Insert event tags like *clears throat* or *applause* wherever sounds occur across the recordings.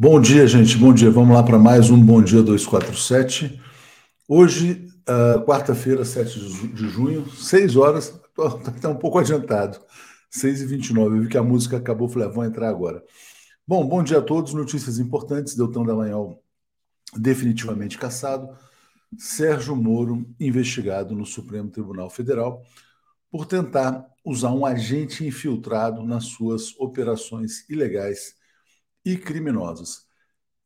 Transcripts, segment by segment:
Bom dia, gente. Bom dia. Vamos lá para mais um Bom Dia 247. Hoje, uh, quarta-feira, 7 de junho, 6 horas, está tá um pouco adiantado, 6 e 29 Eu vi que a música acabou, falei, ah, entrar agora. Bom, bom dia a todos. Notícias importantes: Deltão Dallagnol definitivamente caçado. Sérgio Moro investigado no Supremo Tribunal Federal por tentar usar um agente infiltrado nas suas operações ilegais e criminosas.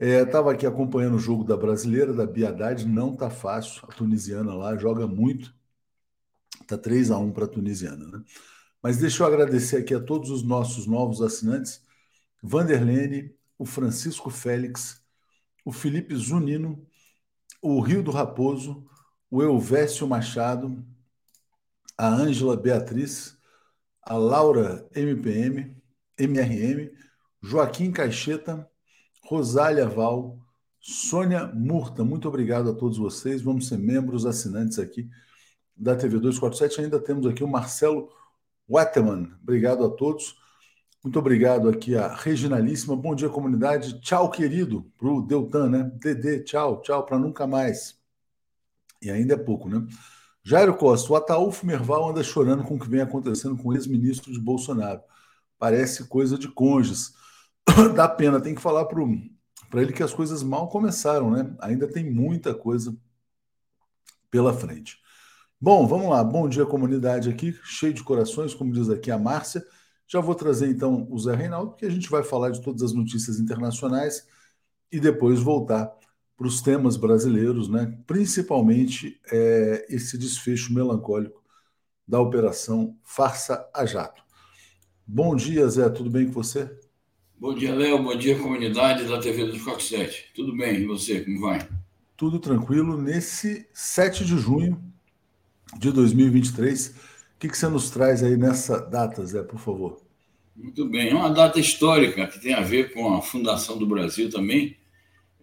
Estava é, aqui acompanhando o jogo da brasileira, da Biadade, não tá fácil. A tunisiana lá joga muito. Tá 3 a 1 para a tunisiana, né? Mas deixa eu agradecer aqui a todos os nossos novos assinantes: Vanderlene, o Francisco Félix, o Felipe Zunino, o Rio do Raposo, o Elvésio Machado, a Ângela Beatriz, a Laura MPM, MRM, Joaquim Caixeta, Rosália Val, Sônia Murta, muito obrigado a todos vocês. Vamos ser membros assinantes aqui da TV 247. Ainda temos aqui o Marcelo Wettemann. Obrigado a todos. Muito obrigado aqui a Reginalíssima. Bom dia, comunidade. Tchau, querido, para o Deltan, né? Dedê, tchau, tchau, para nunca mais. E ainda é pouco, né? Jairo Costa, o Ataúfo Merval anda chorando com o que vem acontecendo com o ex-ministro de Bolsonaro. Parece coisa de cônjuges. *coughs* dá pena, tem que falar para ele que as coisas mal começaram, né? Ainda tem muita coisa pela frente. Bom, vamos lá. Bom dia, comunidade aqui, cheio de corações, como diz aqui a Márcia. Já vou trazer então o Zé Reinaldo, porque a gente vai falar de todas as notícias internacionais e depois voltar para os temas brasileiros, né? principalmente é, esse desfecho melancólico da operação Farsa a Jato. Bom dia, Zé, tudo bem com você? Bom dia, Léo. Bom dia, comunidade da TV do 47. Tudo bem? E você, como vai? Tudo tranquilo. Nesse 7 de junho de 2023, o que, que você nos traz aí nessa data, Zé, por favor? Muito bem. É uma data histórica que tem a ver com a fundação do Brasil também.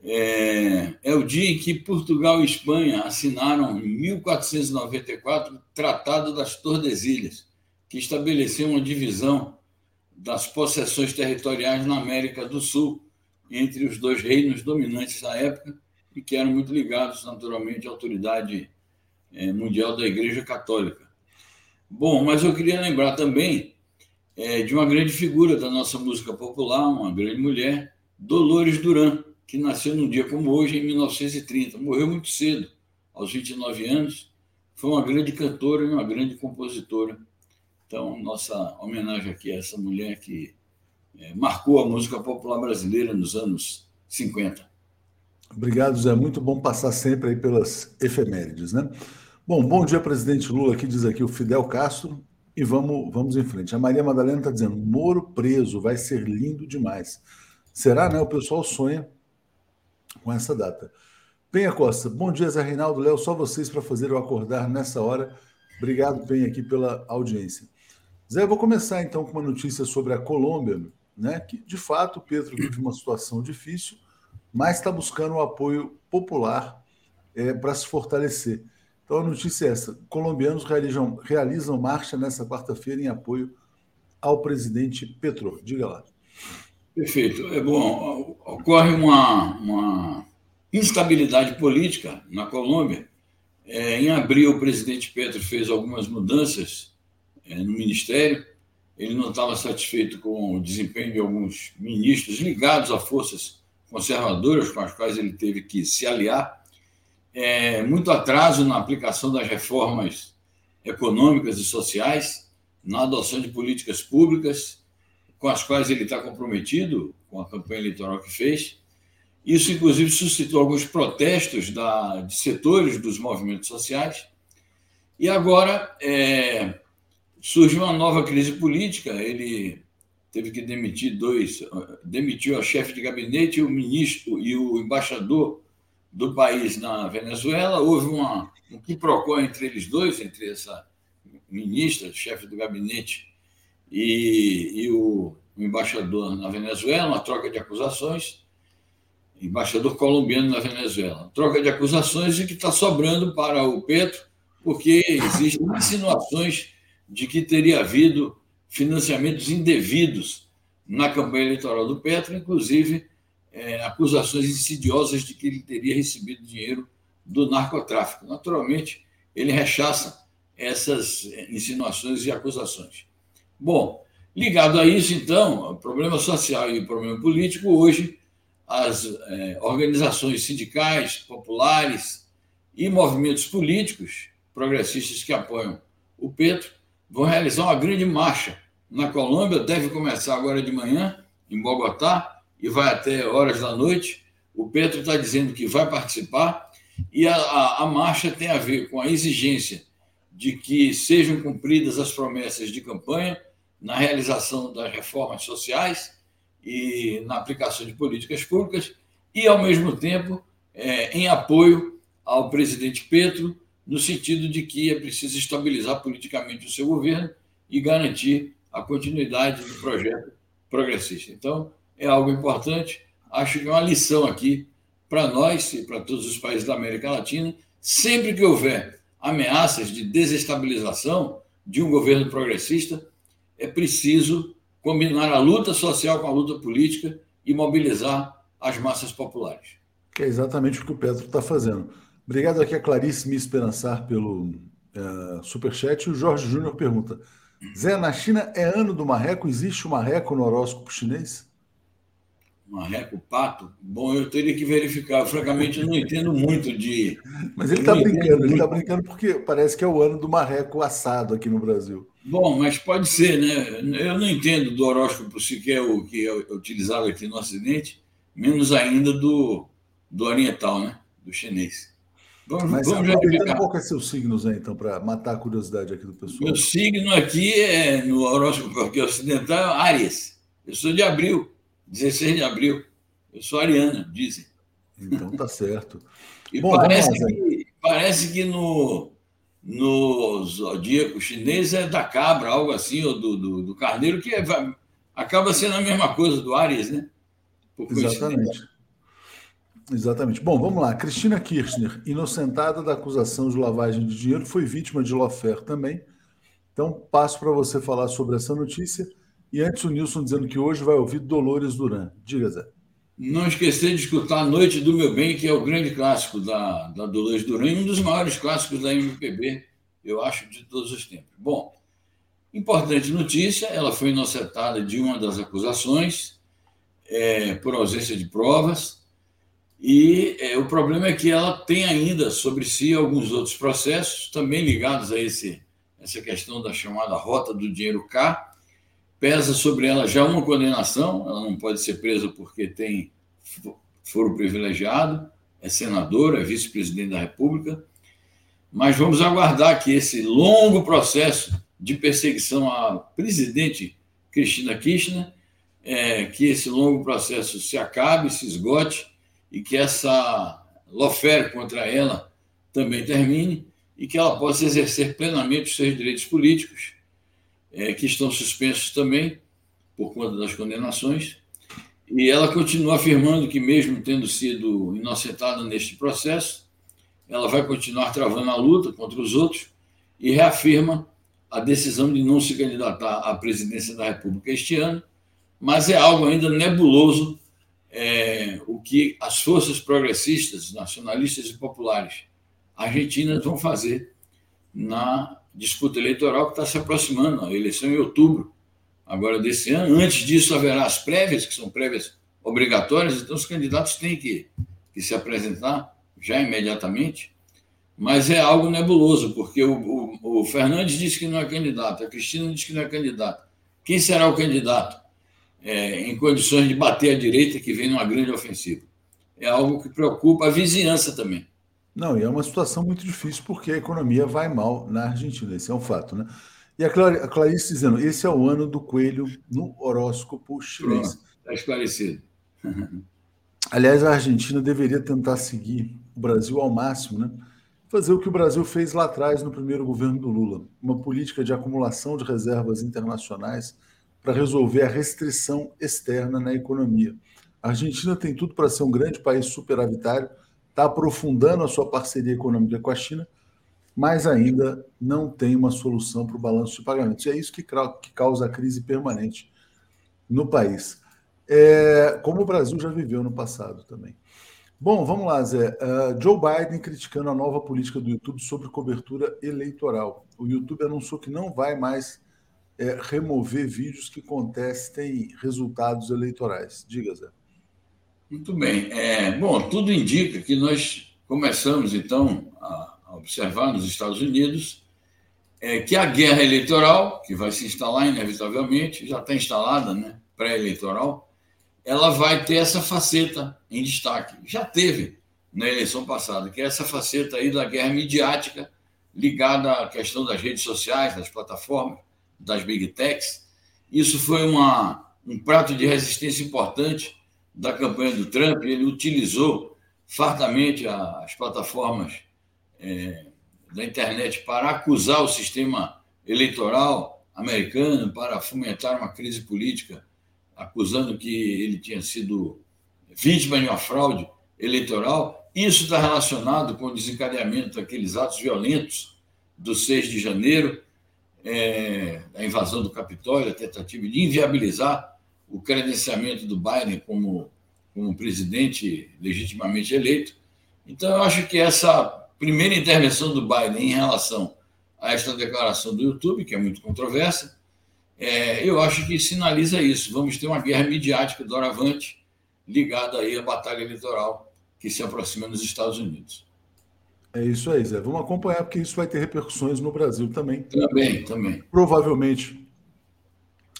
É, é o dia em que Portugal e Espanha assinaram, em 1494, o Tratado das Tordesilhas, que estabeleceu uma divisão das possessões territoriais na América do Sul entre os dois reinos dominantes da época e que eram muito ligados, naturalmente, à autoridade é, mundial da Igreja Católica. Bom, mas eu queria lembrar também é, de uma grande figura da nossa música popular, uma grande mulher, Dolores Duran, que nasceu num dia como hoje, em 1930. Morreu muito cedo, aos 29 anos. Foi uma grande cantora e uma grande compositora então, nossa homenagem aqui a essa mulher que é, marcou a música popular brasileira nos anos 50. Obrigado, Zé. Muito bom passar sempre aí pelas efemérides, né? Bom, bom dia, presidente Lula. Aqui diz aqui o Fidel Castro e vamos, vamos em frente. A Maria Madalena está dizendo: Moro preso, vai ser lindo demais. Será, né? O pessoal sonha com essa data. Penha Costa, bom dia, Zé Reinaldo, Léo, só vocês para fazer eu acordar nessa hora. Obrigado, Penha, aqui pela audiência. Zé, eu vou começar então com uma notícia sobre a Colômbia, né? Que de fato o Pedro vive uma situação difícil, mas está buscando o apoio popular é, para se fortalecer. Então a notícia é essa: colombianos realizam, realizam marcha nessa quarta-feira em apoio ao presidente Petro. Diga lá. Perfeito. É bom. Ocorre uma, uma instabilidade política na Colômbia. É, em abril, o presidente Petro fez algumas mudanças no Ministério. Ele não estava satisfeito com o desempenho de alguns ministros ligados a forças conservadoras com as quais ele teve que se aliar. É, muito atraso na aplicação das reformas econômicas e sociais, na adoção de políticas públicas com as quais ele está comprometido com a campanha eleitoral que fez. Isso, inclusive, suscitou alguns protestos da, de setores dos movimentos sociais. E agora, é, surgiu uma nova crise política. Ele teve que demitir dois, demitiu a chefe de gabinete, o ministro e o embaixador do país na Venezuela. Houve uma, um quiprocó entre eles dois, entre essa ministra, chefe do gabinete, e, e o, o embaixador na Venezuela, uma troca de acusações. Embaixador colombiano na Venezuela. Troca de acusações e que está sobrando para o Petro, porque existem insinuações de que teria havido financiamentos indevidos na campanha eleitoral do Petro, inclusive é, acusações insidiosas de que ele teria recebido dinheiro do narcotráfico. Naturalmente, ele rechaça essas insinuações e acusações. Bom, ligado a isso, então, problema social e problema político, hoje as é, organizações sindicais, populares e movimentos políticos progressistas que apoiam o Petro vão realizar uma grande marcha na Colômbia, deve começar agora de manhã, em Bogotá, e vai até horas da noite. O Petro está dizendo que vai participar, e a, a, a marcha tem a ver com a exigência de que sejam cumpridas as promessas de campanha na realização das reformas sociais e na aplicação de políticas públicas, e, ao mesmo tempo, é, em apoio ao presidente Petro, no sentido de que é preciso estabilizar politicamente o seu governo e garantir a continuidade do projeto progressista. Então, é algo importante. Acho que é uma lição aqui para nós e para todos os países da América Latina. Sempre que houver ameaças de desestabilização de um governo progressista, é preciso combinar a luta social com a luta política e mobilizar as massas populares. É exatamente o que o Pedro está fazendo. Obrigado aqui a Clarice me esperançar pelo uh, superchat. O Jorge Júnior pergunta: Zé, na China é ano do marreco? Existe o marreco no horóscopo chinês? Marreco, pato? Bom, eu teria que verificar. Francamente, eu não entendo muito de. Mas ele está brincando, ele está brincando porque parece que é o ano do marreco assado aqui no Brasil. Bom, mas pode ser, né? Eu não entendo do horóscopo sequer o que é utilizado aqui no Ocidente, menos ainda do, do oriental, né? Do chinês. Vamos, mas vamos verificar. Qual é seus signos aí, então, para matar a curiosidade aqui do pessoal? Meu signo aqui é, no horóscopo aqui ocidental, Áries. Eu sou de abril. 16 de abril. Eu sou ariana, dizem. Então tá certo. *laughs* e Bom, parece, que, parece que no, no zodíaco chinês é da cabra, algo assim, ou do, do, do carneiro, que é, acaba sendo a mesma coisa do Ares, né? Exatamente. Exatamente. Bom, vamos lá. Cristina Kirchner, inocentada da acusação de lavagem de dinheiro, foi vítima de lawfare também. Então, passo para você falar sobre essa notícia e antes o Nilson dizendo que hoje vai ouvir Dolores Duran. Diga, Zé. Não esquecer de escutar a Noite do Meu Bem, que é o grande clássico da, da Dolores Duran, um dos maiores clássicos da MPB, eu acho, de todos os tempos. Bom, importante notícia, ela foi inocentada de uma das acusações é, por ausência de provas, e é, o problema é que ela tem ainda sobre si alguns outros processos, também ligados a esse, essa questão da chamada rota do dinheiro K, pesa sobre ela já uma condenação, ela não pode ser presa porque tem foro privilegiado, é senadora, é vice-presidente da República, mas vamos aguardar que esse longo processo de perseguição à presidente Cristina Kirchner, é, que esse longo processo se acabe, se esgote e que essa lofere contra ela também termine e que ela possa exercer plenamente os seus direitos políticos é, que estão suspensos também por conta das condenações. E ela continua afirmando que, mesmo tendo sido inocentada neste processo, ela vai continuar travando a luta contra os outros e reafirma a decisão de não se candidatar à presidência da República este ano, mas é algo ainda nebuloso é, o que as forças progressistas, nacionalistas e populares argentinas vão fazer na disputa eleitoral que está se aproximando, a eleição em outubro, agora desse ano. Antes disso, haverá as prévias, que são prévias obrigatórias, então os candidatos têm que, que se apresentar já imediatamente. Mas é algo nebuloso, porque o, o, o Fernandes disse que não é candidato, a Cristina disse que não é candidato. Quem será o candidato é, em condições de bater a direita que vem numa grande ofensiva? É algo que preocupa a vizinhança também. Não, e é uma situação muito difícil porque a economia vai mal na Argentina, esse é um fato, né? E a, Clar a Clarice dizendo, esse é o ano do coelho no horóscopo chinês. Está esclarecido. *laughs* Aliás, a Argentina deveria tentar seguir o Brasil ao máximo, né? Fazer o que o Brasil fez lá atrás no primeiro governo do Lula, uma política de acumulação de reservas internacionais para resolver a restrição externa na economia. A Argentina tem tudo para ser um grande país superavitário, está aprofundando a sua parceria econômica com a China, mas ainda não tem uma solução para o balanço de pagamentos. E é isso que, que causa a crise permanente no país. é, como o Brasil já viveu no passado também. Bom, vamos lá, Zé. Uh, Joe Biden criticando a nova política do YouTube sobre cobertura eleitoral. O YouTube anunciou que não vai mais é, remover vídeos que contestem resultados eleitorais. Diga, Zé. Muito bem. É, bom, tudo indica que nós começamos, então, a, observar nos Estados Unidos é, que a guerra eleitoral, que vai se instalar inevitavelmente, já está instalada, né, pré-eleitoral, ela vai ter essa faceta em destaque. Já teve na eleição passada, que é essa faceta aí da guerra midiática ligada à questão das redes sociais, das plataformas, das big techs. Isso foi uma, um prato de resistência importante da campanha do Trump. Ele utilizou fartamente as plataformas é, da internet para acusar o sistema eleitoral americano, para fomentar uma crise política acusando que ele tinha sido vítima de uma fraude eleitoral. Isso está relacionado com o desencadeamento daqueles atos violentos do 6 de janeiro, é, a invasão do Capitólio, a tentativa de inviabilizar o credenciamento do Biden como, como presidente legitimamente eleito. Então, eu acho que essa primeira intervenção do Biden em relação a esta declaração do YouTube, que é muito controversa, é, eu acho que sinaliza isso. Vamos ter uma guerra midiática doravante ligada aí à batalha eleitoral que se aproxima nos Estados Unidos. É isso aí, Zé. Vamos acompanhar, porque isso vai ter repercussões no Brasil também. Também, também. Provavelmente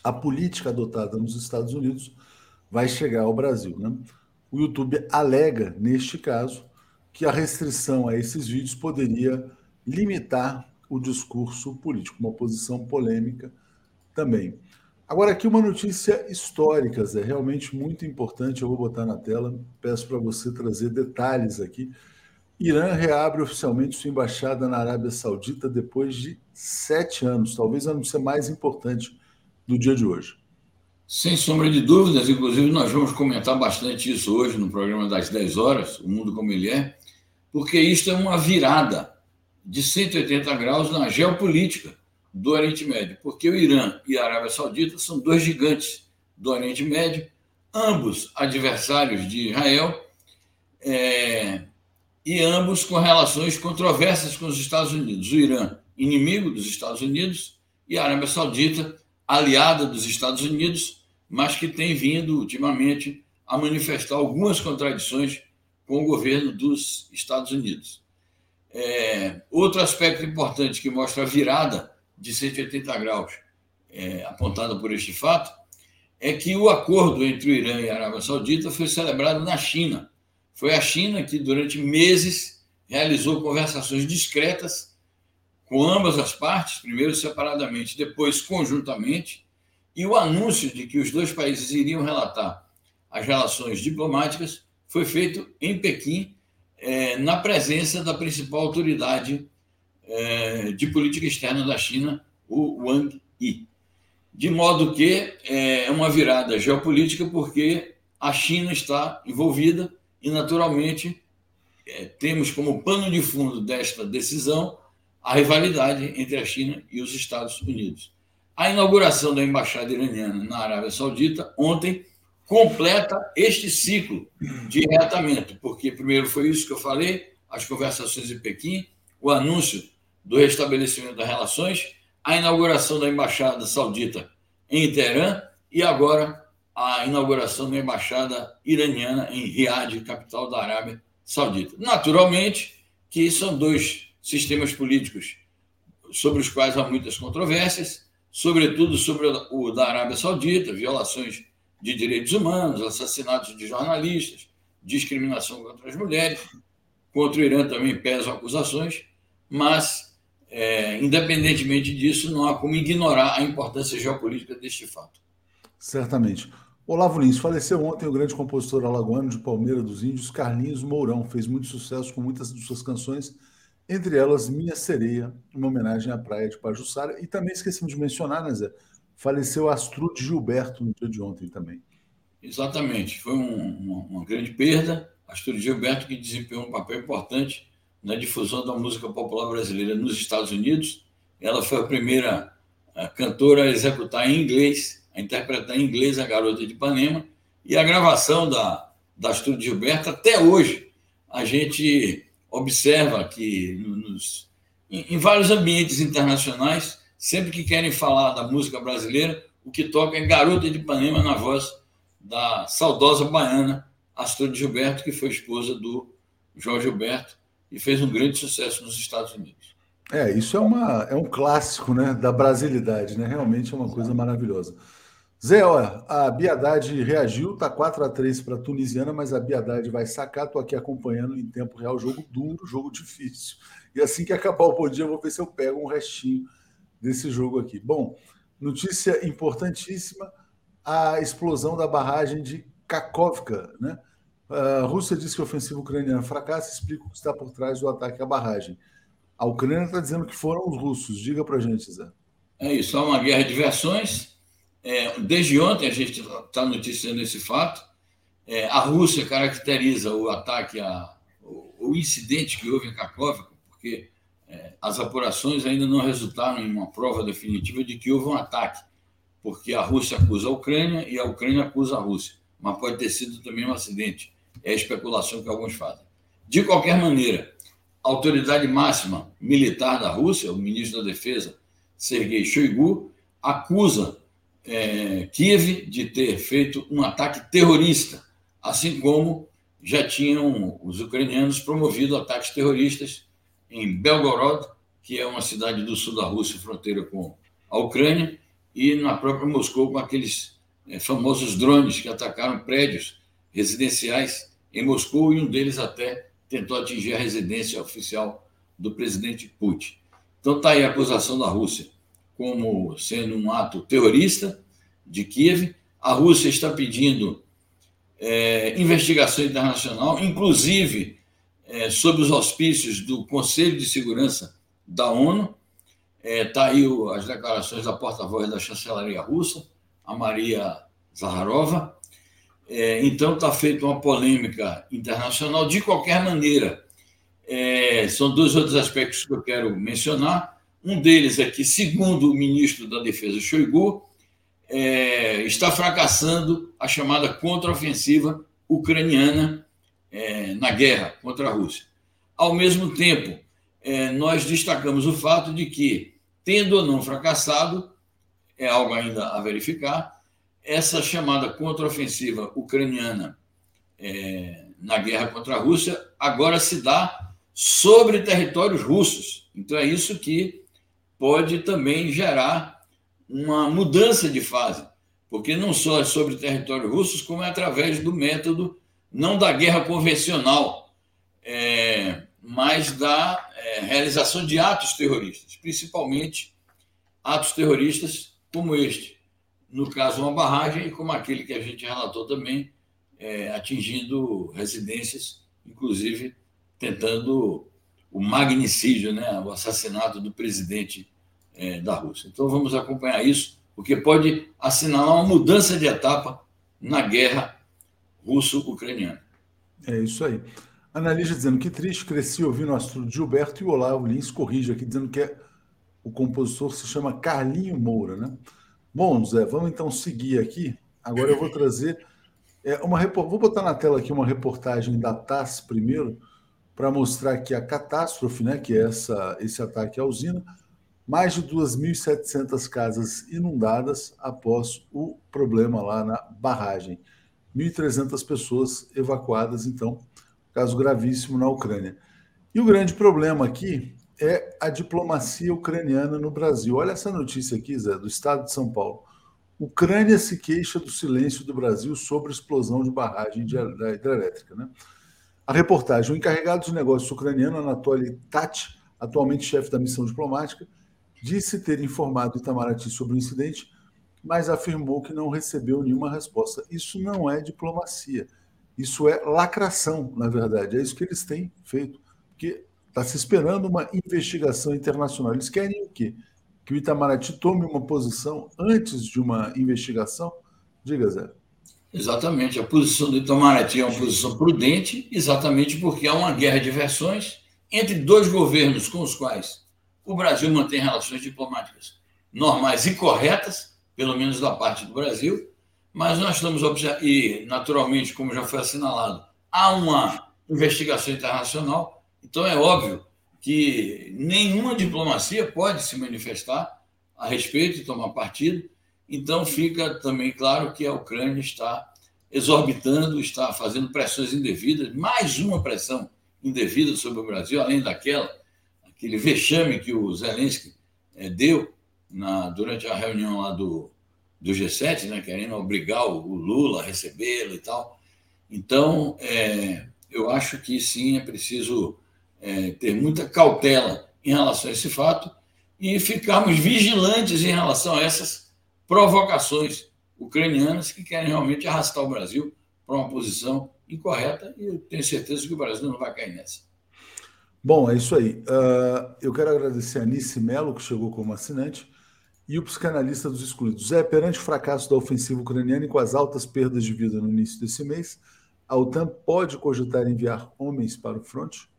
a política adotada nos Estados Unidos vai chegar ao Brasil. Né? O YouTube alega, neste caso, que a restrição a esses vídeos poderia limitar o discurso político, uma posição polêmica também. Agora, aqui uma notícia histórica, Zé, realmente muito importante. Eu vou botar na tela, peço para você trazer detalhes aqui. Irã reabre oficialmente sua embaixada na Arábia Saudita depois de sete anos, talvez a notícia mais importante do dia de hoje. Sem sombra de dúvidas, inclusive nós vamos comentar bastante isso hoje no programa das 10 horas, O Mundo Como Ele É, porque isto é uma virada de 180 graus na geopolítica do Oriente Médio, porque o Irã e a Arábia Saudita são dois gigantes do Oriente Médio, ambos adversários de Israel, é, e ambos com relações controversas com os Estados Unidos. O Irã, inimigo dos Estados Unidos, e a Arábia Saudita, aliada dos Estados Unidos, mas que tem vindo ultimamente a manifestar algumas contradições com o governo dos Estados Unidos. É, outro aspecto importante que mostra a virada de 180 graus é, apontada por este fato é que o acordo entre o Irã e a Arábia Saudita foi celebrado na China. Foi a China que, durante meses, realizou conversações discretas com ambas as partes, primeiro separadamente, depois conjuntamente, e o anúncio de que os dois países iriam relatar as relações diplomáticas foi feito em Pequim, é, na presença da principal autoridade é, de política externa da China, o Wang Yi. De modo que é, é uma virada geopolítica, porque a China está envolvida e, naturalmente, é, temos como pano de fundo desta decisão a rivalidade entre a China e os Estados Unidos. A inauguração da embaixada iraniana na Arábia Saudita ontem completa este ciclo de reatamento, porque primeiro foi isso que eu falei, as conversações em Pequim, o anúncio do restabelecimento das relações, a inauguração da embaixada saudita em Teherã e agora a inauguração da embaixada iraniana em Riad, capital da Arábia Saudita. Naturalmente que são dois sistemas políticos sobre os quais há muitas controvérsias, sobretudo sobre o da Arábia Saudita, violações de direitos humanos, assassinatos de jornalistas, discriminação contra as mulheres. Contra o Irã também pesam acusações, mas é, independentemente disso, não há como ignorar a importância geopolítica deste fato. Certamente. Olavo Lins, faleceu ontem o grande compositor alagoano de Palmeira dos Índios, Carlinhos Mourão. Fez muito sucesso com muitas de suas canções, entre elas Minha Sereia, uma homenagem à praia de Pajussara. E também esquecemos de mencionar, né, Zé? Faleceu Astrude Gilberto no dia de ontem também. Exatamente. Foi um, uma, uma grande perda. Astrude Gilberto, que desempenhou um papel importante na difusão da música popular brasileira nos Estados Unidos. Ela foi a primeira a cantora a executar em inglês, interpretar em inglês a Garota de Ipanema, E a gravação da, da Astúdio Gilberto, até hoje, a gente observa que nos, em, em vários ambientes internacionais, sempre que querem falar da música brasileira, o que toca é Garota de Ipanema na voz da saudosa baiana Astrid Gilberto, que foi esposa do Jorge Gilberto e fez um grande sucesso nos Estados Unidos. É, isso é, uma, é um clássico né, da brasilidade, né? Realmente é uma coisa maravilhosa. Zé, olha, a Biadade reagiu, tá 4 a 3 para a Tunisiana, mas a Biadade vai sacar. Estou aqui acompanhando em tempo real, jogo duro, jogo difícil. E assim que acabar o bom dia, eu vou ver se eu pego um restinho desse jogo aqui. Bom, notícia importantíssima: a explosão da barragem de Kakovka, né? A Rússia diz que a ofensiva ucraniana fracassa, explica o que está por trás do ataque à barragem. A Ucrânia está dizendo que foram os russos. Diga para gente, Zé. É isso, há uma guerra de versões. É, desde ontem a gente está noticiando esse fato. É, a Rússia caracteriza o ataque, a, o, o, incidente que houve em Kakovka, porque é, as apurações ainda não resultaram em uma prova definitiva de que houve um ataque, porque a Rússia acusa a Ucrânia e a Ucrânia acusa a Rússia, mas pode ter sido também um acidente. É a especulação que alguns fazem. De qualquer maneira, a autoridade máxima militar da Rússia, o ministro da Defesa, Sergei Shoigu, acusa é, Kiev de ter feito um ataque terrorista, assim como já tinham os ucranianos promovido ataques terroristas em Belgorod, que é uma cidade do sul da Rússia, fronteira com a Ucrânia, e na própria Moscou, com aqueles é, famosos drones que atacaram prédios residenciais em Moscou, e um deles até tentou atingir a residência oficial do presidente Putin. Então está aí a acusação da Rússia como sendo um ato terrorista de Kiev. A Rússia está pedindo é, investigação internacional, inclusive é, sob os auspícios do Conselho de Segurança da ONU. Está é, tá aí o, as declarações da porta-voz da chancelaria russa, a Maria Zaharova. É, então, está feita uma polêmica internacional. De qualquer maneira, é, são dois outros aspectos que eu quero mencionar. Um deles é que, segundo o ministro da Defesa, Shoigu, é, está fracassando a chamada contraofensiva ucraniana é, na guerra contra a Rússia. Ao mesmo tempo, é, nós destacamos o fato de que, tendo ou não fracassado, é algo ainda a verificar, essa chamada contraofensiva ucraniana é, na guerra contra a Rússia agora se dá sobre territórios russos. Então é isso que pode também gerar uma mudança de fase, porque não só é sobre territórios russos, como é através do método não da guerra convencional, é, mas da é, realização de atos terroristas, principalmente atos terroristas como este, no caso, uma barragem, e como aquele que a gente relatou também, é, atingindo residências, inclusive tentando o magnicídio, né, o assassinato do presidente é, da Rússia. Então vamos acompanhar isso, porque pode assinalar uma mudança de etapa na guerra russo-ucraniana. É isso aí. Analisa dizendo que triste, cresci ouvindo o astro Gilberto e o Olavo Lins corrige aqui, dizendo que é, o compositor se chama Carlinho Moura, né? Bom, Zé, vamos então seguir aqui. Agora eu vou trazer é, uma vou botar na tela aqui uma reportagem da TAS primeiro para mostrar que a catástrofe, né, que é essa esse ataque à usina, mais de 2.700 casas inundadas após o problema lá na barragem. 1.300 pessoas evacuadas, então, caso gravíssimo na Ucrânia. E o grande problema aqui é a diplomacia ucraniana no Brasil. Olha essa notícia aqui, Zé, do estado de São Paulo. Ucrânia se queixa do silêncio do Brasil sobre explosão de barragem da hidrelétrica. Né? A reportagem: o encarregado de negócios ucraniano, Anatoly Tati, atualmente chefe da missão diplomática, disse ter informado Itamaraty sobre o incidente, mas afirmou que não recebeu nenhuma resposta. Isso não é diplomacia. Isso é lacração, na verdade. É isso que eles têm feito. Porque Está se esperando uma investigação internacional. Eles querem o quê? Que o Itamaraty tome uma posição antes de uma investigação? Diga, Zé. Exatamente. A posição do Itamaraty é uma posição prudente, exatamente porque há uma guerra de versões entre dois governos com os quais o Brasil mantém relações diplomáticas normais e corretas, pelo menos da parte do Brasil, mas nós estamos e naturalmente, como já foi assinalado, há uma investigação internacional, então é óbvio que nenhuma diplomacia pode se manifestar a respeito e tomar partido, então fica também claro que a Ucrânia está exorbitando, está fazendo pressões indevidas, mais uma pressão indevida sobre o Brasil, além daquela, aquele vexame que o Zelensky é, deu na, durante a reunião lá do, do G7, né, querendo obrigar o, o Lula a recebê-lo e tal. Então, é, eu acho que sim, é preciso é, ter muita cautela em relação a esse fato e ficarmos vigilantes em relação a essas provocações ucranianas que querem realmente arrastar o Brasil para uma posição incorreta e eu tenho certeza que o Brasil não vai cair nessa. Bom, é isso aí. Uh, eu quero agradecer a Nice Mello, que chegou como assinante, e o psicanalista dos excluídos. Zé, perante o fracasso da ofensiva ucraniana e com as altas perdas de vida no início desse mês, a OTAN pode cogitar enviar homens para o fronte?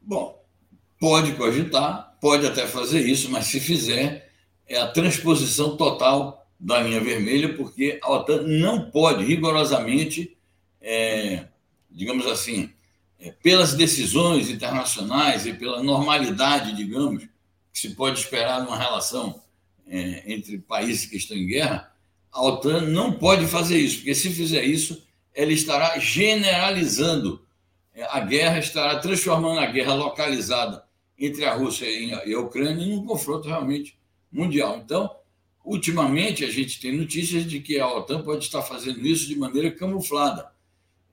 Bom, pode cogitar, pode até fazer isso, mas se fizer, é a transposição total da linha vermelha, porque a OTAN não pode rigorosamente, é, digamos assim, é, pelas decisões internacionais e pela normalidade, digamos, que se pode esperar numa relação é, entre países que estão em guerra, a OTAN não pode fazer isso, porque se fizer isso, ela estará generalizando é, a guerra, estará transformando a guerra localizada entre a Rússia e a Ucrânia em um confronto realmente mundial. Então, ultimamente, a gente tem notícias de que a OTAN pode estar fazendo isso de maneira camuflada,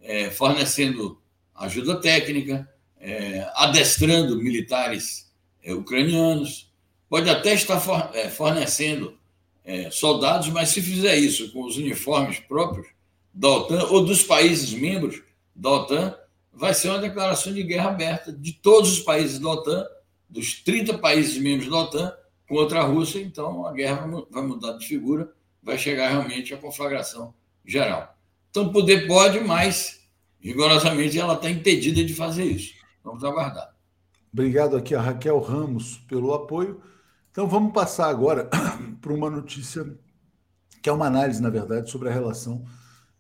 é, fornecendo ajuda técnica, é, adestrando militares é, ucranianos, pode até estar é, fornecendo é, soldados, mas se fizer isso com os uniformes próprios da OTAN ou dos países membros da OTAN, vai ser uma declaração de guerra aberta de todos os países da OTAN, dos 30 países membros da OTAN, contra a Rússia. Então, a guerra vai mudar de figura, vai chegar realmente à conflagração geral. Então, poder pode, mas rigorosamente ela está impedida de fazer isso. Vamos aguardar. Obrigado aqui a Raquel Ramos pelo apoio. Então vamos passar agora *clears throat* para uma notícia que é uma análise, na verdade, sobre a relação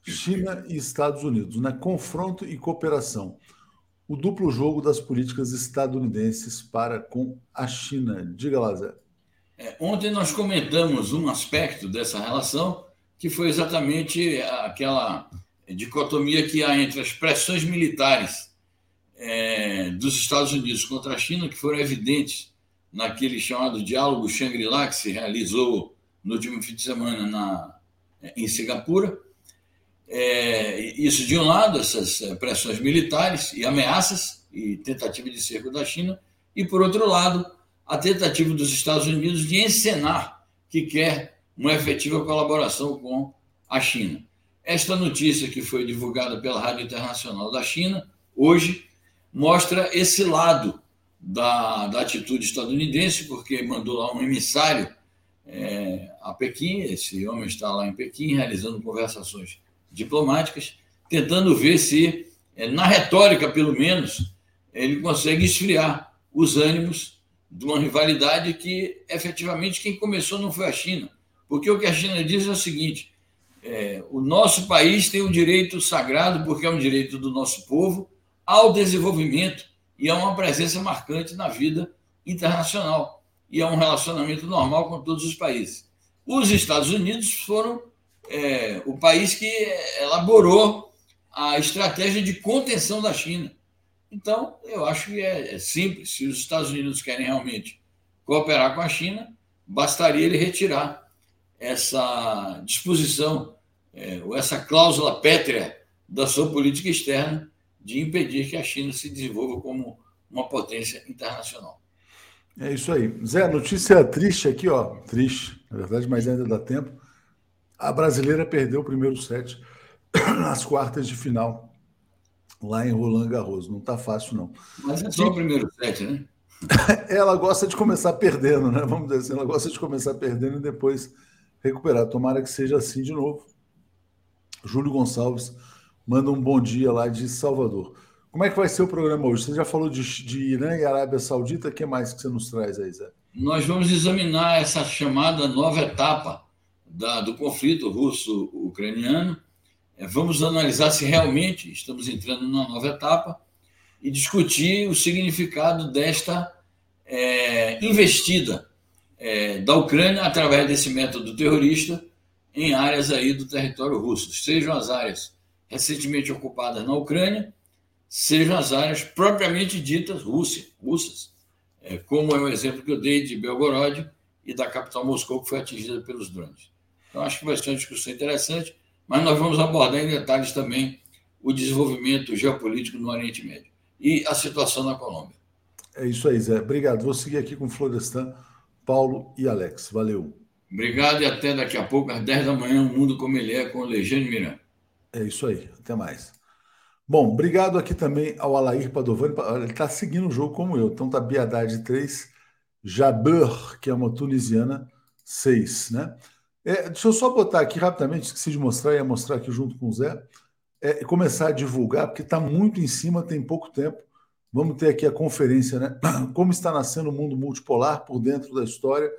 China e Estados Unidos, né? Confronto e cooperação. O duplo jogo das políticas estadunidenses para com a China. Diga lá, Zé. É, ontem nós comentamos um aspecto dessa relação que foi exatamente aquela dicotomia que há entre as pressões militares é, dos Estados Unidos contra a China, que foram evidentes naquele chamado diálogo Shangri-La, que se realizou no último fim de semana na, em Singapura. É, isso de um lado, essas é, pressões militares e ameaças e tentativa de cerco da China, e por outro lado, a tentativa dos Estados Unidos de encenar que quer uma efetiva colaboração com a China. Esta notícia que foi divulgada pela Rádio Internacional da China, hoje, mostra esse lado da, da atitude estadunidense, porque mandou lá um emissário é, a Pequim, esse homem está lá em Pequim, realizando conversações diplomáticas, tentando ver se, é, na retórica pelo menos, ele consegue esfriar os ânimos de uma rivalidade que, efetivamente, quem começou não foi a China. Porque o que a China diz é o seguinte: é, o nosso país tem um direito sagrado, porque é um direito do nosso povo, ao desenvolvimento e a uma presença marcante na vida internacional e a um relacionamento normal com todos os países. Os Estados Unidos foram é, o país que elaborou a estratégia de contenção da China. Então, eu acho que é, é simples. Se os Estados Unidos querem realmente cooperar com a China, bastaria ele retirar essa disposição, é, ou essa cláusula pétrea da sua política externa de impedir que a China se desenvolva como uma potência internacional. É isso aí. Zé, notícia triste aqui, ó. Triste, na verdade, mas ainda dá tempo. A brasileira perdeu o primeiro set nas quartas de final, lá em Roland Garros. Não está fácil, não. Mas é só o primeiro set, né? *laughs* ela gosta de começar perdendo, né? Vamos dizer assim, ela gosta de começar perdendo e depois recuperar. Tomara que seja assim de novo. Júlio Gonçalves manda um bom dia lá de Salvador. Como é que vai ser o programa hoje? Você já falou de, de Irã e Arábia Saudita, o que mais que você nos traz aí, Zé? Nós vamos examinar essa chamada nova etapa da, do conflito russo-ucraniano. É, vamos analisar se realmente estamos entrando numa nova etapa e discutir o significado desta é, investida é, da Ucrânia através desse método terrorista em áreas aí do território russo, sejam as áreas recentemente ocupadas na Ucrânia, sejam as áreas propriamente ditas Rússia, russas, é, como é o exemplo que eu dei de Belgorod e da capital Moscou, que foi atingida pelos drones. Então, acho que vai ser uma discussão interessante, mas nós vamos abordar em detalhes também o desenvolvimento geopolítico no Oriente Médio e a situação na Colômbia. É isso aí, Zé. Obrigado. Vou seguir aqui com Florestan, Paulo e Alex. Valeu. Obrigado e até daqui a pouco, às 10 da manhã, o Mundo Como Ele É, com o Legênio Miranda. É isso aí. Até mais. Bom, obrigado aqui também ao Alair Padovani. Ele está seguindo o jogo como eu. Então tá Biadade 3, Jabeur, que é uma tunisiana, 6, né? É, deixa eu só botar aqui rapidamente, esqueci de mostrar, ia mostrar aqui junto com o Zé, é, começar a divulgar, porque está muito em cima, tem pouco tempo. Vamos ter aqui a conferência, né? *clears throat* Como está nascendo o mundo multipolar por dentro da história,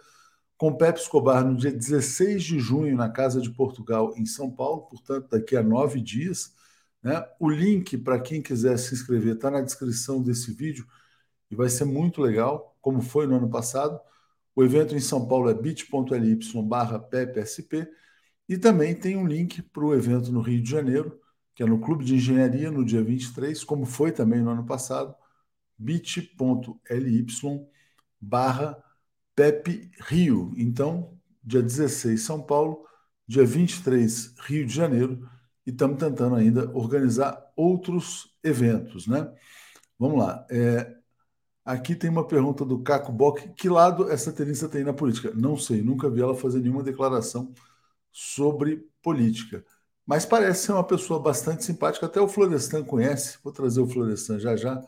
com Pepe Escobar no dia 16 de junho, na Casa de Portugal, em São Paulo, portanto, daqui a nove dias. Né? O link para quem quiser se inscrever está na descrição desse vídeo e vai ser muito legal, como foi no ano passado. O evento em São Paulo é bit.ly barra PepSP e também tem um link para o evento no Rio de Janeiro, que é no Clube de Engenharia, no dia 23, como foi também no ano passado, bit.ly barra Pepe Rio. Então, dia 16, São Paulo, dia 23, Rio de Janeiro, e estamos tentando ainda organizar outros eventos, né? Vamos lá. É, aqui tem uma pergunta do Caco Bock. Que lado essa tenista tem na política? Não sei, nunca vi ela fazer nenhuma declaração sobre política. Mas parece ser uma pessoa bastante simpática. Até o Florestan conhece. Vou trazer o Florestan já já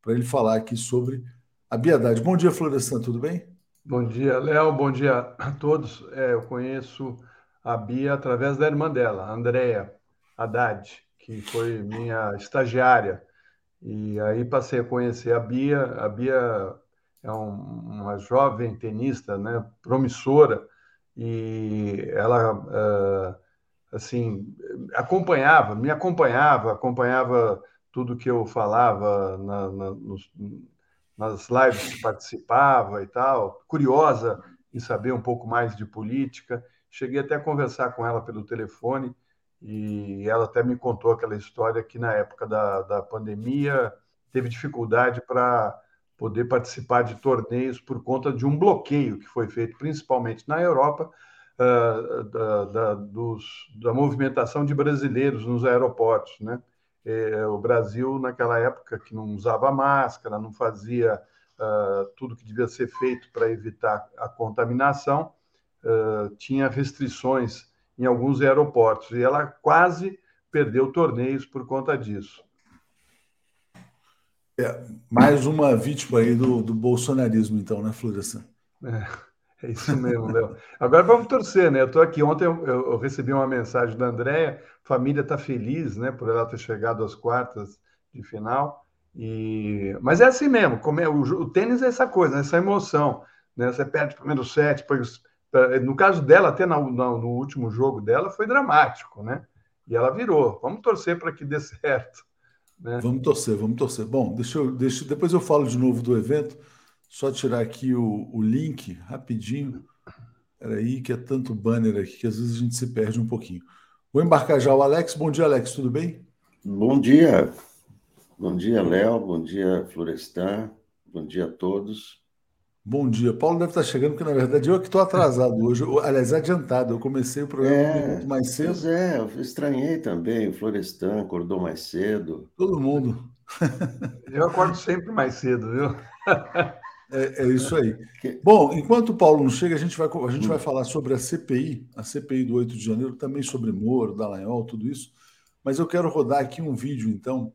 para ele falar aqui sobre a Biedade. Bom dia, Florestan, tudo bem? Bom dia, Léo. Bom dia a todos. É, eu conheço a Bia através da irmã dela, Andréa Haddad, que foi minha estagiária. E aí passei a conhecer a Bia. A Bia é um, uma jovem tenista, né, promissora, e ela uh, assim acompanhava, me acompanhava, acompanhava tudo que eu falava na, na, nos, nas lives que participava e tal, curiosa em saber um pouco mais de política. Cheguei até a conversar com ela pelo telefone e ela até me contou aquela história que na época da, da pandemia teve dificuldade para poder participar de torneios por conta de um bloqueio que foi feito principalmente na Europa uh, da, da, dos, da movimentação de brasileiros nos aeroportos, né? É, o Brasil, naquela época, que não usava máscara, não fazia uh, tudo que devia ser feito para evitar a contaminação, uh, tinha restrições em alguns aeroportos e ela quase perdeu torneios por conta disso. É, mais uma vítima aí do, do bolsonarismo, então, né, Florestan? É, é isso mesmo, Léo. Agora vamos torcer, né? Eu estou aqui, ontem eu, eu, recebi uma mensagem da Andréia, família está feliz, né, por ela ter chegado às quartas de final. E... Mas é assim mesmo, como é, o, o tênis é essa coisa, né, essa emoção. Né? Você perde o primeiro set, depois no caso dela, até no, no, no, último jogo dela, foi dramático, né? E ela virou. Vamos torcer para que dê *laughs* certo. Né? Vamos torcer, vamos torcer. Bom, deixa eu, deixa, depois eu falo de novo do evento. Só tirar aqui o, o link rapidinho. Peraí, que é tanto banner aqui que às vezes a gente se perde um pouquinho. Vou embarcar já o Alex. Bom dia, Alex, tudo bem? Bom dia. Bom dia, Léo. Bom dia, Florestan. Bom dia a todos. Bom dia. Paulo deve estar chegando, porque na verdade eu que estou atrasado *laughs* hoje. Aliás, adiantado. Eu comecei o programa é, muito mais cedo. Pois é, eu estranhei também. O Florestan acordou mais cedo. Todo mundo. *laughs* Eu acordo sempre mais cedo, viu? *laughs* É, é isso aí. Bom, enquanto o Paulo não chega, a gente, vai, a gente vai falar sobre a CPI, a CPI do 8 de janeiro, também sobre Moro, Dallagnol, tudo isso. Mas eu quero rodar aqui um vídeo, então,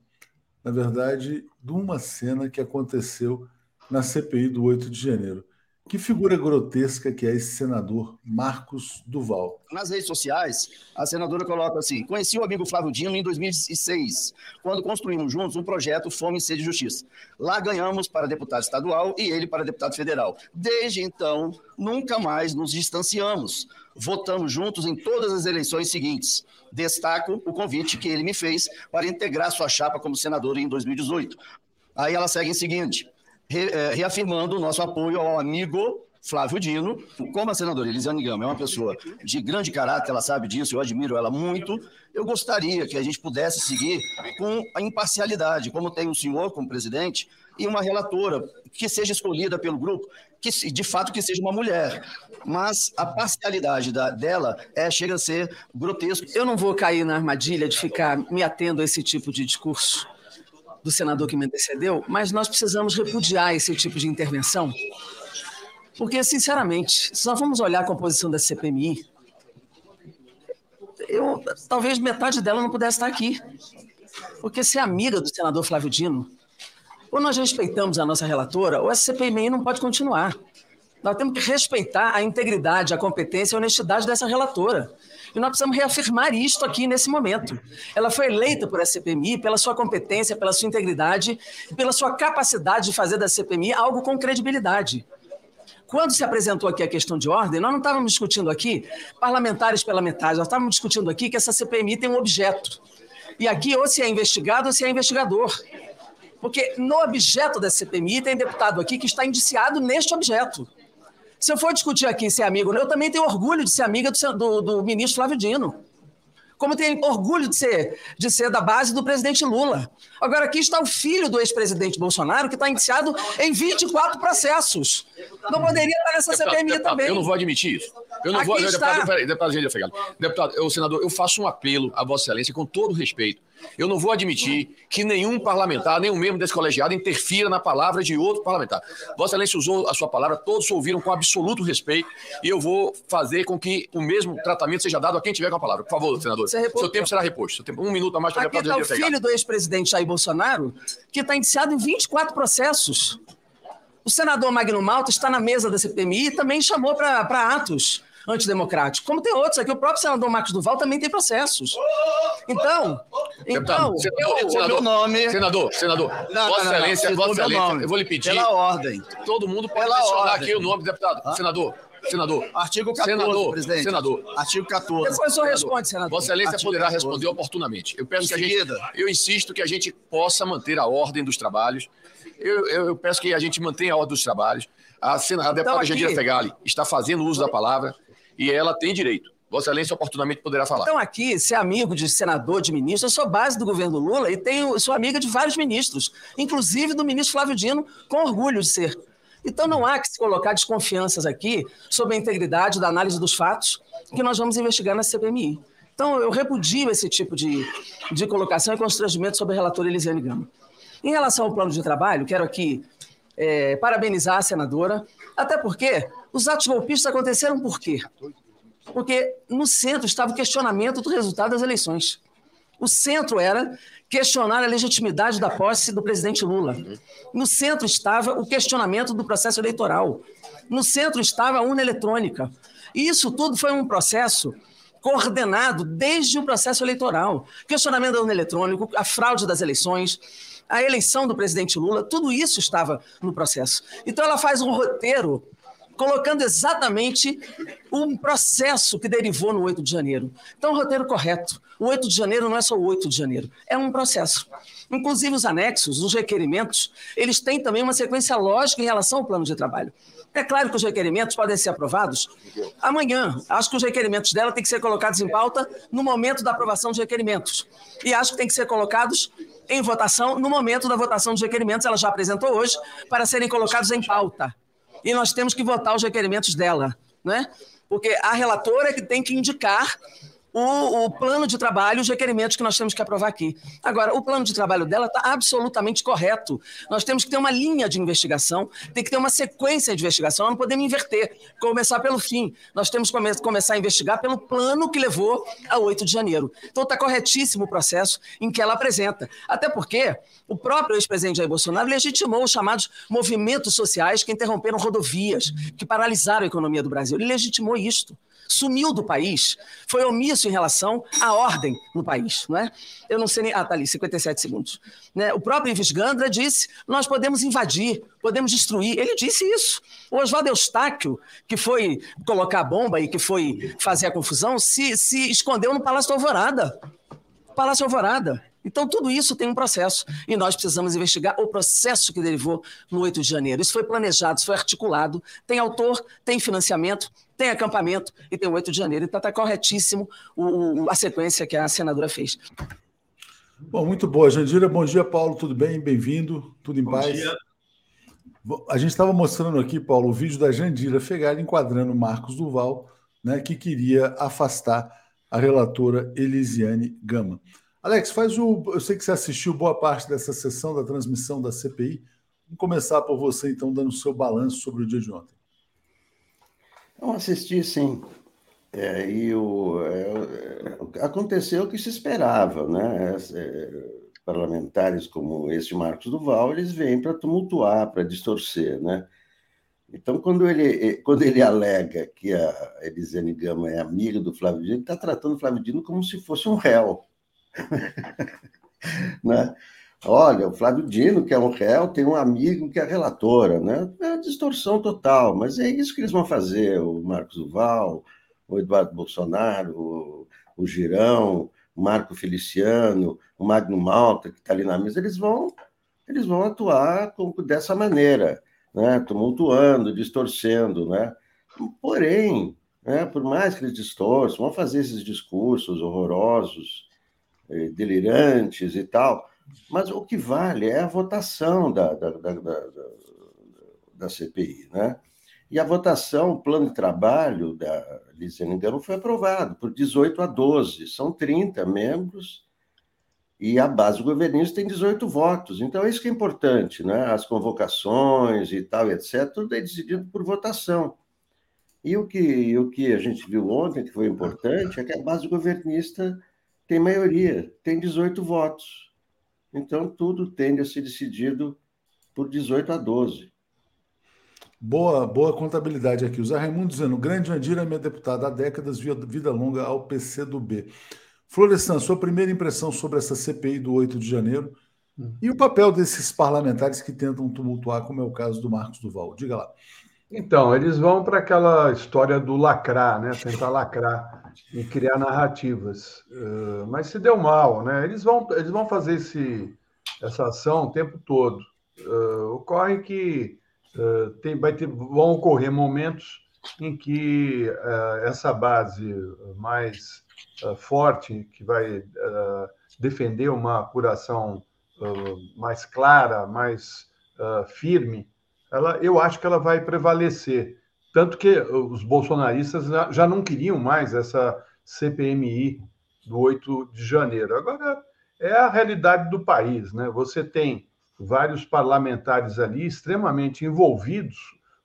na verdade, de uma cena que aconteceu na CPI do 8 de janeiro. Que figura grotesca que é esse senador Marcos Duval. Nas redes sociais, a senadora coloca assim: conheci o amigo Flávio Dino em 2006, quando construímos juntos um projeto Fome, Sede e Justiça. Lá ganhamos para deputado estadual e ele para deputado federal. Desde então, nunca mais nos distanciamos. Votamos juntos em todas as eleições seguintes. Destaco o convite que ele me fez para integrar sua chapa como senador em 2018. Aí ela segue em seguinte re, é, reafirmando o nosso apoio ao amigo Flávio Dino. Como a senadora Elisiane Gama é uma pessoa de grande caráter, ela sabe disso, eu admiro ela muito, eu gostaria que a gente pudesse seguir com a imparcialidade, como tem o senhor como presidente, e uma relatora que seja escolhida pelo grupo, que de fato que seja uma mulher. Mas a parcialidade da, dela é, chega a ser grotesco. Eu não vou cair na armadilha de ficar me atendo a esse tipo de discurso do senador que me antecedeu, mas nós precisamos repudiar esse tipo de intervenção, porque, sinceramente, se nós vamos olhar a composição da CPMI, eu, talvez metade dela não pudesse estar aqui, porque se é amiga do senador Flávio Dino, ou nós respeitamos a nossa relatora, ou essa CPMI não pode continuar. Nós temos que respeitar a integridade, a competência e a honestidade dessa relatora. E nós precisamos reafirmar isto aqui nesse momento. Ela foi eleita por essa CPMI pela sua competência, pela sua integridade pela sua capacidade de fazer da CPMI algo com credibilidade. Quando se apresentou aqui a questão de ordem, nós não estávamos discutindo aqui parlamentares pela metade, nós estávamos discutindo aqui que essa CPMI tem um objeto. E aqui ou se é investigado ou se é investigador. Porque no objeto da CPMI tem deputado aqui que está indiciado neste objeto. Se eu for discutir aqui ser amigo, eu também tenho orgulho de ser amiga do, do, do ministro Flávio Dino como tem orgulho de ser, de ser da base do presidente Lula. Agora, aqui está o filho do ex-presidente Bolsonaro, que está indiciado em 24 processos. Não poderia estar nessa deputado, CPMI deputado, também. Eu não vou admitir isso. Eu não aqui vou. Está. Deputado, peraí, deputado, deputado, eu, senador, eu faço um apelo a Vossa Excelência com todo respeito. Eu não vou admitir que nenhum parlamentar, nenhum membro desse colegiado interfira na palavra de outro parlamentar. Vossa Excelência usou a sua palavra, todos ouviram com absoluto respeito e eu vou fazer com que o mesmo tratamento seja dado a quem tiver com a palavra. Por favor, senador. Seu tempo será reposto. Seu tempo, um minuto a mais para Aqui está o filho do ex-presidente Jair Bolsonaro, que está indiciado em 24 processos. O senador Magno Malta está na mesa da CPMI e também chamou para atos antidemocrático. Como tem outros aqui, o próprio senador Marcos Duval também tem processos. Então, então senador, eu, senador, nome... Senador, senador, não, Vossa Excelência, Vossa Excelência, eu vou lhe pedir... Pela ordem. Todo mundo pode Pela mencionar ordem. aqui o nome do deputado. Ah? Senador, Senador. Artigo 14, senador, presidente. Senador. Artigo 14. Depois o senhor responde, senador. Vossa Excelência Artigo poderá 14. responder oportunamente. Eu peço em que a gente. Eu insisto que a gente possa manter a ordem dos trabalhos. Eu, eu, eu peço que a gente mantenha a ordem dos trabalhos. A, a deputada então, aqui... Jandira Fegali está fazendo uso da palavra e ela tem direito. Vossa Excelência oportunamente poderá falar. Então, aqui, ser amigo de senador, de ministro, eu sou base do governo Lula e tenho, sou amiga de vários ministros, inclusive do ministro Flávio Dino, com orgulho de ser. Então, não há que se colocar desconfianças aqui sobre a integridade da análise dos fatos que nós vamos investigar na CPMI. Então, eu repudio esse tipo de, de colocação e constrangimento sobre a relatora Elisiane Gama. Em relação ao plano de trabalho, quero aqui é, parabenizar a senadora, até porque os atos golpistas aconteceram por quê? Porque no centro estava o questionamento do resultado das eleições. O centro era questionar a legitimidade da posse do presidente Lula. No centro estava o questionamento do processo eleitoral. No centro estava a urna eletrônica. E isso tudo foi um processo coordenado desde o processo eleitoral. Questionamento da urna eletrônica, a fraude das eleições, a eleição do presidente Lula, tudo isso estava no processo. Então ela faz um roteiro colocando exatamente um processo que derivou no 8 de janeiro. Então, o roteiro correto. O 8 de janeiro não é só o 8 de janeiro, é um processo. Inclusive, os anexos, os requerimentos, eles têm também uma sequência lógica em relação ao plano de trabalho. É claro que os requerimentos podem ser aprovados amanhã. Acho que os requerimentos dela têm que ser colocados em pauta no momento da aprovação dos requerimentos. E acho que têm que ser colocados em votação no momento da votação dos requerimentos. Ela já apresentou hoje para serem colocados em pauta e nós temos que votar os requerimentos dela, né? Porque a relatora é que tem que indicar o, o, plano de trabalho, os requerimentos que nós temos que aprovar aqui. Agora, o plano de trabalho dela está absolutamente correto. Nós temos que ter uma linha de investigação, tem que ter uma sequência de investigação, nós não podemos inverter, começar pelo fim. Nós temos que come começar a investigar pelo plano que levou a 8 de janeiro. Então está corretíssimo o processo em que ela apresenta. Até porque o próprio ex-presidente Jair Bolsonaro legitimou os chamados movimentos sociais que interromperam rodovias, que paralisaram a economia do Brasil. Ele legitimou isto sumiu do país, foi omisso em relação à ordem no país. Não é? Eu não sei nem. Ah, tá ali, 57 segundos. Né? O próprio Ives Gandra disse: nós podemos invadir, podemos destruir. Ele disse isso. O Oswaldo Eustáquio, que foi colocar a bomba e que foi fazer a confusão, se, se escondeu no Palácio Alvorada. Palácio Alvorada. Então, tudo isso tem um processo e nós precisamos investigar o processo que derivou no 8 de janeiro. Isso foi planejado, isso foi articulado, tem autor, tem financiamento, tem acampamento e tem o 8 de janeiro. Então, está corretíssimo o, o, a sequência que a senadora fez. Bom, muito boa, Jandira. Bom dia, Paulo. Tudo bem? Bem-vindo. Tudo em Bom paz? Dia. A gente estava mostrando aqui, Paulo, o vídeo da Jandira Fegali enquadrando Marcos Duval, né, que queria afastar a relatora Elisiane Gama. Alex, faz o. Eu sei que você assistiu boa parte dessa sessão da transmissão da CPI. Vamos começar por você, então, dando o seu balanço sobre o dia de ontem. Eu assisti, sim. É, e o, é, aconteceu o que se esperava, né? É, parlamentares como esse Marcos Duval, eles vêm para tumultuar, para distorcer, né? Então, quando ele, quando ele alega que a Elisiane Gama é amiga do Flávio Dino, ele está tratando o Flávio Dino como se fosse um réu. *laughs* né? Olha, o Flávio Dino, que é um réu, tem um amigo que é relatora, né? É uma distorção total, mas é isso que eles vão fazer, o Marcos Duval, o Eduardo Bolsonaro, o, o Girão, o Marco Feliciano, o Magno Malta, que está ali na mesa, eles vão, eles vão atuar com, dessa maneira, né? tumultuando, distorcendo. Né? Porém, né, por mais que eles distorçam, vão fazer esses discursos horrorosos, eh, delirantes e tal. Mas o que vale é a votação da, da, da, da, da CPI. Né? E a votação, o plano de trabalho da Lisiane Gama foi aprovado por 18 a 12. São 30 membros e a base governista tem 18 votos. Então, é isso que é importante, né? As convocações e tal, etc., tudo é decidido por votação. E o que, o que a gente viu ontem, que foi importante, é que a base governista tem maioria, tem 18 votos. Então, tudo tende a ser decidido por 18 a 12. Boa, boa contabilidade aqui. O Zé Raimundo dizendo: grande Andira, minha deputada há décadas, vida longa ao PCdoB. Florestan, sua primeira impressão sobre essa CPI do 8 de janeiro hum. e o papel desses parlamentares que tentam tumultuar, como é o caso do Marcos Duval. Diga lá. Então, eles vão para aquela história do lacrar, né? *laughs* Tentar lacrar e criar narrativas. Uh, mas se deu mal, né? Eles vão, eles vão fazer esse, essa ação o tempo todo. Uh, ocorre que uh, tem, vai ter, vão ocorrer momentos em que essa base mais forte, que vai defender uma apuração mais clara, mais firme, ela, eu acho que ela vai prevalecer. Tanto que os bolsonaristas já não queriam mais essa CPMI do 8 de janeiro. Agora, é a realidade do país. Né? Você tem vários parlamentares ali extremamente envolvidos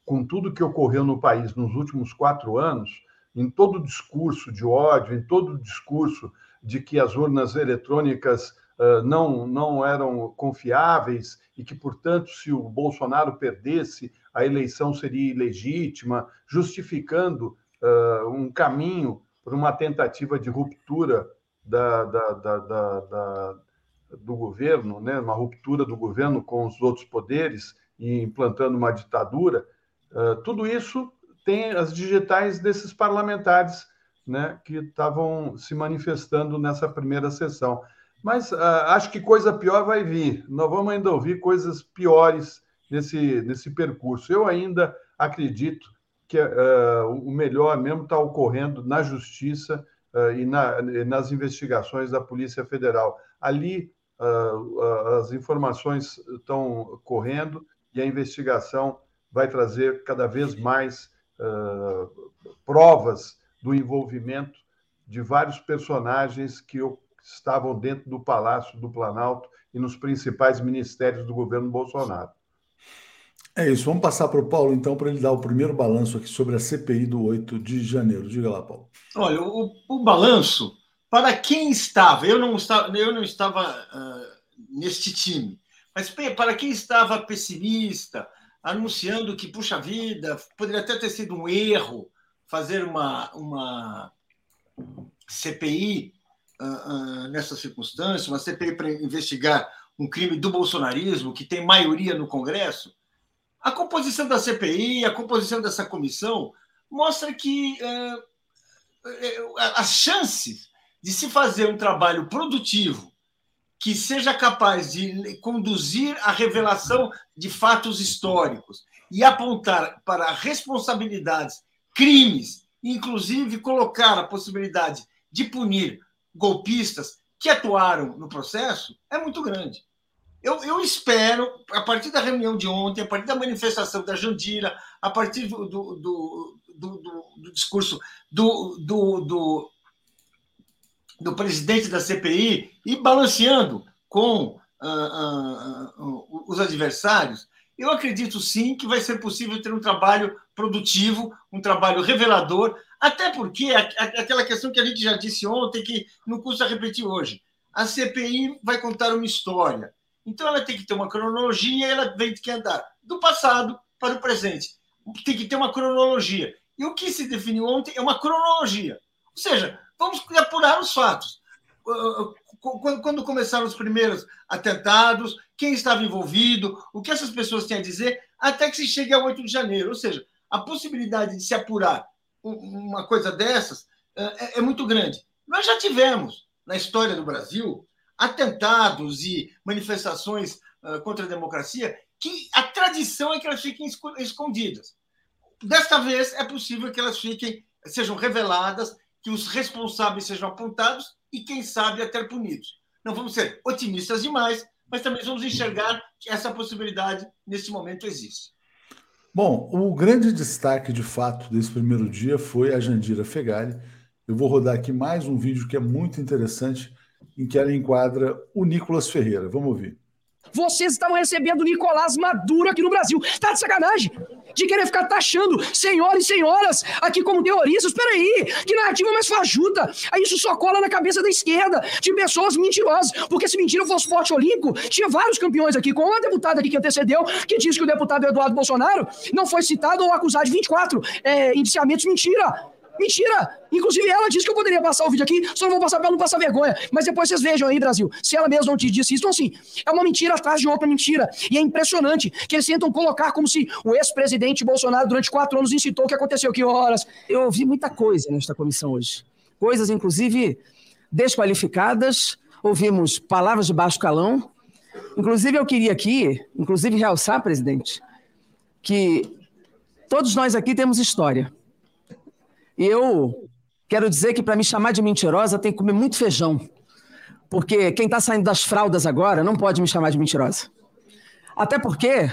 com tudo que ocorreu no país nos últimos quatro anos, em todo o discurso de ódio, em todo o discurso de que as urnas eletrônicas uh, não, não eram confiáveis e que, portanto, se o Bolsonaro perdesse, a eleição seria ilegítima, justificando uh, um caminho para uma tentativa de ruptura da, da, da, do governo, né? uma ruptura do governo com os outros poderes e implantando uma ditadura. Uh, tudo isso tem as digitais desses parlamentares né, que estavam se manifestando nessa primeira sessão. Mas uh, acho que coisa pior vai vir. Nós vamos ainda ouvir coisas piores nesse, nesse percurso. Eu ainda acredito que uh, o melhor mesmo está ocorrendo na justiça uh, e, na, nas investigações da Polícia Federal. Ali as informações estão correndo e a investigação vai trazer cada vez mais provas do envolvimento de vários personagens que estavam dentro do Palácio do Planalto e nos principais ministérios do governo Bolsonaro. É isso. Vamos passar para o Paulo, então, para ele dar o primeiro balanço aqui sobre a CPI do 8 de janeiro. Diga lá, Paulo. Olha, o, o balanço, para quem estava, eu não estava, eu não estava uh, neste time, mas para quem estava pessimista, anunciando que, puxa vida, poderia até ter sido um erro fazer uma, uma CPI uh, uh, nessa circunstância, uma CPI para investigar um crime do bolsonarismo que tem maioria no Congresso, a composição da CPI, a composição dessa comissão, mostra que uh, as chances de se fazer um trabalho produtivo que seja capaz de conduzir a revelação de fatos históricos e apontar para responsabilidades, crimes, inclusive colocar a possibilidade de punir golpistas que atuaram no processo, é muito grande. Eu, eu, espero, a partir da reunião de ontem, a partir da manifestação da Jandira, a partir do, do, do, do, do discurso do, do, do, presidente da CPI e balanceando com uh, uh, uh, os adversários, eu acredito sim que vai ser possível ter um trabalho produtivo, um trabalho revelador, até porque aquela questão que a gente já disse ontem, que não custa repetir hoje. A CPI vai contar uma história então ela tem que ter uma cronologia ela tem que andar do passado para o presente. Tem que ter uma cronologia. E o que se definiu ontem é uma cronologia. Ou seja, vamos apurar os fatos. Uh, uh, quando começaram os primeiros atentados, quem estava envolvido, o que essas pessoas têm a dizer, até que se chegue ao 8 de janeiro. Ou seja, a possibilidade de se apurar uma coisa dessas uh, é, é muito grande. Nós já tivemos, na história do Brasil, atentados e manifestações uh, contra a democracia, que a tradição é que elas fiquem escondidas. Desta vez é possível que elas fiquem, sejam reveladas, que os responsáveis sejam apontados e, quem sabe, até punidos. Não vamos ser otimistas demais, mas também vamos enxergar que essa possibilidade, nesse momento, existe. Bom, o grande destaque, de fato, desse primeiro dia foi a Jandira Fegali. Eu vou rodar aqui mais um vídeo que é muito interessante em que ela enquadra o Nicolas Ferreira. Vamos ouvir. Vocês estavam recebendo Nicolás Maduro aqui no Brasil. Tá de sacanagem? De querer ficar taxando senhores e senhoras aqui como terroristas. Peraí, que narrativa mais fajuta. Aí isso só cola na cabeça da esquerda, de pessoas mentirosas. Porque se mentira fosse esporte olímpico, tinha vários campeões aqui, como a deputada aqui que antecedeu, que disse que o deputado Eduardo Bolsonaro não foi citado ou acusado de 24 é, indiciamentos. Mentira! Mentira! Inclusive, ela disse que eu poderia passar o vídeo aqui, só não vou passar para não passar vergonha. Mas depois vocês vejam aí, Brasil, se ela mesma não te disse isso. Então, assim, é uma mentira atrás de outra mentira. E é impressionante que eles tentam colocar como se o ex-presidente Bolsonaro, durante quatro anos, incitou o que aconteceu. Que horas? Eu ouvi muita coisa nesta comissão hoje. Coisas, inclusive, desqualificadas. Ouvimos palavras de baixo calão. Inclusive, eu queria aqui, inclusive, realçar, presidente, que todos nós aqui temos história. Eu quero dizer que para me chamar de mentirosa tem que comer muito feijão. Porque quem está saindo das fraldas agora não pode me chamar de mentirosa. Até porque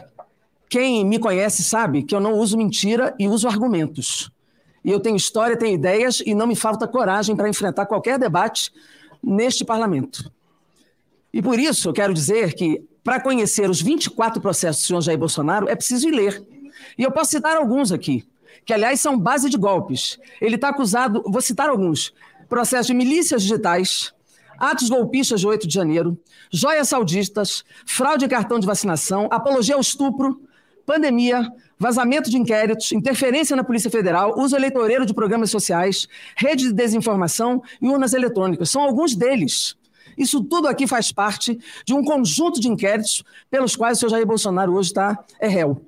quem me conhece sabe que eu não uso mentira e uso argumentos. E eu tenho história, tenho ideias e não me falta coragem para enfrentar qualquer debate neste parlamento. E por isso eu quero dizer que, para conhecer os 24 processos do senhor Jair Bolsonaro, é preciso ir ler. E eu posso citar alguns aqui que aliás são base de golpes. Ele está acusado, vou citar alguns: processo de milícias digitais, atos golpistas de 8 de janeiro, joias saudistas, fraude em cartão de vacinação, apologia ao estupro, pandemia, vazamento de inquéritos, interferência na Polícia Federal, uso eleitoreiro de programas sociais, rede de desinformação e urnas eletrônicas. São alguns deles. Isso tudo aqui faz parte de um conjunto de inquéritos pelos quais o senhor Jair Bolsonaro hoje está é réu.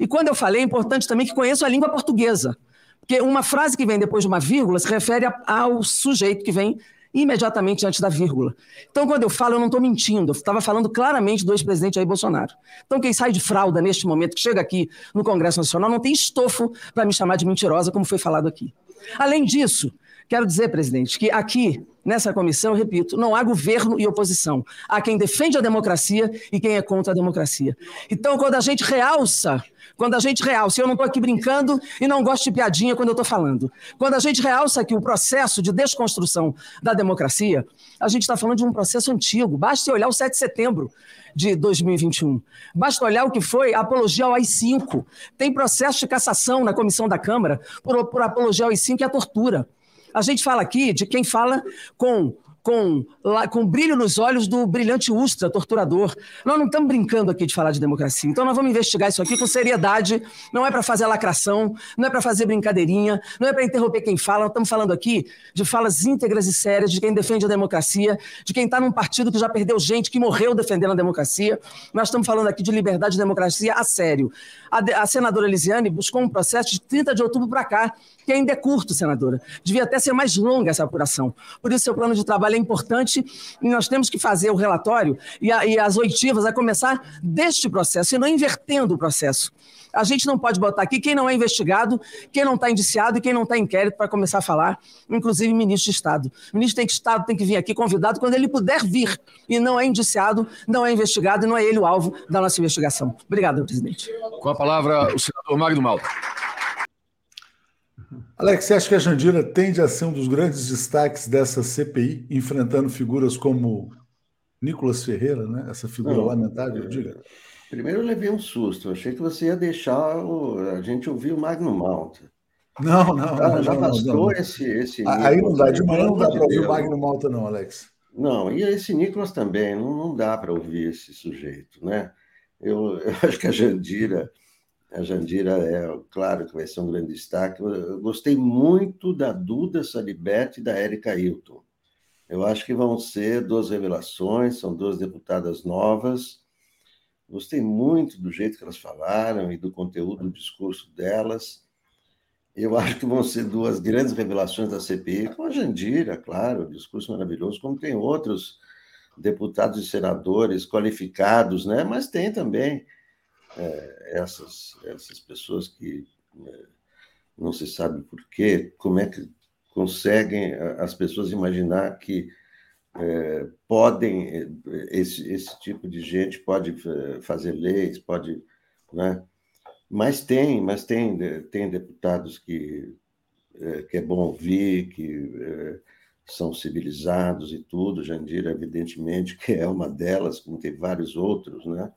E quando eu falei, é importante também que conheçam a língua portuguesa. Porque uma frase que vem depois de uma vírgula se refere ao sujeito que vem imediatamente antes da vírgula. Então, quando eu falo, eu não estou mentindo. Eu estava falando claramente do ex-presidente Jair Bolsonaro. Então, quem sai de fralda neste momento, que chega aqui no Congresso Nacional, não tem estofo para me chamar de mentirosa, como foi falado aqui. Além disso, quero dizer, presidente, que aqui nessa comissão, eu repito, não há governo e oposição. Há quem defende a democracia e quem é contra a democracia. Então, quando a gente realça quando a gente realça, eu não estou aqui brincando e não gosto de piadinha quando eu estou falando. Quando a gente realça aqui o processo de desconstrução da democracia, a gente está falando de um processo antigo. Basta olhar o 7 de setembro de 2021. Basta olhar o que foi a apologia ao AI-5. Tem processo de cassação na comissão da Câmara por, por apologia ao AI-5 e a tortura. A gente fala aqui de quem fala com com, com brilho nos olhos do brilhante Ustra, torturador. Nós não estamos brincando aqui de falar de democracia. Então nós vamos investigar isso aqui com seriedade. Não é para fazer lacração, não é para fazer brincadeirinha, não é para interromper quem fala. Nós estamos falando aqui de falas íntegras e sérias de quem defende a democracia, de quem está num partido que já perdeu gente, que morreu defendendo a democracia. Nós estamos falando aqui de liberdade e democracia a sério. A, a senadora Elisiane buscou um processo de 30 de outubro para cá, que ainda é curto, senadora. Devia até ser mais longa essa apuração. Por isso, seu plano de trabalho é importante e nós temos que fazer o relatório e, a, e as oitivas a começar deste processo e não invertendo o processo. A gente não pode botar aqui quem não é investigado, quem não está indiciado e quem não está em inquérito para começar a falar, inclusive ministro de Estado. O ministro tem que, Estado tem que vir aqui convidado quando ele puder vir e não é indiciado, não é investigado e não é ele o alvo da nossa investigação. Obrigado, presidente. Com a palavra, o senador Magno Malta. Alex, você acha que a Jandira tende a ser um dos grandes destaques dessa CPI, enfrentando figuras como Nicolas Ferreira, né? essa figura Não, lamentável, diga? Primeiro eu levei um susto, eu achei que você ia deixar o... a gente ouvir o Magno Malta. Não, não, já, não, já não, bastou não, esse, esse. Aí não dá, de manhã não dá para ouvir o Magno Malta, não, Alex. Não, e esse Nicolas também, não, não dá para ouvir esse sujeito, né? Eu, eu *laughs* acho que a Jandira a Jandira é, claro que vai ser um grande destaque. Eu gostei muito da Duda Salibete e da Érica Hilton. Eu acho que vão ser duas revelações, são duas deputadas novas. Gostei muito do jeito que elas falaram e do conteúdo do discurso delas. Eu *laughs* acho que vão ser duas grandes revelações da CPI, com a Jandira, claro, um discurso maravilhoso, como tem outros deputados e senadores qualificados, né? mas tem também é, essas, essas pessoas que é, não se sabe por quê, como é que conseguem as pessoas imaginar que é, podem, é, esse, esse tipo de gente pode é, fazer leis, pode. Né? Mas tem, mas tem, tem deputados que, é, que é bom ouvir, que são civilizados e tudo. Jandira, evidentemente, que é uma delas, como tem vários outros, né?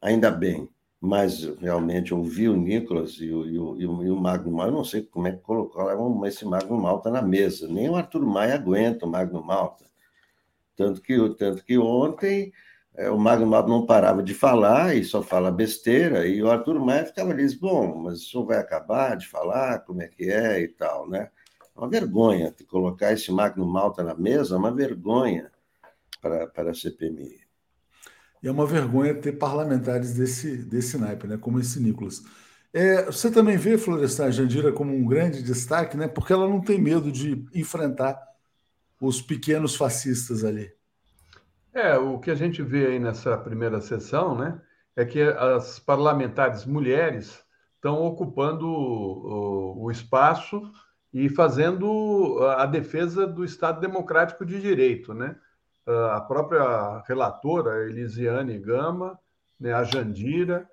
Ainda bem mas realmente ouvi o Nicolas e o, e o, e o, Magno Malta, eu não sei como é que colocaram esse Magno Malta na mesa, nem o Arthur Maia aguenta o Magno Malta. Tanto que, tanto que ontem é, o Magno Malta não parava de falar e só fala besteira, e o Arthur Maia ficava ali, bom, mas isso vai acabar de falar, como é que é e tal, né? É uma vergonha colocar esse Magno Malta na mesa, é uma vergonha para, para a CPMI. E é uma vergonha ter parlamentares desse, desse naipe, né? como esse Nicolas. É, você também vê Florestan Jandira como um grande destaque, né? porque ela não tem medo de enfrentar os pequenos fascistas ali. É, o que a gente vê aí nessa primeira sessão, né, é que as parlamentares mulheres estão ocupando o, o espaço e fazendo a defesa do Estado Democrático de Direito, né? Ah, a própria relatora, Elisiane Gama, né, a Jandira,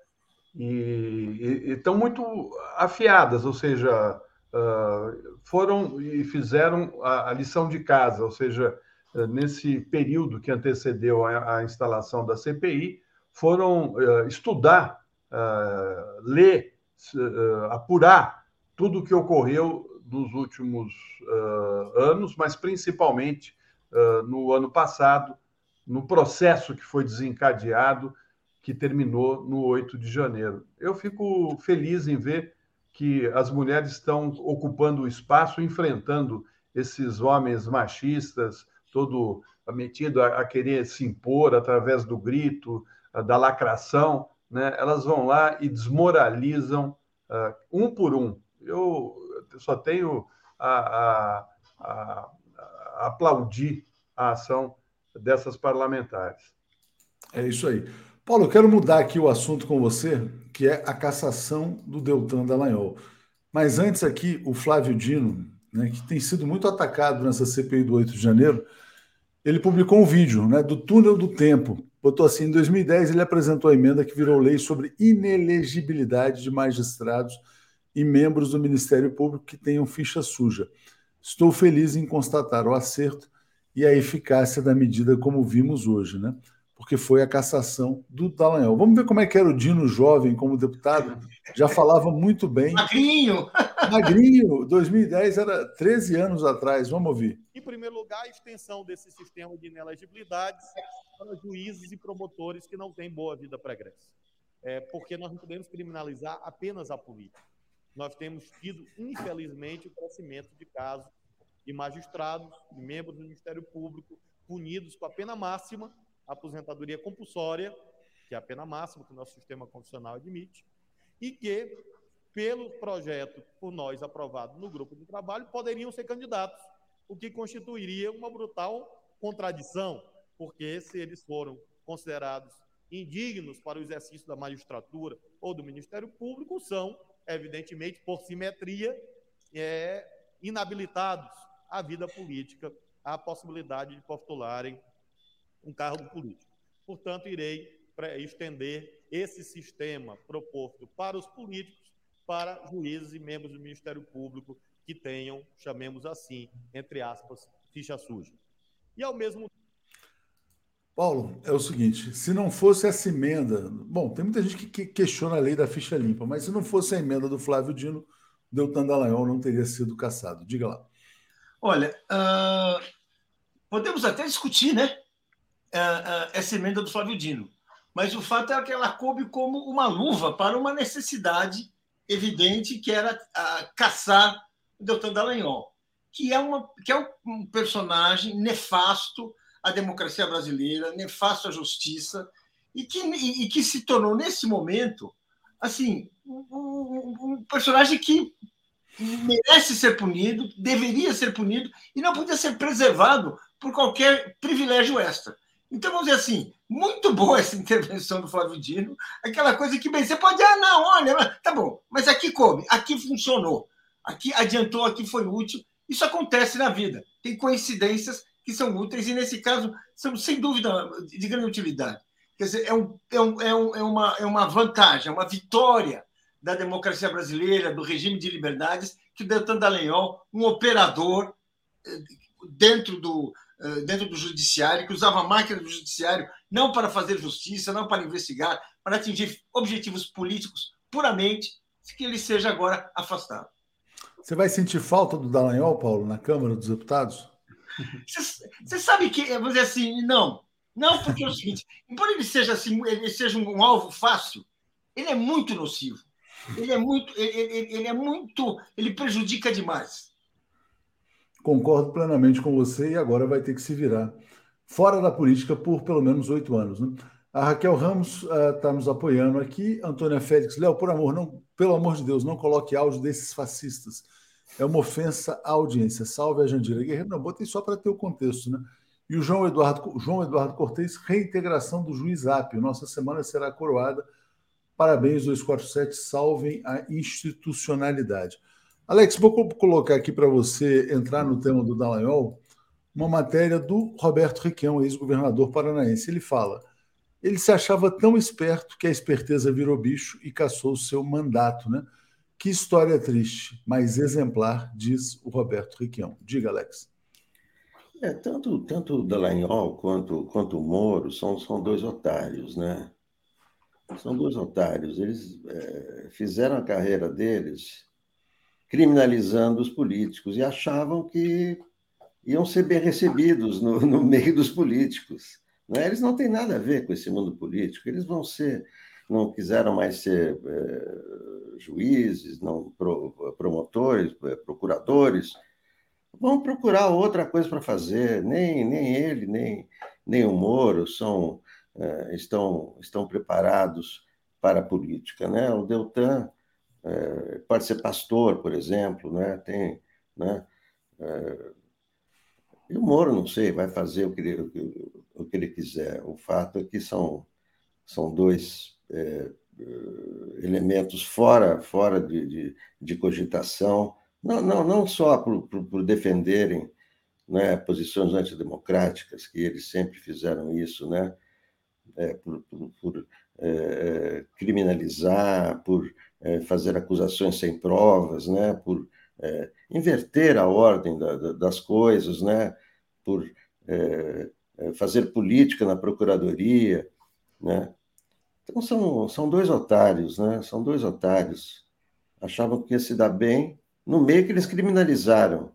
e estão muito afiadas, ou seja, uh, foram e fizeram a, a, lição de casa, ou seja, uh, nesse período que antecedeu a, a instalação da CPI, foram uh, estudar, ler, apurar tudo o que ocorreu nos últimos anos, mas principalmente no ano passado, no processo que foi desencadeado, que terminou no 8 de janeiro. Eu fico feliz em ver que as mulheres estão ocupando o espaço, enfrentando esses homens machistas, todo metido a, a querer se impor através do grito, da lacração, né? elas vão lá e desmoralizam uh, um por um. Eu só tenho a, a, a aplaudir a ação dessas parlamentares. É isso aí. Paulo, eu quero mudar aqui o assunto com você, que é a cassação do Deltan Dallagnol. Mas antes aqui, o Flávio Dino né, que tem sido muito atacado nessa CPI do 8 de janeiro, ele publicou um vídeo né, do túnel do tempo. Botou assim: em 2010, ele apresentou a emenda que virou lei sobre inelegibilidade de magistrados e membros do Ministério Público que tenham ficha suja. Estou feliz em constatar o acerto e a eficácia da medida, como vimos hoje, né? Porque foi a cassação do Dallagnol. Vamos ver como é que era o Dino jovem como deputado. Já falava muito bem. Magrinho! *laughs* Magrinho, 2010 era 13 anos atrás. Vamos ouvir. Em primeiro lugar, a extensão desse sistema de inelegibilidade para juízes e promotores que não têm boa vida pregressa. É, porque nós não podemos criminalizar apenas a política. Nós temos tido, infelizmente, o crescimento de casos de magistrados, de membros do Ministério Público, punidos com a pena máxima aposentadoria compulsória, que é a pena máxima que o nosso sistema constitucional admite, e que, pelo projeto por nós aprovado no grupo de trabalho, poderiam ser candidatos, o que constituiria uma brutal contradição, porque se eles foram considerados indignos para o exercício da magistratura ou do Ministério Público, são, evidentemente, por simetria, é, inabilitados à vida política, à possibilidade de postularem um cargo político. Portanto, irei estender esse sistema proposto para os políticos, para juízes e membros do Ministério Público que tenham, chamemos assim, entre aspas, ficha suja. E ao mesmo Paulo, é o seguinte: se não fosse essa emenda. Bom, tem muita gente que questiona a lei da ficha limpa, mas se não fosse a emenda do Flávio Dino, Deltan Dallagnol não teria sido caçado. Diga lá. Olha, uh, podemos até discutir, né? Essa emenda do Flávio Dino. Mas o fato é que ela coube como uma luva para uma necessidade evidente, que era caçar o Deltan Dallagnol, que é, uma, que é um personagem nefasto à democracia brasileira, nefasto à justiça, e que, e que se tornou, nesse momento, assim, um, um personagem que merece ser punido, deveria ser punido, e não podia ser preservado por qualquer privilégio extra. Então, vamos dizer assim, muito boa essa intervenção do Flávio Dino, aquela coisa que, bem, você pode, ah, não, olha, tá bom, mas aqui come, aqui funcionou, aqui adiantou, aqui foi útil. Isso acontece na vida. Tem coincidências que são úteis e, nesse caso, são sem dúvida de grande utilidade. Quer dizer, é, um, é, um, é, é, uma, é uma vantagem, é uma vitória da democracia brasileira, do regime de liberdades, que o Deltan Dallagnol, um operador eh, dentro do, dentro do judiciário, que usava a máquina do judiciário não para fazer justiça, não para investigar, para atingir objetivos políticos puramente, que ele seja agora afastado. Você vai sentir falta do Dallagnol, Paulo, na Câmara dos Deputados? Você, você sabe que, vou dizer assim, não. Não, porque é o seguinte, embora ele seja assim, ele seja um, um alvo fácil, ele é muito nocivo. Ele é muito, ele, ele é muito, ele prejudica demais. Concordo plenamente com você e agora vai ter que se virar fora da política por pelo menos oito anos. Né? A Raquel Ramos está uh, nos apoiando aqui. Antônia Félix, Léo, por amor, não, pelo amor de Deus, não coloque áudio desses fascistas. É uma ofensa à audiência. Salve a Jandira Guerreiro. Não, botei só para ter o contexto, né? E o João Eduardo, João Eduardo Cortez, reintegração do juiz Apio. Nossa semana será coroada. Parabéns, 247, salvem a institucionalidade. Alex, vou colocar aqui para você entrar no tema do Dallagnol uma matéria do Roberto Requião, ex-governador paranaense. Ele fala: ele se achava tão esperto que a esperteza virou bicho e caçou o seu mandato, né? Que história triste, mas exemplar, diz o Roberto Requião. Diga, Alex. É, tanto, tanto o Dallagnol quanto, quanto o Moro são, são dois otários, né? São dois otários. Eles é, fizeram a carreira deles criminalizando os políticos e achavam que iam ser bem recebidos no, no meio dos políticos. Né? Eles não têm nada a ver com esse mundo político, eles vão ser, não quiseram mais ser é, juízes, não pro, promotores, é, procuradores, vão procurar outra coisa para fazer. Nem, nem ele, nem, nem o Moro são, é, estão, estão preparados para a política. Né? O Deltan é, pode ser pastor, por exemplo, né? Tem, né? É, e o Moro, não sei, vai fazer o que ele, o que, ele quiser. O fato é que são, são dois é, elementos fora, fora de, de, de, cogitação não, não, não só por, por, por defenderem né, posições antidemocráticas, que eles sempre fizeram isso, né, é, por, por, por é, criminalizar, por é, fazer acusações sem provas, né, por é, inverter a ordem da, da, das coisas, né, por é, é, fazer política na procuradoria, né. Então são, são dois otários, né, são dois otários. Achavam que ia se dar bem no meio que eles criminalizaram,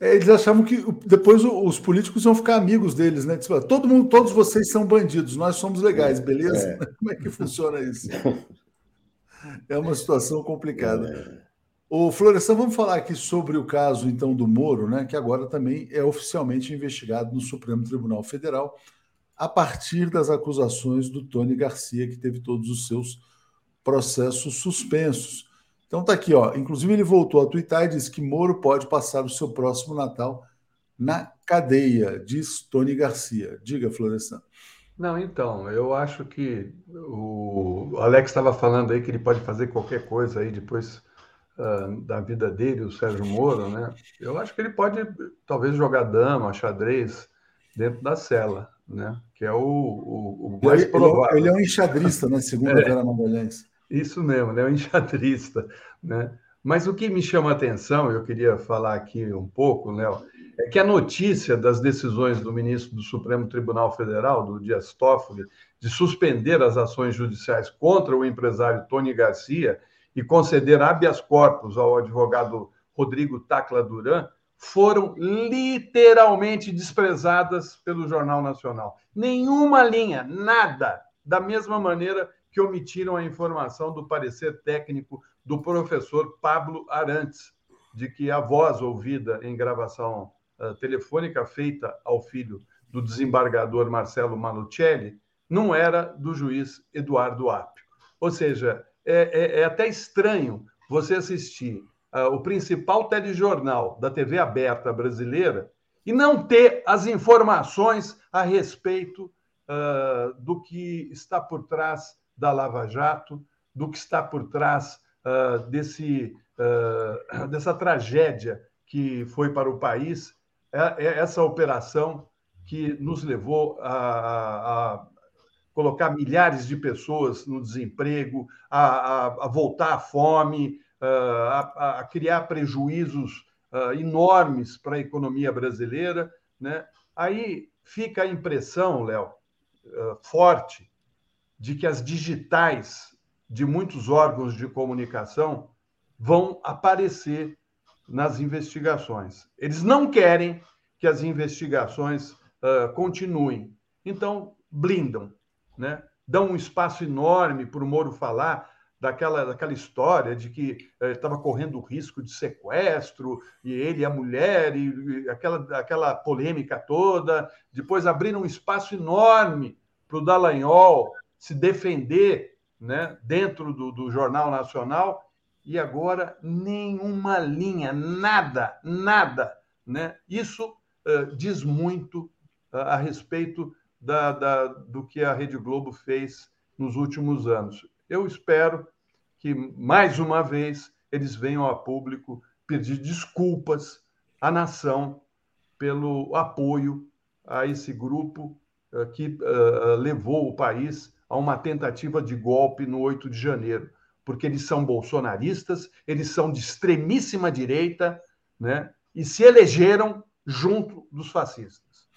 é, eles achavam que depois os políticos iam ficar amigos deles, né? Todo mundo, todos vocês são bandidos, nós somos legais, beleza? É. *laughs* Como é que funciona isso? *laughs* *laughs* É uma situação complicada. É. O Florestan, vamos falar aqui sobre o caso então do Moro, né? Que agora também é oficialmente investigado no Supremo Tribunal Federal a partir das acusações do Tony Garcia, que teve todos os seus processos suspensos. Então tá aqui, ó. Inclusive ele voltou a twittar e disse que Moro pode passar o seu próximo Natal na cadeia, diz Tony Garcia. Diga, Florestan. Não, então, eu acho que o Alex estava falando aí que ele pode fazer qualquer coisa aí depois uh, da vida dele, o Sérgio Moro, né? Eu acho que ele pode talvez jogar dama, xadrez dentro da cela, né? Que é o, o, o mais ele, provável. Ele é um enxadrista, né? Segundo é. a Vera Magalhães. Isso mesmo, né? O enxadrista, né? Mas o que me chama a atenção, eu queria falar aqui um pouco, Léo, é que a notícia das decisões do ministro do Supremo Tribunal Federal, do Dias Toffoli, de suspender as ações judiciais contra o empresário Tony Garcia e conceder habeas corpus ao advogado Rodrigo Tacla Duran, foram literalmente desprezadas pelo Jornal Nacional. Nenhuma linha, nada. Da mesma maneira que omitiram a informação do parecer técnico do professor Pablo Arantes, de que a voz ouvida em gravação uh, telefônica feita ao filho do desembargador Marcelo Manuccelli não era do juiz Eduardo Apio. Ou seja, é, é, é até estranho você assistir uh, o principal telejornal da TV aberta brasileira e não ter as informações a respeito uh, do que está por trás da Lava Jato, do que está por trás uh, desse, dessa tragédia que foi para o país, essa operação que nos levou a, a, colocar milhares de pessoas no desemprego, a, a voltar à fome, a, a, criar prejuízos enormes para a economia brasileira. Né? Aí fica a impressão, Léo, forte, de que as digitais de muitos órgãos de comunicação vão aparecer nas investigações. Eles não querem que as investigações uh, continuem. Então, blindam, né? dão um espaço enorme para o Moro falar daquela, daquela história de que estava uh, correndo risco de sequestro, e ele e a mulher, e, e aquela, aquela polêmica toda. Depois abriram um espaço enorme para o Dallagnol se defender né, dentro do, do Jornal Nacional e agora nenhuma linha, nada, nada. Né? Isso uh, diz muito uh, a respeito da, da, do que a Rede Globo fez nos últimos anos. Eu espero que, mais uma vez, eles venham a público pedir desculpas à nação pelo apoio a esse grupo uh, que levou o país a uma tentativa de golpe no 8 de janeiro, porque eles são bolsonaristas, eles são de extremíssima direita, né? E se elegeram junto dos fascistas.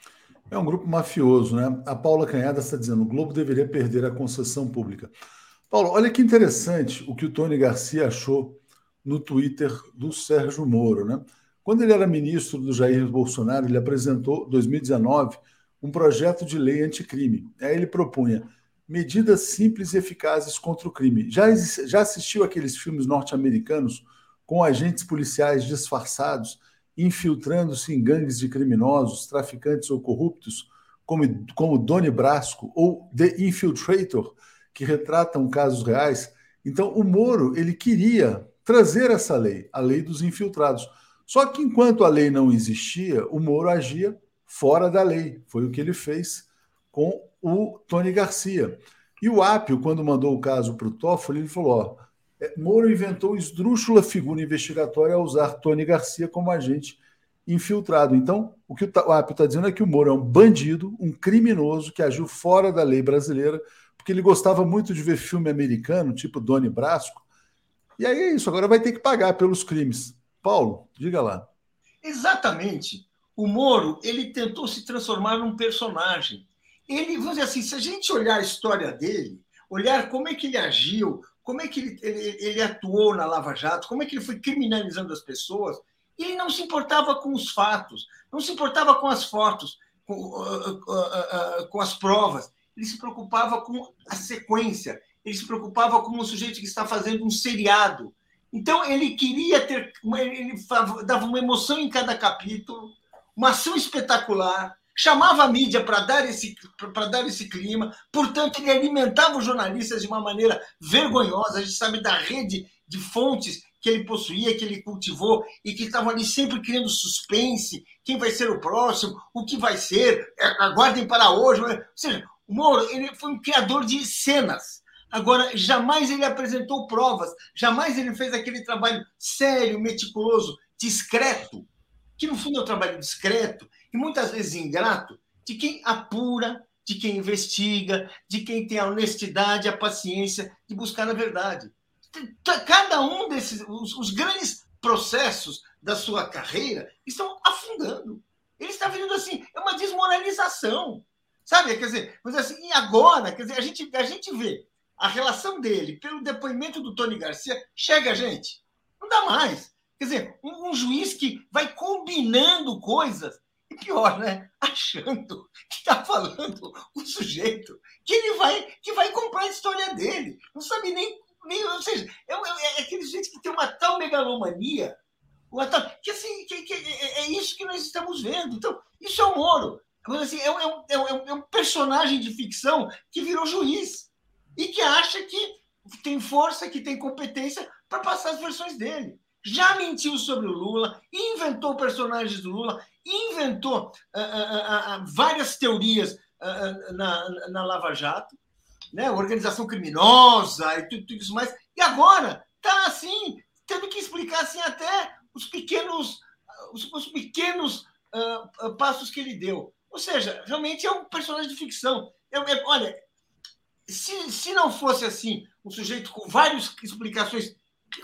É um grupo mafioso, né? A Paula Canhada está dizendo: o Globo deveria perder a concessão pública. Paulo, olha que interessante o que o Tony Garcia achou no Twitter do Sérgio Moro, né? Quando ele era ministro do Jair Bolsonaro, ele apresentou, 2019, um projeto de lei anticrime. Aí ele propunha medidas simples e eficazes contra o crime. Já, já assistiu aqueles filmes norte-americanos com agentes policiais disfarçados, infiltrando-se em gangues de criminosos, traficantes ou corruptos, como, como Doni Brasco ou The Infiltrator, que retratam casos reais? Então, o Moro ele queria trazer essa lei, a lei dos infiltrados. Só que enquanto a lei não existia, o Moro agia fora da lei. Foi o que ele fez com o Tony Garcia. E o Apio, quando mandou o caso para o Toffoli, ele falou: ó, É, Moro inventou esdrúxula figura investigatória ao usar Tony Garcia como agente infiltrado. Então, o que o API está dizendo é que o Moro é um bandido, um criminoso que agiu fora da lei brasileira, porque ele gostava muito de ver filme americano, tipo Doni Brasco. E aí é isso, agora vai ter que pagar pelos crimes. Paulo, diga lá. Exatamente. O Moro, ele tentou se transformar num personagem. Ele, vamos dizer assim, se a gente olhar a história dele, olhar como é que ele agiu, como é que ele, ele, ele atuou na Lava Jato, como é que ele foi criminalizando as pessoas, ele não se importava com os fatos, não se importava com as fotos, com, uh, uh, uh, com as provas, ele se preocupava com a sequência, ele se preocupava com um sujeito que está fazendo um seriado. Então, ele queria ter. Ele dava uma emoção em cada capítulo, uma ação espetacular, chamava a mídia para dar, esse, dar esse clima, portanto, ele alimentava os jornalistas de uma maneira vergonhosa. A gente sabe da rede de fontes que ele possuía, que ele cultivou e que estavam ali sempre criando suspense: quem vai ser o próximo, o que vai ser, é, aguardem para hoje. Ou seja, o Moro ele foi um criador de cenas. Agora, jamais ele apresentou provas, jamais ele fez aquele trabalho sério, meticuloso, discreto, que no fundo é um trabalho discreto e muitas vezes ingrato, de quem apura, de quem investiga, de quem tem a honestidade, a paciência de buscar a verdade. Cada um desses, os, os grandes processos da sua carreira estão afundando. Ele está vendo assim, é uma desmoralização. Sabe? Quer dizer, mas assim, e agora, quer dizer, a gente, a gente vê a relação dele pelo depoimento do Tony Garcia, chega, gente. Não dá mais. Quer dizer, um, um juiz que vai combinando coisas pior, né? Achando que está falando o sujeito que ele vai que vai comprar a história dele. Não sabe nem nem, ou seja, é, é, é aquele que tem uma tal megalomania, que assim, que, que é, é, isso que nós estamos vendo. Então, isso é o Moro. Assim, é, um, é, um, é um personagem de ficção que virou juiz e que acha que tem força, que tem competência para passar as versões dele. Já mentiu sobre o Lula, inventou personagens do Lula, inventou uh, uh, uh, várias teorias na, na Lava Jato né, organização criminosa e tudo, tudo isso mais. E agora está assim, tendo que explicar assim até os pequenos, os, os pequenos passos que ele deu. Ou seja, realmente é um personagem de ficção. É, é, olha, se, se não fosse assim, um sujeito com várias explicações,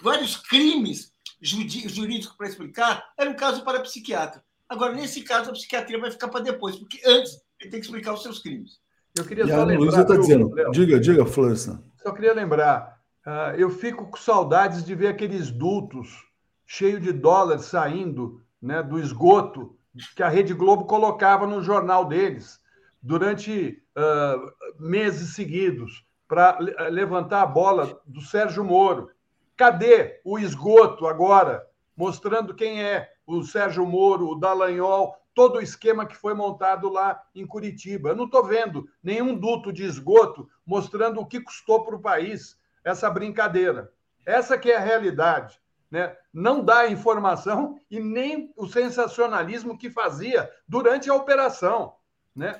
vários crimes jurídicos para explicar, era um caso para psiquiatra. Agora, nesse caso, a psiquiatria vai ficar para depois, porque antes ele tem que explicar os seus crimes. Eu queria e só a lembrar. Luísa está dizendo. Léo, diga, diga, Florestan. Só queria lembrar. Uh, eu fico com saudades de ver aqueles dutos cheios de dólares saindo né, do esgoto que a Rede Globo colocava no jornal deles durante uh, meses seguidos para levantar a bola do Sérgio Moro. Cadê o esgoto agora, mostrando quem é o Sérgio Moro, o Dallagnol, todo o esquema que foi montado lá em Curitiba. Eu não estou vendo nenhum duto de esgoto mostrando o que custou para o país essa brincadeira. Essa que é a realidade. Né? Não dá informação e nem o sensacionalismo que fazia durante a operação. Né?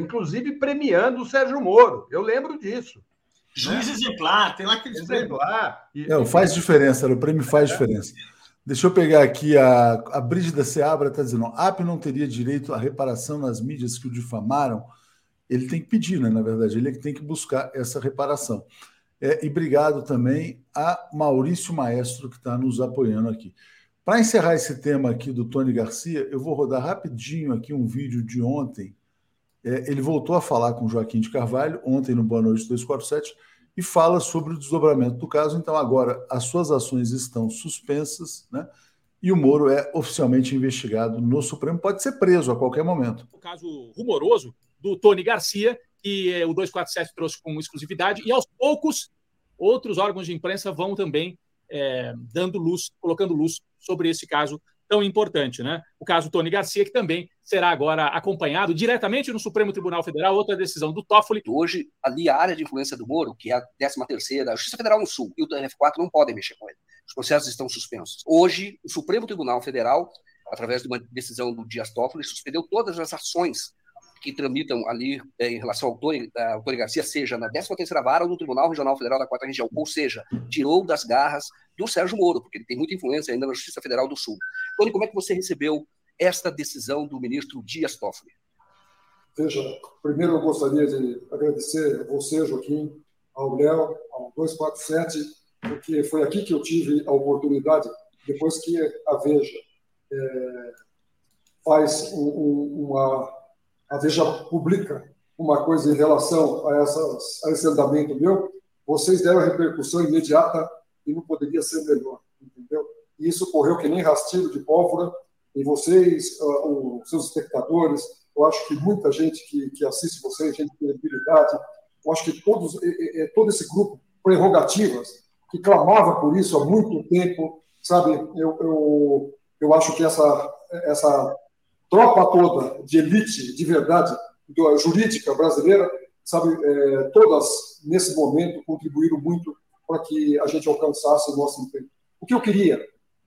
Inclusive premiando o Sérgio Moro. Eu lembro disso. Juiz né? exemplar, tem lá aqueles exemplar. Não, faz diferença, o prêmio faz é. diferença. Deixa eu pegar aqui a, a Brígida Seabra está dizendo: AP não teria direito à reparação nas mídias que o difamaram. Ele tem que pedir, né? Na verdade, ele é que tem que buscar essa reparação. É, e obrigado também a Maurício Maestro, que está nos apoiando aqui. Para encerrar esse tema aqui do Tony Garcia, eu vou rodar rapidinho aqui um vídeo de ontem. É, ele voltou a falar com Joaquim de Carvalho, ontem no Boa Noite 247, e fala sobre o desdobramento do caso. Então, agora, as suas ações estão suspensas, né? E o Moro é oficialmente investigado no Supremo, pode ser preso a qualquer momento. O caso rumoroso do Tony Garcia, que o 247 trouxe com exclusividade, e aos poucos outros órgãos de imprensa vão também é, dando luz, colocando luz sobre esse caso tão importante, né? O caso Tony Garcia, que também será agora acompanhado diretamente no Supremo Tribunal Federal, outra decisão do Toffoli. Hoje, ali a área de influência do Moro, que é a 13ª, a Justiça Federal no Sul e o TRF4 não podem mexer com ele. Os processos estão suspensos. Hoje, o Supremo Tribunal Federal, através de uma decisão do Dias Toffoli, suspendeu todas as ações que tramitam ali é, em relação ao Tony, Tony Garcia, seja na 13ª Vara ou no Tribunal Regional Federal da Quarta Região, ou seja, tirou das garras do Sérgio Moro, porque ele tem muita influência ainda na Justiça Federal do Sul. Tony, como é que você recebeu esta decisão do ministro Dias Toffoli? Veja, primeiro eu gostaria de agradecer a você, Joaquim, ao Léo, ao 247, porque foi aqui que eu tive a oportunidade, depois que a Veja é, faz um, uma. A Veja publica uma coisa em relação a, essas, a esse andamento meu, vocês deram repercussão imediata e não poderia ser melhor, entendeu? E isso correu que nem rastilho de pólvora, e vocês, uh, os seus espectadores, eu acho que muita gente que, que assiste vocês, gente de credibilidade, eu acho que todos, todo esse grupo, prerrogativas, que clamava por isso há muito tempo, sabe? Eu, eu, eu acho que essa, essa tropa toda de elite, de verdade, jurídica brasileira, sabe, é, todas nesse momento contribuíram muito para que a gente alcançasse o nosso emprego. O que eu queria,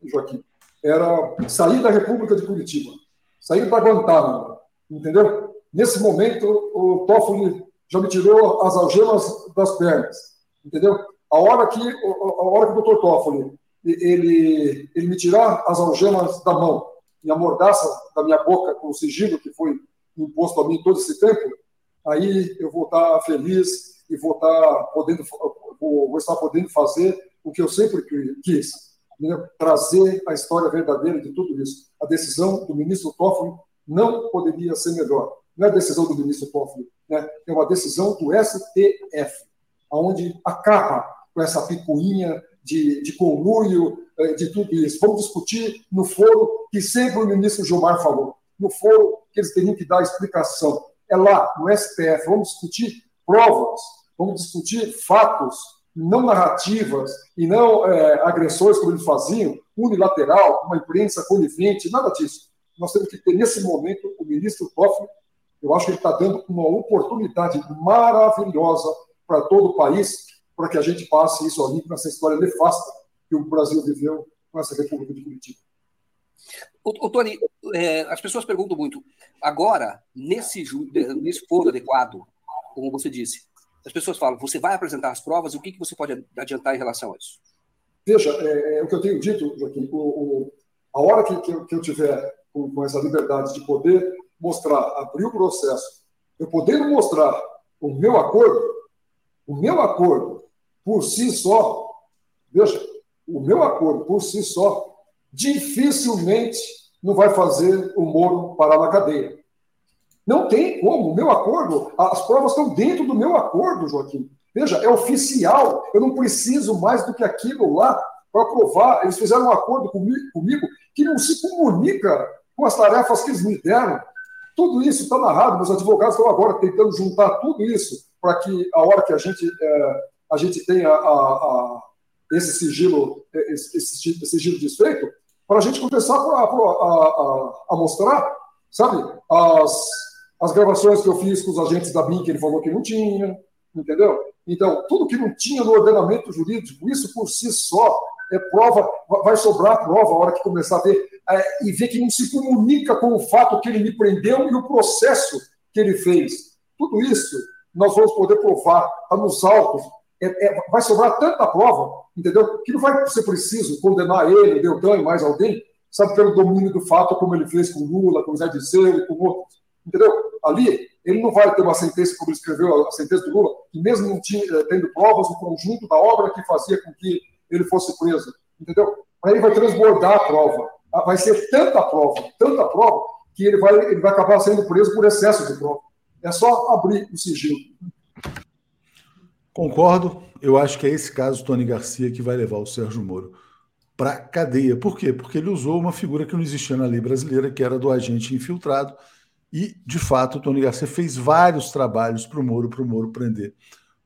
Joaquim, era sair da República de Curitiba, sair para Guantánamo, entendeu? Nesse momento, o Toffoli já me tirou as algemas das pernas, entendeu? A hora que, a hora que o doutor Toffoli ele, ele me tirar as algemas da mão e a mordaça da minha boca com o sigilo que foi imposto a mim todo esse tempo, aí eu vou estar feliz e vou estar podendo, vou, estar podendo fazer o que eu sempre quis, né? trazer a história verdadeira de tudo isso. A decisão do ministro Toffoli não poderia ser melhor. Não é decisão do ministro Toffoli, né? é uma decisão do STF, onde acaba com essa picuinha de, de conluio, eh, de tudo isso. Vamos discutir no foro que sempre o ministro Gilmar falou, no foro que eles teriam que dar explicação. É lá, no STF. Vamos discutir provas, vamos discutir fatos, não narrativas e não é, agressões como eles faziam, unilateral, uma imprensa conivente, nada disso nós temos que ter, nesse momento, o ministro Toffoli, eu acho que ele está dando uma oportunidade maravilhosa para todo o país, para que a gente passe isso ali nessa história nefasta que o Brasil viveu com essa República de Curitiba. O, o Tony, é, as pessoas perguntam muito. Agora, nesse, nesse foro adequado, como você disse, as pessoas falam: você vai apresentar as provas? O que, que você pode adiantar em relação a isso? Veja, é, é o que eu tenho dito, Joaquim. O, o, a hora que, que, eu, que eu tiver com, com essa liberdade de poder mostrar, abrir o processo, eu podendo mostrar o meu acordo, o meu acordo por si só, veja, o meu acordo por si só, dificilmente não vai fazer o Moro parar na cadeia. Não tem como. O meu acordo, as provas estão dentro do meu acordo, Joaquim. Veja, é oficial. Eu não preciso mais do que aquilo lá para provar. Eles fizeram um acordo comigo, que não se comunica com as tarefas que eles me deram. Tudo isso está narrado, meus advogados estão agora tentando juntar tudo isso para que a hora que a gente, é, a gente tenha a, a, esse sigilo, esse, esse sigilo desfeito, para a gente começar a, a, a, mostrar, sabe, as, as gravações que eu fiz com os agentes da BIM que ele falou que não tinha, entendeu? Então, tudo que não tinha no ordenamento jurídico, isso por si só é prova, vai sobrar prova a hora que começar a ver é, e ver que não se comunica com o fato que ele me prendeu e o processo que ele fez. Tudo isso nós vamos poder provar, está nos autos. É, é, vai sobrar tanta prova, entendeu? Que não vai ser preciso condenar ele, Deltan e mais alguém, sabe, pelo domínio do fato, como ele fez com Lula, com Zé Disseu e com outros. Entendeu? Ali, ele não vai ter uma sentença, como ele escreveu a sentença do Lula, que mesmo não tinha, eh, tendo provas, o conjunto da obra que fazia com que ele fosse preso. Entendeu? Aí ele vai transbordar a prova. Ah, vai ser tanta prova, tanta prova, que ele vai, ele vai acabar sendo preso por excesso de prova. É só abrir o sigilo. Concordo. Eu acho que é esse caso, Tony Garcia, que vai levar o Sérgio Moro para cadeia. Por quê? Porque ele usou uma figura que não existia na lei brasileira, que era do agente infiltrado. E, de fato, o Tony Garcia fez vários trabalhos para o Moro, para o Moro prender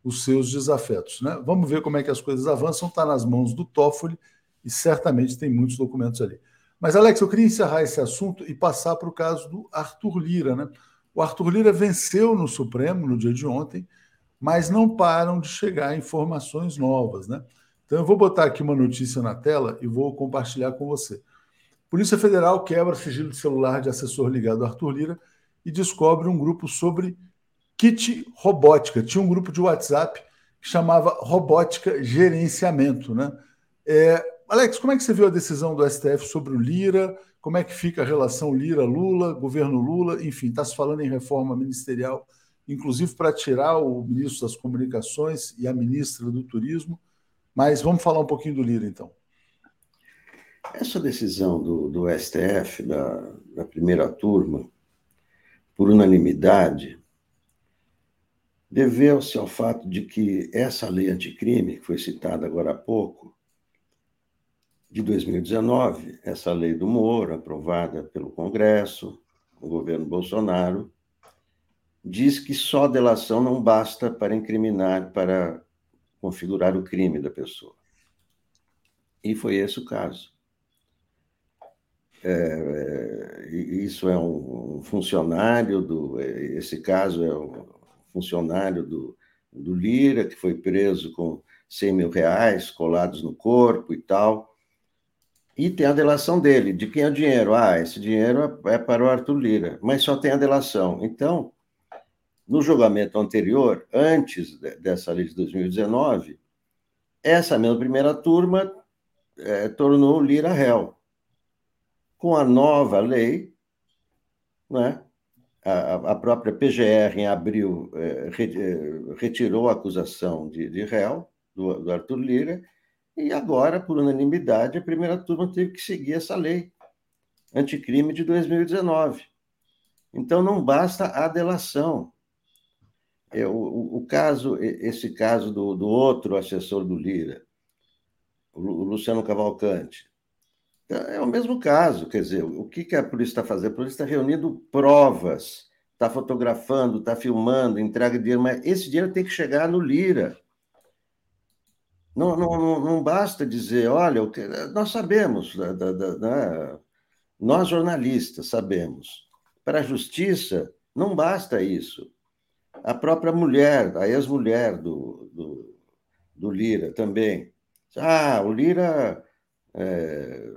os seus desafetos. Né? Vamos ver como é que as coisas avançam. Está nas mãos do Toffoli e certamente tem muitos documentos ali. Mas, Alex, eu queria encerrar esse assunto e passar para o caso do Arthur Lira. Né? O Arthur Lira venceu no Supremo no dia de ontem, mas não param de chegar informações novas. Né? Então, eu vou botar aqui uma notícia na tela e vou compartilhar com você. Polícia Federal quebra sigilo de celular de assessor ligado a Arthur Lira e descobre um grupo sobre kit robótica. Tinha um grupo de WhatsApp que chamava Robótica Gerenciamento. Né? É, Alex, como é que você viu a decisão do STF sobre o Lira? Como é que fica a relação Lira-Lula, governo Lula? Enfim, está se falando em reforma ministerial, inclusive para tirar o ministro das Comunicações e a ministra do Turismo. Mas vamos falar um pouquinho do Lira, então. Essa decisão do, do STF, da, da primeira turma, por unanimidade, deveu-se ao fato de que essa lei anticrime, que foi citada agora há pouco, de 2019, essa lei do Moro, aprovada pelo Congresso, o governo Bolsonaro, diz que só delação não basta para incriminar, para configurar o crime da pessoa. E foi esse o caso. É, é isso é um funcionário do. Esse caso é um funcionário do, do Lira, que foi preso com 100 mil reais colados no corpo e tal. E tem a delação dele. De quem é o dinheiro? Ah, esse dinheiro é, é para o Arthur Lira, mas só tem a delação. Então, no julgamento anterior, antes dessa lei de 2019, essa mesma primeira turma é, tornou Lira réu. Com a nova lei, né, a, a própria PGR, em abril, é, é, retirou a acusação de, de réu do, do Arthur Lira e agora, por unanimidade, a primeira turma teve que seguir essa lei anticrime de 2019. Então, não basta a delação. É, o, o, caso, esse caso do, do outro assessor do Lira, o Luciano Cavalcante, é o mesmo caso. Quer dizer, o que, que a polícia está fazendo? A polícia está reunindo provas, está fotografando, está filmando, entrega dinheiro, mas esse dinheiro tem que chegar no Lira. Não, não, não basta dizer, olha, nós sabemos, da, da, da, né, nós jornalistas sabemos. Para a justiça, não basta isso. A própria mulher, a ex-mulher do, do, do, Lira também. Ah, o Lira é,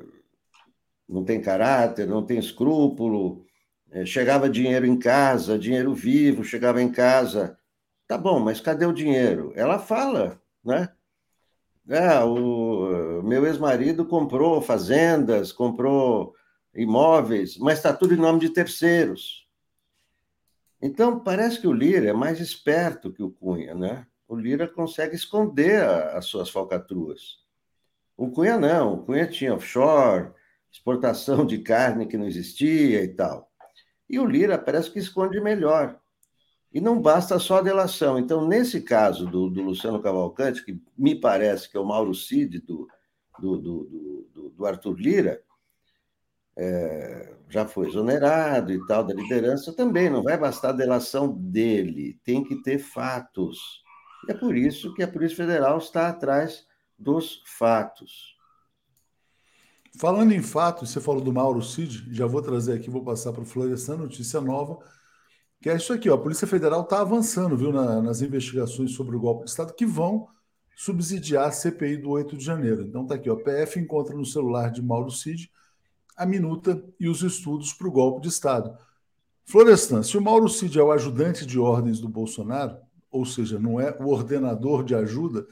não tem caráter, não tem escrúpulo, é, chegava dinheiro em casa, dinheiro vivo, chegava em casa. Tá bom, mas cadê o dinheiro? Ela fala, né? É, o meu ex-marido comprou fazendas, comprou imóveis, mas está tudo em nome de terceiros. Então, parece que o Lira é mais esperto que o Cunha, né? O Lira consegue esconder a, as suas falcatruas. O Cunha não, o Cunha tinha offshore, exportação de carne que não existia e tal. E o Lira parece que esconde melhor. E não basta só a delação. Então, nesse caso do, do Luciano Cavalcante, que me parece que é o Mauro Cid do, do, do, do Arthur Lira, é, já foi exonerado e tal da liderança, também não vai bastar a delação dele, tem que ter fatos. E é por isso que a Polícia Federal está atrás dos fatos. Falando em fatos, você falou do Mauro Cid, já vou trazer aqui, vou passar para o Florestan, notícia nova que é isso aqui, ó, a Polícia Federal está avançando, viu, na, nas investigações sobre o golpe de Estado que vão subsidiar a CPI do 8 de janeiro. Então está aqui, ó, PF encontra no celular de Mauro Cid a minuta e os estudos para o golpe de Estado. Florestan, se o Mauro Cid é o ajudante de ordens do Bolsonaro, ou seja, não é o ordenador de ajuda,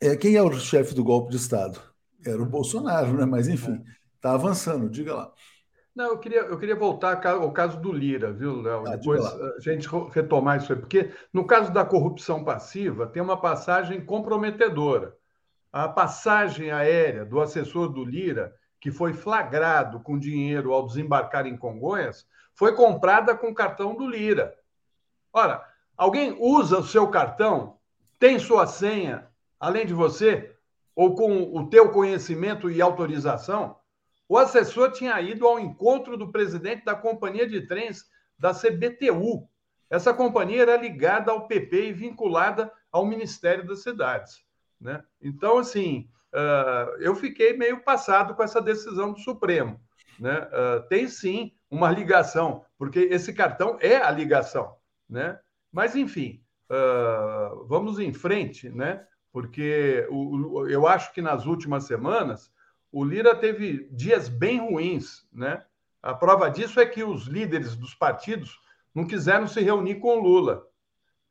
é, quem é o chefe do golpe de Estado? Era o Bolsonaro, né? Mas enfim, está avançando, diga lá. Não, eu queria, eu queria voltar ao caso do Lira, viu, Léo? Ah, Depois a gente retomar isso aí, porque no caso da corrupção passiva, tem uma passagem comprometedora. A passagem aérea do assessor do Lira, que foi flagrado com dinheiro ao desembarcar em Congonhas, foi comprada com cartão do Lira. Ora, alguém usa o seu cartão, tem sua senha, além de você, ou com o teu conhecimento e autorização? O assessor tinha ido ao encontro do presidente da companhia de trens da CBTU. Essa companhia era ligada ao PP e vinculada ao Ministério das Cidades. Né? Então, assim, uh, eu fiquei meio passado com essa decisão do Supremo. Né? Uh, tem sim uma ligação, porque esse cartão é a ligação. Né? Mas, enfim, uh, vamos em frente, né? porque o, o, eu acho que nas últimas semanas o Lira teve dias bem ruins, né? A prova disso é que os líderes dos partidos não quiseram se reunir com Lula.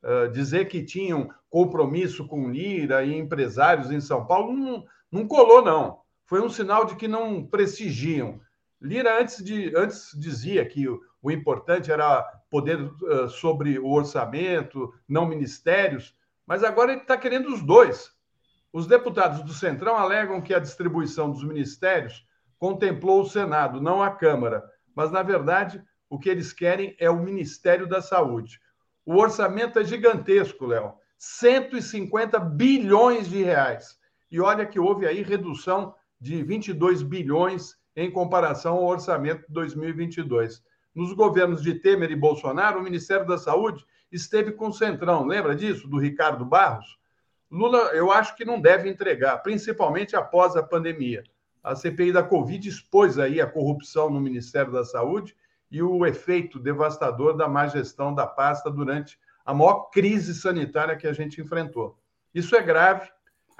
Uh, dizer que tinham compromisso com Lira e empresários em São Paulo não, não colou, não. Foi um sinal de que não prestigiam. Lira antes, de, antes dizia que o, o importante era poder uh, sobre o orçamento, não ministérios, mas agora ele está querendo os dois. Os deputados do Centrão alegam que a distribuição dos ministérios contemplou o Senado, não a Câmara. Mas, na verdade, o que eles querem é o Ministério da Saúde. O orçamento é gigantesco, Léo. 150 bilhões de reais. E olha que houve aí redução de 22 bilhões em comparação ao orçamento de 2022. Nos governos de Temer e Bolsonaro, o Ministério da Saúde esteve com o Centrão. Lembra disso, do Ricardo Barros? Lula, eu acho que não deve entregar, principalmente após a pandemia. A CPI da Covid expôs aí a corrupção no Ministério da Saúde e o efeito devastador da má gestão da pasta durante a maior crise sanitária que a gente enfrentou. Isso é grave.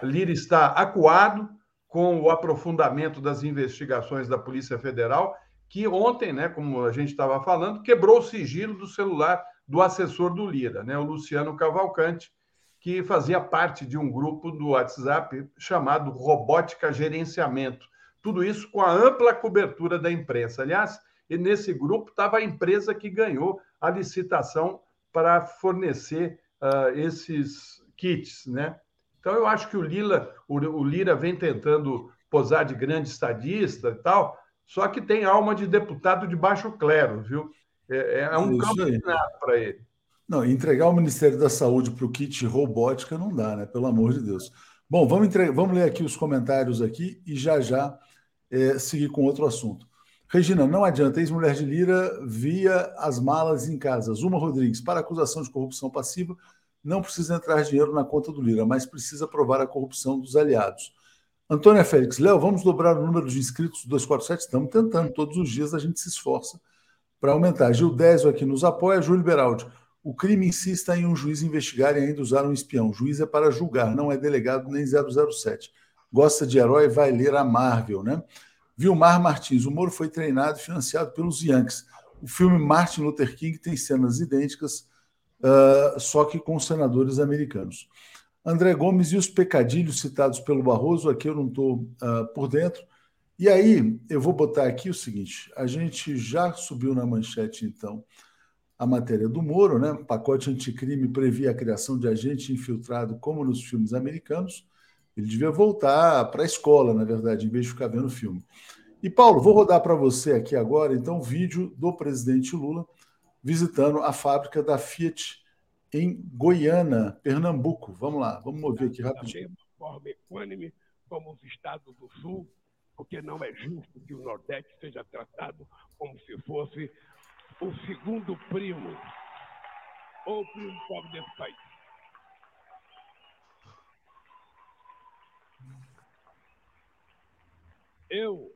Lira está acuado com o aprofundamento das investigações da Polícia Federal, que ontem, né, como a gente estava falando, quebrou o sigilo do celular do assessor do Lira, né, o Luciano Cavalcante, que fazia parte de um grupo do WhatsApp chamado Robótica Gerenciamento. Tudo isso com a ampla cobertura da imprensa. Aliás, nesse grupo estava a empresa que ganhou a licitação para fornecer uh, esses kits, né? Então, eu acho que o Lila, o, o Lira vem tentando posar de grande estadista e tal, só que tem alma de deputado de baixo clero, viu? É, é um Isso campeonato para ele. Não, entregar o Ministério da Saúde para o kit robótica não dá, né? Pelo amor de Deus. Bom, vamos, entre... vamos ler aqui os comentários aqui e já já é, seguir com outro assunto. Regina, não adianta, ex-mulher de Lira via as malas em casa. Zuma Rodrigues, para acusação de corrupção passiva, não precisa entrar dinheiro na conta do Lira, mas precisa provar a corrupção dos aliados. Antônia Félix, Léo, vamos dobrar o número de inscritos do 247? Estamos tentando, todos os dias a gente se esforça para aumentar. Gil Désio aqui nos apoia, Júlio Beraldi. O crime insista em um juiz investigar e ainda usar um espião. O juiz é para julgar, não é delegado nem 007. Gosta de herói, vai ler a Marvel, né? Vilmar Martins, o Moro foi treinado e financiado pelos Yankees. O filme Martin Luther King tem cenas idênticas uh, só que com senadores americanos. André Gomes e os pecadilhos citados pelo Barroso, aqui eu não estou uh, por dentro. E aí, eu vou botar aqui o seguinte: a gente já subiu na manchete, então, a matéria do Moro, né? O pacote anticrime previa a criação de agente infiltrado, como nos filmes americanos. Ele devia voltar para a escola, na verdade, em vez de ficar vendo filme. E, Paulo, vou rodar para você aqui agora, então, o vídeo do presidente Lula visitando a fábrica da Fiat em Goiânia, Pernambuco. Vamos lá, vamos mover aqui rapidinho. Forma equânime, como os estados do Sul, porque não é justo que o Nordeste seja tratado como se fosse o segundo primo ou primo pobre desse país. Eu,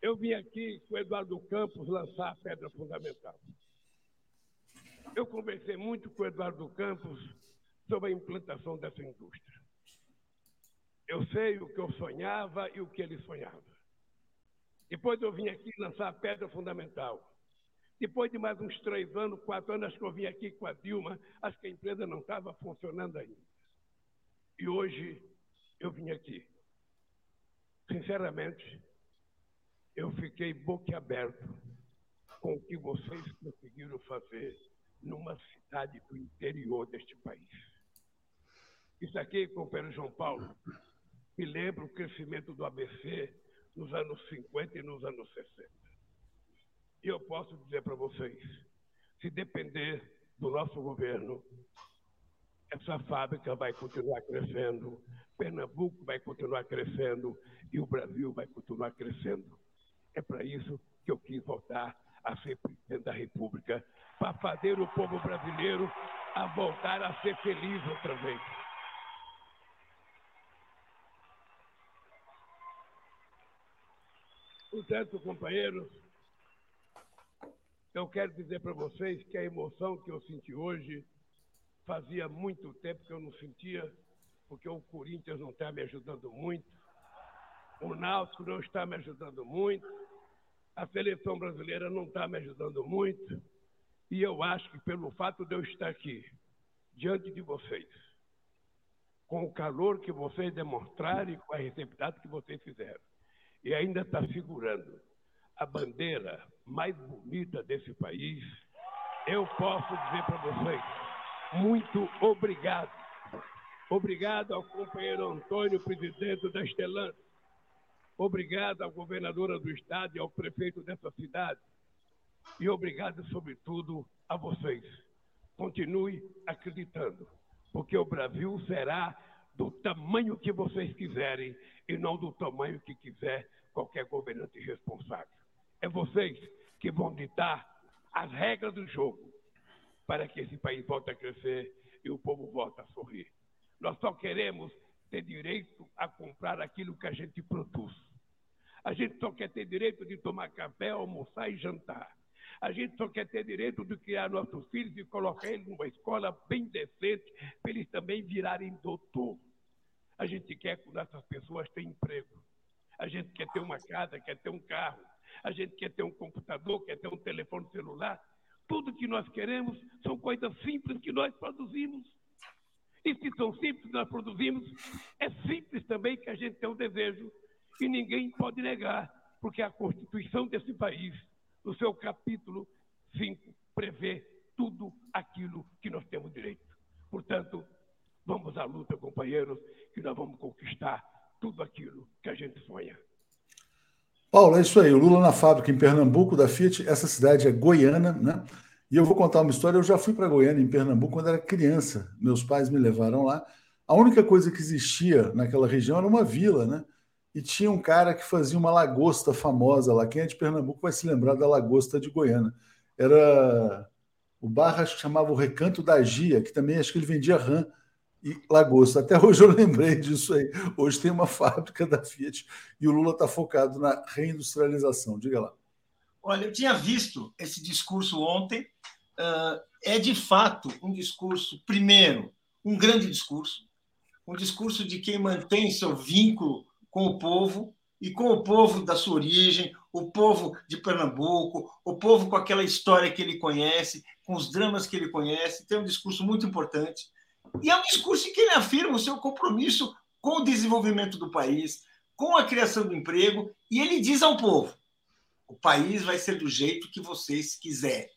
eu vim aqui com o Eduardo Campos lançar a pedra fundamental. Eu conversei muito com o Eduardo Campos sobre a implantação dessa indústria. Eu sei o que eu sonhava e o que ele sonhava. Depois eu vim aqui lançar a pedra fundamental. Depois de mais uns três anos, quatro anos, acho que eu vim aqui com a Dilma, acho que a empresa não estava funcionando ainda. E hoje eu vim aqui. Sinceramente, eu fiquei boquiaberto com o que vocês conseguiram fazer numa cidade do interior deste país. Isso aqui, companheiro João Paulo, me lembra o crescimento do ABC nos anos 50 e nos anos 60. E eu posso dizer para vocês, se depender do nosso governo, essa fábrica vai continuar crescendo, Pernambuco vai continuar crescendo e o Brasil vai continuar crescendo. É para isso que eu quis voltar a ser presidente da República para fazer o povo brasileiro a voltar a ser feliz outra vez. Portanto, companheiros, eu quero dizer para vocês que a emoção que eu senti hoje fazia muito tempo que eu não sentia, porque o Corinthians não está me ajudando muito, o Náutico não está me ajudando muito, a seleção brasileira não está me ajudando muito, e eu acho que pelo fato de eu estar aqui, diante de vocês, com o calor que vocês demonstraram e com a receptividade que vocês fizeram, e ainda está segurando a bandeira mais bonita desse país, eu posso dizer para vocês, muito obrigado. Obrigado ao companheiro Antônio, presidente da Estelante. Obrigado à governadora do estado e ao prefeito dessa cidade. E obrigado, sobretudo, a vocês. Continue acreditando, porque o Brasil será do tamanho que vocês quiserem e não do tamanho que quiser qualquer governante responsável. É vocês que vão ditar as regras do jogo para que esse país volte a crescer e o povo volte a sorrir. Nós só queremos ter direito a comprar aquilo que a gente produz. A gente só quer ter direito de tomar café, almoçar e jantar. A gente só quer ter direito de criar nossos filhos e colocar eles numa escola bem decente para eles também virarem doutor. A gente quer que essas pessoas tenham emprego. A gente quer ter uma casa, quer ter um carro. A gente quer ter um computador, quer ter um telefone celular. Tudo que nós queremos são coisas simples que nós produzimos. E se são simples nós produzimos, é simples também que a gente tem um desejo que ninguém pode negar, porque a Constituição desse país, no seu capítulo 5, prevê tudo aquilo que nós temos direito. Portanto, vamos à luta, companheiros, que nós vamos conquistar tudo aquilo que a gente sonha. Paulo, é isso aí. O Lula na fábrica em Pernambuco da Fiat, essa cidade é Goiânia, né? E eu vou contar uma história. Eu já fui para Goiânia, em Pernambuco, quando era criança. Meus pais me levaram lá. A única coisa que existia naquela região era uma vila, né? e tinha um cara que fazia uma lagosta famosa lá. Quem é de Pernambuco vai se lembrar da lagosta de Goiânia. Era o bar, acho que chamava o Recanto da Gia, que também acho que ele vendia rã e lagosta. Até hoje eu lembrei disso aí. Hoje tem uma *laughs* fábrica da Fiat e o Lula está focado na reindustrialização. Diga lá. Olha, eu tinha visto esse discurso ontem. Uh, é de fato um discurso, primeiro, um grande discurso, um discurso de quem mantém seu vínculo com o povo e com o povo da sua origem, o povo de Pernambuco, o povo com aquela história que ele conhece, com os dramas que ele conhece. Tem um discurso muito importante. E é um discurso em que ele afirma o seu compromisso com o desenvolvimento do país, com a criação do emprego, e ele diz ao povo: o país vai ser do jeito que vocês quiserem.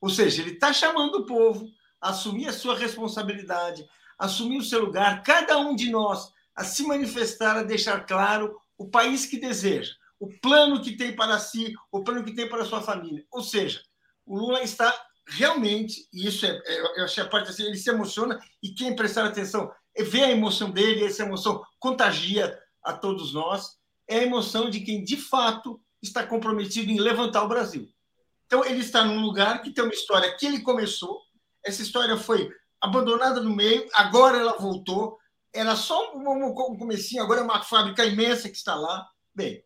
Ou seja, ele está chamando o povo a assumir a sua responsabilidade, assumir o seu lugar. Cada um de nós a se manifestar, a deixar claro o país que deseja, o plano que tem para si, o plano que tem para a sua família. Ou seja, o Lula está realmente, e isso é, é, eu achei a parte assim, ele se emociona e quem prestar atenção vê a emoção dele, essa emoção contagia a todos nós, é a emoção de quem de fato está comprometido em levantar o Brasil. Então ele está num lugar que tem uma história que ele começou, essa história foi abandonada no meio, agora ela voltou, era só um, um comecinho, agora é uma fábrica imensa que está lá. Bem,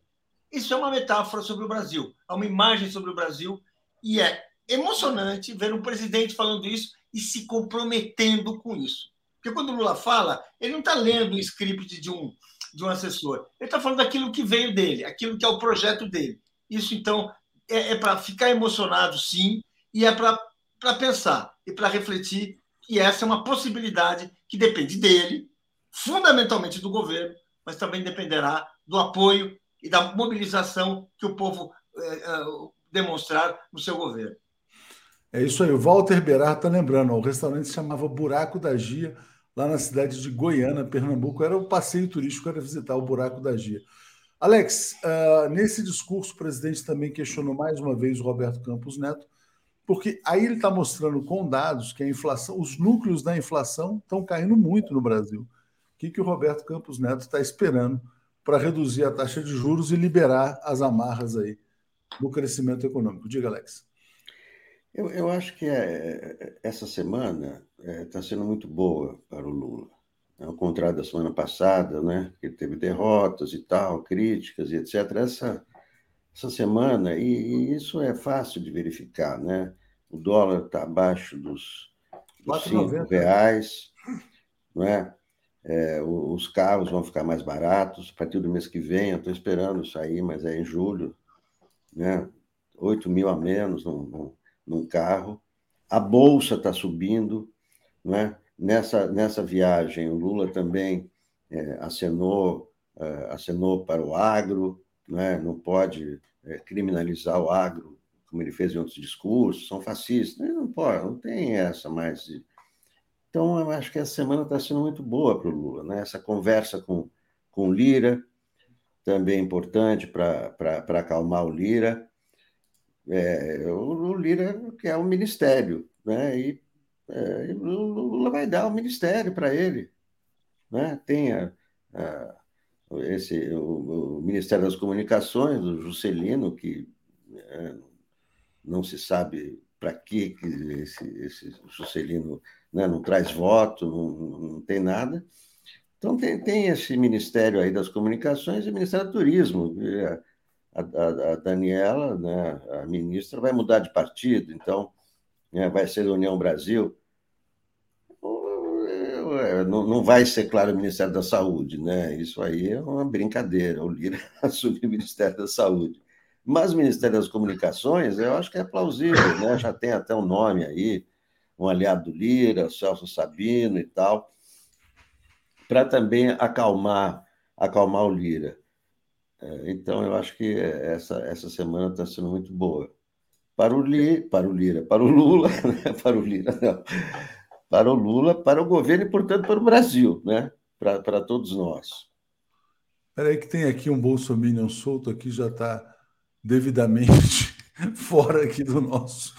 isso é uma metáfora sobre o Brasil, é uma imagem sobre o Brasil e é emocionante ver um presidente falando isso e se comprometendo com isso. Porque quando o Lula fala, ele não está lendo o script de um, de um assessor, ele está falando daquilo que veio dele, aquilo que é o projeto dele. Isso, então, é, é para ficar emocionado, sim, e é para pensar e para refletir que essa é uma possibilidade que depende dele, fundamentalmente do governo, mas também dependerá do apoio e da mobilização que o povo eh, eh, demonstrar no seu governo. É isso aí. O Walter Berard está lembrando, o restaurante se chamava Buraco da Gia, lá na cidade de Goiânia, Pernambuco. Era o passeio turístico, era visitar o Buraco da Gia. Alex, uh, nesse discurso, o presidente também questionou mais uma vez o Roberto Campos Neto, porque aí ele está mostrando com dados que a inflação, os núcleos da inflação estão caindo muito no Brasil que, que o Roberto Campos Neto está esperando para reduzir a taxa de juros e liberar as amarras aí do crescimento econômico. Diga, Alex. Eu, eu acho que é, essa semana está é, tá sendo muito boa para o Lula. Ao contrário da semana passada, né, que teve derrotas e tal, críticas e etc. Essa, essa semana, e, e isso é fácil de verificar, né? O dólar está abaixo dos, dos cinco reais, não é? É, os carros vão ficar mais baratos a partir do mês que vem. Eu estou esperando sair, mas é em julho. né? 8 mil a menos num, num, num carro. A bolsa está subindo, né? Nessa, nessa viagem, o Lula também é, acenou, é, acenou para o agro, né? não pode é, criminalizar o agro, como ele fez em outros discursos, são fascistas. Não pode, não tem essa mais. Então, eu acho que essa semana está sendo muito boa para o Lula. Né? Essa conversa com, com Lira, também importante para acalmar o Lira. É, o, Lira quer o ministério, né? e é, o Lula vai dar o ministério para ele. Né? Tem a, a, esse, o, o, Ministério das Comunicações, o Juscelino, que é, não se sabe para que esse, esse Juscelino né, não traz voto, não, não tem nada. Então, tem, tem esse Ministério aí das Comunicações e Ministério do Turismo. A, a, a Daniela, né, a ministra, vai mudar de partido, então né, vai ser União Brasil. Não, não vai ser, claro, o Ministério da Saúde, né? Isso aí é uma brincadeira. O Lira *laughs* assume o Ministério da Saúde. Mas o Ministério das Comunicações, eu acho que é plausível, né? Já tem até um nome aí, um aliado do Lira, Celso Sabino e tal, para também acalmar, acalmar o Lira. É, então, eu acho que essa, essa semana está sendo muito boa. Para o, Li, para o Lira, para o Lula, *laughs* né? para o Lira, não para o Lula, para o governo e, portanto, para o Brasil, né? para, para todos nós. Espera aí que tem aqui um bolsominion solto aqui, já está devidamente *laughs* fora aqui do nosso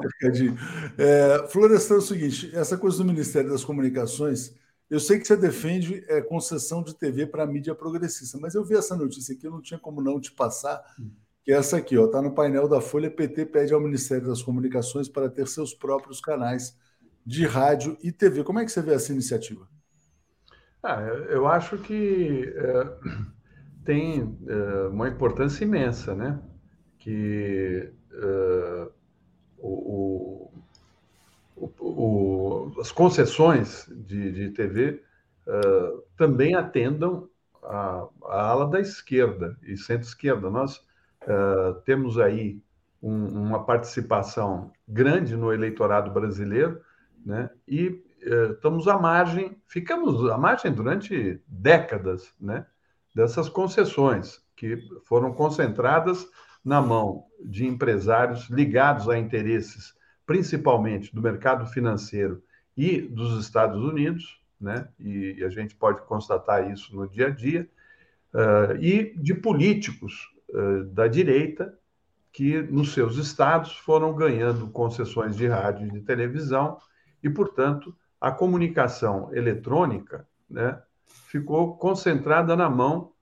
cercadinho. É, Florestan, é o seguinte, essa coisa do Ministério das Comunicações, eu sei que você defende é, concessão de TV para a mídia progressista, mas eu vi essa notícia aqui, eu não tinha como não te passar, que é essa aqui, está no painel da Folha, PT pede ao Ministério das Comunicações para ter seus próprios canais de rádio e TV. Como é que você vê essa iniciativa? Ah, eu acho que é, *clears throat* tem é, uma importância imensa, né? Que é, o, o, o, as concessões de, de TV é, também atendam a, a, ala da esquerda e centro-esquerda. Nós é, temos aí um, uma participação grande no eleitorado brasileiro né? E eh, estamos à margem, ficamos à margem durante décadas, né? Dessas concessões que foram concentradas na mão de empresários ligados a interesses, principalmente do mercado financeiro e dos Estados Unidos, né? E, a gente pode constatar isso no dia a dia, uh, e de políticos uh, da direita que nos seus estados foram ganhando concessões de rádio e de televisão e, portanto, a comunicação eletrônica né, ficou concentrada na mão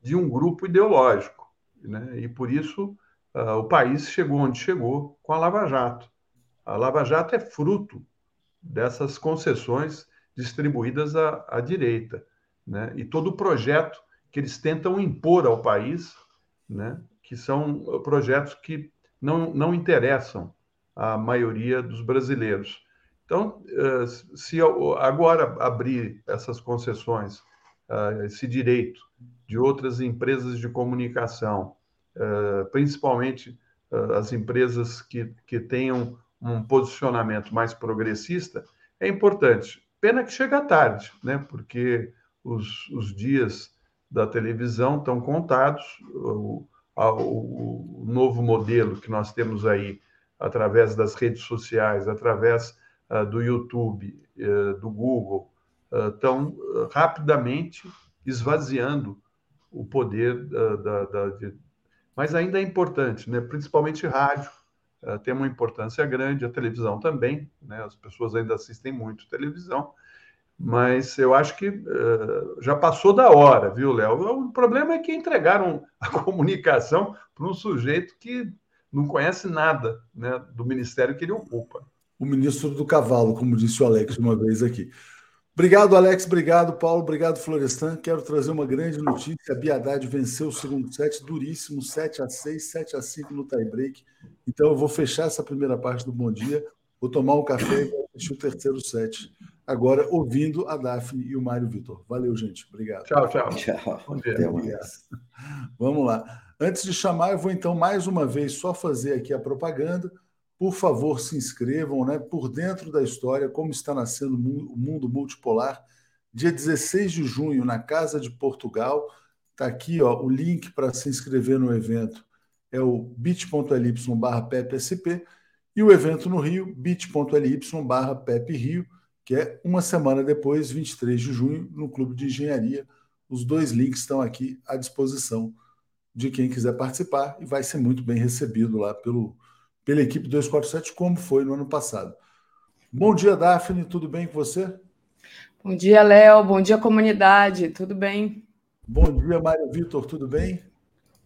de um grupo ideológico. Né? E, por isso, uh, o país chegou onde chegou com a Lava Jato. A Lava Jato é fruto dessas concessões distribuídas à, à direita. Né? E todo o projeto que eles tentam impor ao país, né? que são projetos que não, não interessam à maioria dos brasileiros. Então, eh, se agora abrir essas concessões, eh, esse direito de outras empresas de comunicação, eh, principalmente as empresas que, que tenham um posicionamento mais progressista, é importante. Pena que chega tarde, né? porque os, os dias da televisão estão contados. O, o, novo modelo que nós temos aí, através das redes sociais, através uh, do YouTube, uh, do Google, estão uh, rapidamente esvaziando o poder da, da de... mas ainda é importante, né? principalmente rádio, tem uma importância grande, a televisão também, né? as pessoas ainda assistem muito televisão, mas eu acho que uh, já passou da hora, viu, Léo? O problema é que entregaram *laughs* a comunicação para um sujeito que não conhece nada né, do ministério que ele ocupa o ministro do cavalo, como disse o Alex uma vez aqui. Obrigado, Alex. Obrigado, Paulo. Obrigado, Florestan. Quero trazer uma grande notícia. A Biadade venceu o segundo set, duríssimo, 7 a 6 7 a 5 no tie-break. Então, eu vou fechar essa primeira parte do Bom Dia, vou tomar um café e vou assistir o terceiro set. Agora, ouvindo a Daphne e o Mário Vitor. Valeu, gente. Obrigado. Tchau, tchau. Tchau. Bom dia. Vamos lá. Antes de chamar, eu vou então mais uma vez só fazer aqui a propaganda. Por favor, se inscrevam, né? Por dentro da história, como está nascendo o mundo multipolar. Dia 16 de junho, na Casa de Portugal. Está aqui ó, o link para se inscrever no evento. É o bit.ly barra PepSP. E o evento no Rio, bit.ly barra PepRio, que é uma semana depois, 23 de junho, no Clube de Engenharia. Os dois links estão aqui à disposição de quem quiser participar e vai ser muito bem recebido lá pelo, pela equipe 247, como foi no ano passado. Bom dia, Daphne, tudo bem com você? Bom dia, Léo, bom dia, comunidade, tudo bem? Bom dia, Mário Vitor, tudo bem?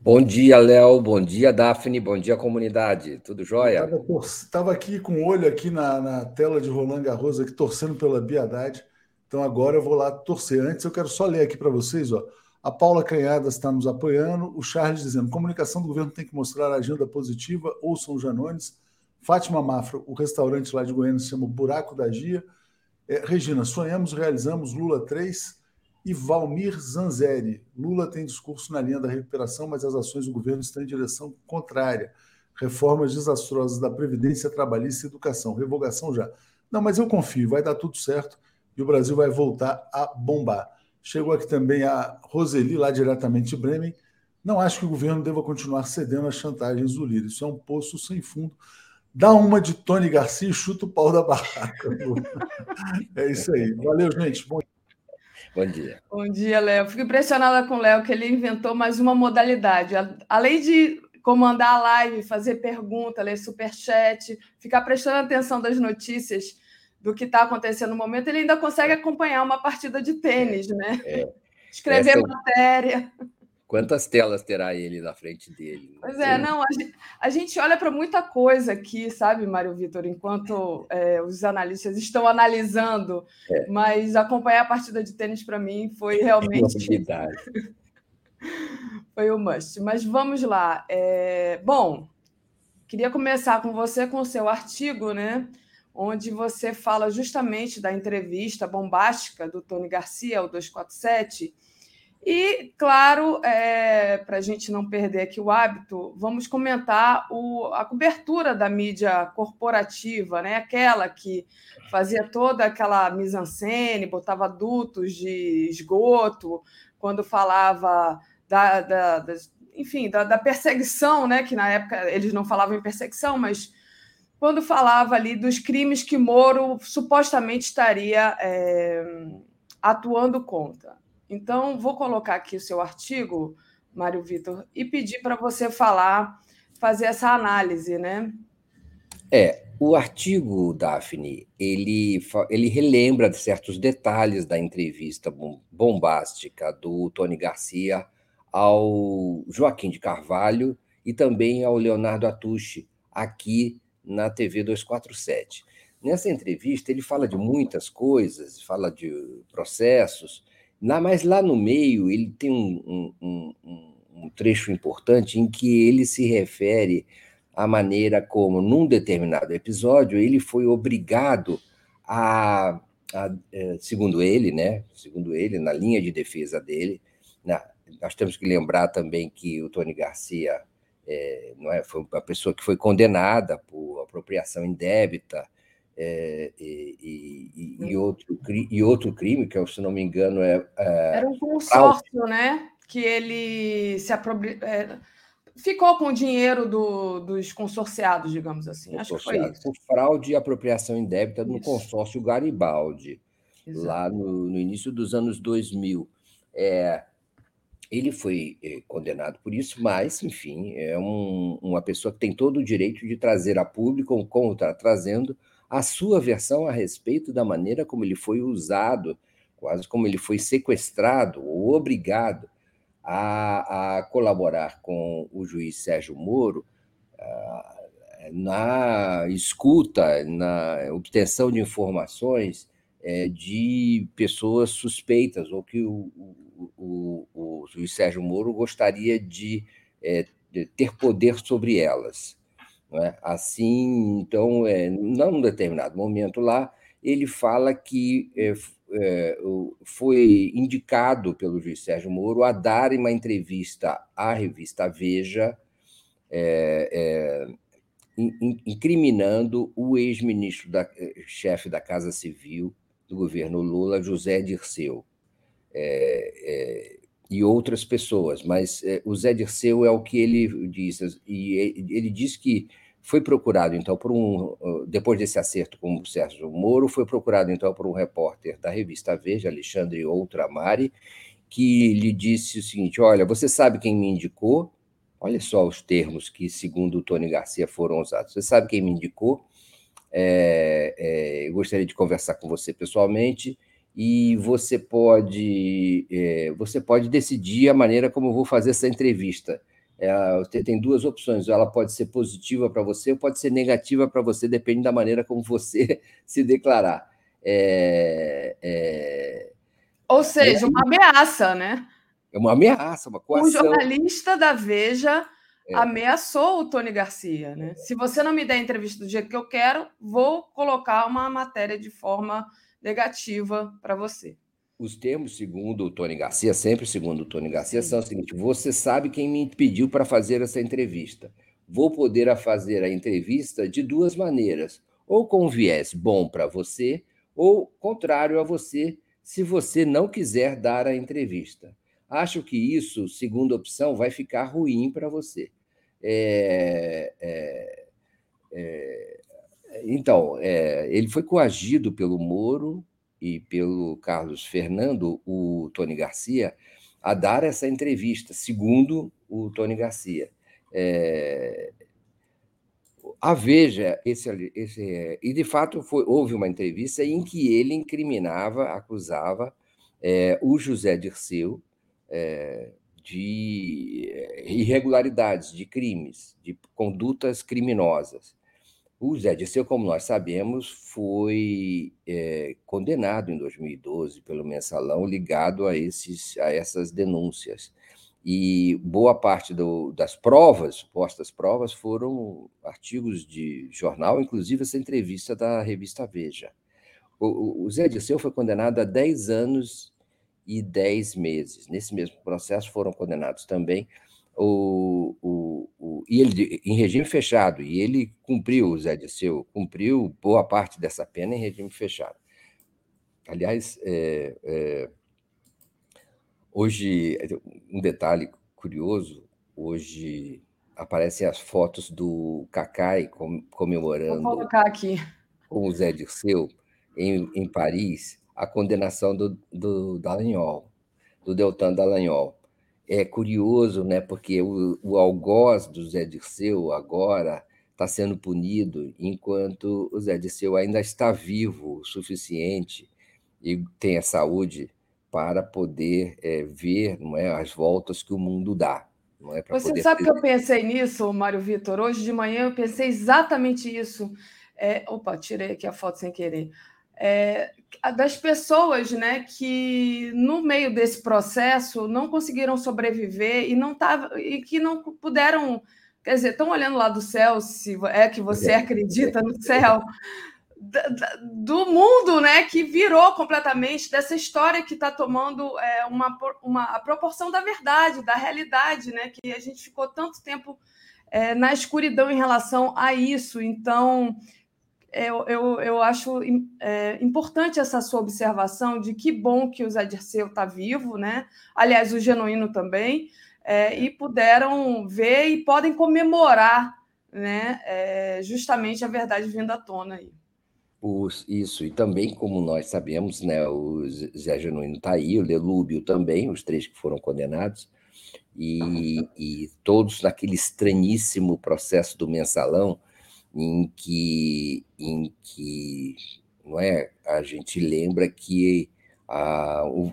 Bom dia, Léo, bom dia, Daphne, bom dia, comunidade, tudo jóia? Estava aqui com o olho aqui na, na tela de Roland Garros, aqui, torcendo pela Biadade, então agora eu vou lá torcer. Antes eu quero só ler aqui para vocês, ó, a Paula Canhadas está nos apoiando. O Charles dizendo: comunicação do governo tem que mostrar agenda positiva. Ouçam o Janones. Fátima Mafra, o restaurante lá de Goiânia se chama Buraco da Gia. É, Regina, sonhamos, realizamos Lula 3. E Valmir Zanzeri. Lula tem discurso na linha da recuperação, mas as ações do governo estão em direção contrária. Reformas desastrosas da Previdência Trabalhista e Educação. Revogação já. Não, mas eu confio, vai dar tudo certo e o Brasil vai voltar a bombar. Chegou aqui também a Roseli, lá diretamente de Bremen. Não acho que o governo deva continuar cedendo às chantagens do líder. Isso é um poço sem fundo. Dá uma de Tony Garcia e chuta o pau da barraca. é isso aí. Valeu, gente. Bom Bom dia. Bom dia, Léo. Fico impressionada com o Léo, que ele inventou mais uma modalidade. Além de comandar a live, fazer pergunta, ler superchat, ficar prestando atenção das notícias do que está acontecendo no momento, ele ainda consegue acompanhar uma partida de tênis, né? É. *laughs* Escrever Essa... matéria. Quantas telas terá ele na frente dele? Pois é, não, a gente, a gente olha para muita coisa aqui, sabe, Mário Vitor, enquanto é, os analistas estão analisando, é. mas acompanhar a partida de tênis para mim foi realmente. *laughs* foi o must. Mas vamos lá. É... Bom, queria começar com você com o seu artigo, né? Onde você fala justamente da entrevista bombástica do Tony Garcia, o 247. E, claro, é, para a gente não perder aqui o hábito, vamos comentar o, a cobertura da mídia corporativa, né? aquela que fazia toda aquela mise-en-scène, botava dutos de esgoto, quando falava da, da, da enfim, da, da, perseguição, né? que na época eles não falavam em perseguição, mas quando falava ali dos crimes que Moro supostamente estaria é, atuando contra. Então, vou colocar aqui o seu artigo, Mário Vitor, e pedir para você falar, fazer essa análise, né? É, o artigo, Daphne, ele, ele relembra certos detalhes da entrevista bombástica do Tony Garcia ao Joaquim de Carvalho e também ao Leonardo Atucci, aqui na TV 247. Nessa entrevista, ele fala de muitas coisas, fala de processos, mas lá no meio ele tem um, um, um, um trecho importante em que ele se refere à maneira como, num determinado episódio, ele foi obrigado a, a é, segundo ele, né, segundo ele, na linha de defesa dele, na, nós temos que lembrar também que o Tony Garcia é, não é, foi uma pessoa que foi condenada por apropriação indébita é, e, e, e, outro, e outro crime, que, se não me engano, é. é Era um consórcio, né? Que ele se apropri... É, ficou com o dinheiro do, dos consorciados, digamos assim. Acho que foi isso. Por fraude e apropriação indébita no consórcio Garibaldi, Exato. lá no, no, início dos anos 2000. É, ele foi eh, condenado por isso, mas, enfim, é um, uma pessoa que tem todo o direito de trazer a público, como está trazendo, a sua versão a respeito da maneira como ele foi usado, quase como ele foi sequestrado ou obrigado a, a colaborar com o juiz Sérgio Moro uh, na escuta, na obtenção de informações é, de pessoas suspeitas ou que o, o, o, juiz Sérgio Moro gostaria de, é, de ter poder sobre elas. É? Assim, então, é, num determinado momento lá, ele fala que é, é, foi indicado pelo juiz Sérgio Moro a dar uma entrevista à revista Veja, é, é, incriminando o ex-ministro da chefe da Casa Civil do governo Lula, José Dirceu, é, é, e outras pessoas. Mas é, o Zé Dirceu é o que ele diz, e ele diz que foi procurado, então, por um. Depois desse acerto com o Sérgio Moro, foi procurado, então, por um repórter da revista Veja, Alexandre Outramari, que lhe disse o seguinte: Olha, você sabe quem me indicou? Olha só os termos que, segundo o Tony Garcia, foram usados. Você sabe quem me indicou? É, é, eu gostaria de conversar com você pessoalmente e você pode, é, você pode decidir a maneira como eu vou fazer essa entrevista. É, tem duas opções, ela pode ser positiva para você ou pode ser negativa para você, depende da maneira como você *laughs* se declarar. É, é, ou seja, uma ameaça, né? É uma ameaça, uma coação. Um jornalista da Veja é. ameaçou o Tony Garcia, né? Se você não me der a entrevista do jeito que eu quero, vou colocar uma matéria de forma negativa para você. Os termos, segundo o Tony Garcia, sempre segundo o Tony Garcia, são o seguinte: você sabe quem me pediu para fazer essa entrevista. Vou poder fazer a entrevista de duas maneiras, ou com viés bom para você, ou contrário a você, se você não quiser dar a entrevista. Acho que isso, segunda opção, vai ficar ruim para você. É, é, é, então, é, ele foi coagido pelo Moro e pelo Carlos Fernando, o Tony Garcia, a dar essa entrevista, segundo o Tony Garcia. É, a Veja, esse, esse, e de fato foi, houve uma entrevista em que ele incriminava, acusava é, o José Dirceu é, de é, irregularidades, de crimes, de condutas criminosas. O Zé Dirceu, como nós sabemos, foi é, condenado em 2012 pelo mensalão ligado a, esses, a essas denúncias. E boa parte do, das provas, supostas provas, foram artigos de jornal, inclusive essa entrevista da revista Veja. O, o Zé Dirceu foi condenado a 10 anos e 10 meses. Nesse mesmo processo foram condenados também o, o, o, e ele em regime fechado, e ele cumpriu, o Zé Disseu, cumpriu boa parte dessa pena em regime fechado. Aliás, é, é, hoje, um detalhe curioso, hoje aparecem as fotos do Cacai comemorando Vou colocar aqui. com o Zé Dirceu em, em Paris a condenação do, do Dallagnol, do Deltan Dallagnol. É curioso, né, porque o, o algoz do Zé Dirceu agora está sendo punido, enquanto o Zé Dirceu ainda está vivo o suficiente e tem a saúde para poder é, ver não é, as voltas que o mundo dá. Não é, Você sabe ter... que eu pensei nisso, Mário Vitor? Hoje de manhã eu pensei exatamente isso. É... Opa, tirei aqui a foto sem querer é, das pessoas né, que, no meio desse processo, não conseguiram sobreviver e, não tava, e que não puderam. Quer dizer, estão olhando lá do céu, se é que você é. acredita no céu, do mundo né, que virou completamente, dessa história que está tomando é, uma, uma, a proporção da verdade, da realidade, né, que a gente ficou tanto tempo é, na escuridão em relação a isso. Então eu, eu, eu acho é, importante essa sua observação de que bom que o Zé Dirceu está vivo, né? Aliás, o Genuíno também, é, e puderam ver e podem comemorar né, é, justamente a verdade vindo à tona aí. Os, isso, e também, como nós sabemos, né, o Zé Genuíno está aí, o Delúbio também, os três que foram condenados, e, e todos naquele estranhíssimo processo do mensalão, em que, em que não é, a gente lembra que a, o,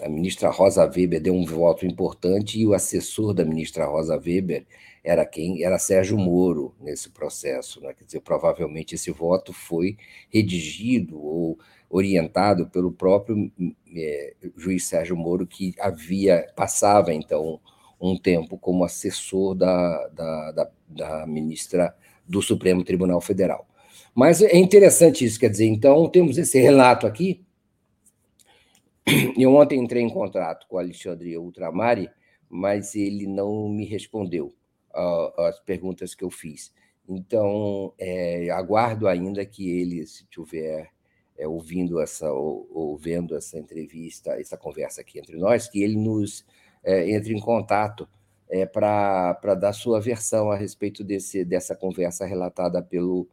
a ministra Rosa Weber deu um voto importante e o assessor da ministra Rosa Weber era quem? Era Sérgio Moro nesse processo. Né? Quer dizer, provavelmente esse voto foi redigido ou orientado pelo próprio é, juiz Sérgio Moro, que havia passava então um tempo como assessor da, da, da, da ministra do Supremo Tribunal Federal. Mas é interessante isso, quer dizer, então temos esse relato aqui, Eu ontem entrei em contato com o Alexandre Ultramari, mas ele não me respondeu às perguntas que eu fiz. Então, é, aguardo ainda que ele, se tiver é, ouvindo essa ou, ou, essa entrevista, essa conversa aqui entre nós, que ele nos é, entre em contato é, para dar sua versão a respeito desse, dessa conversa relatada pelo,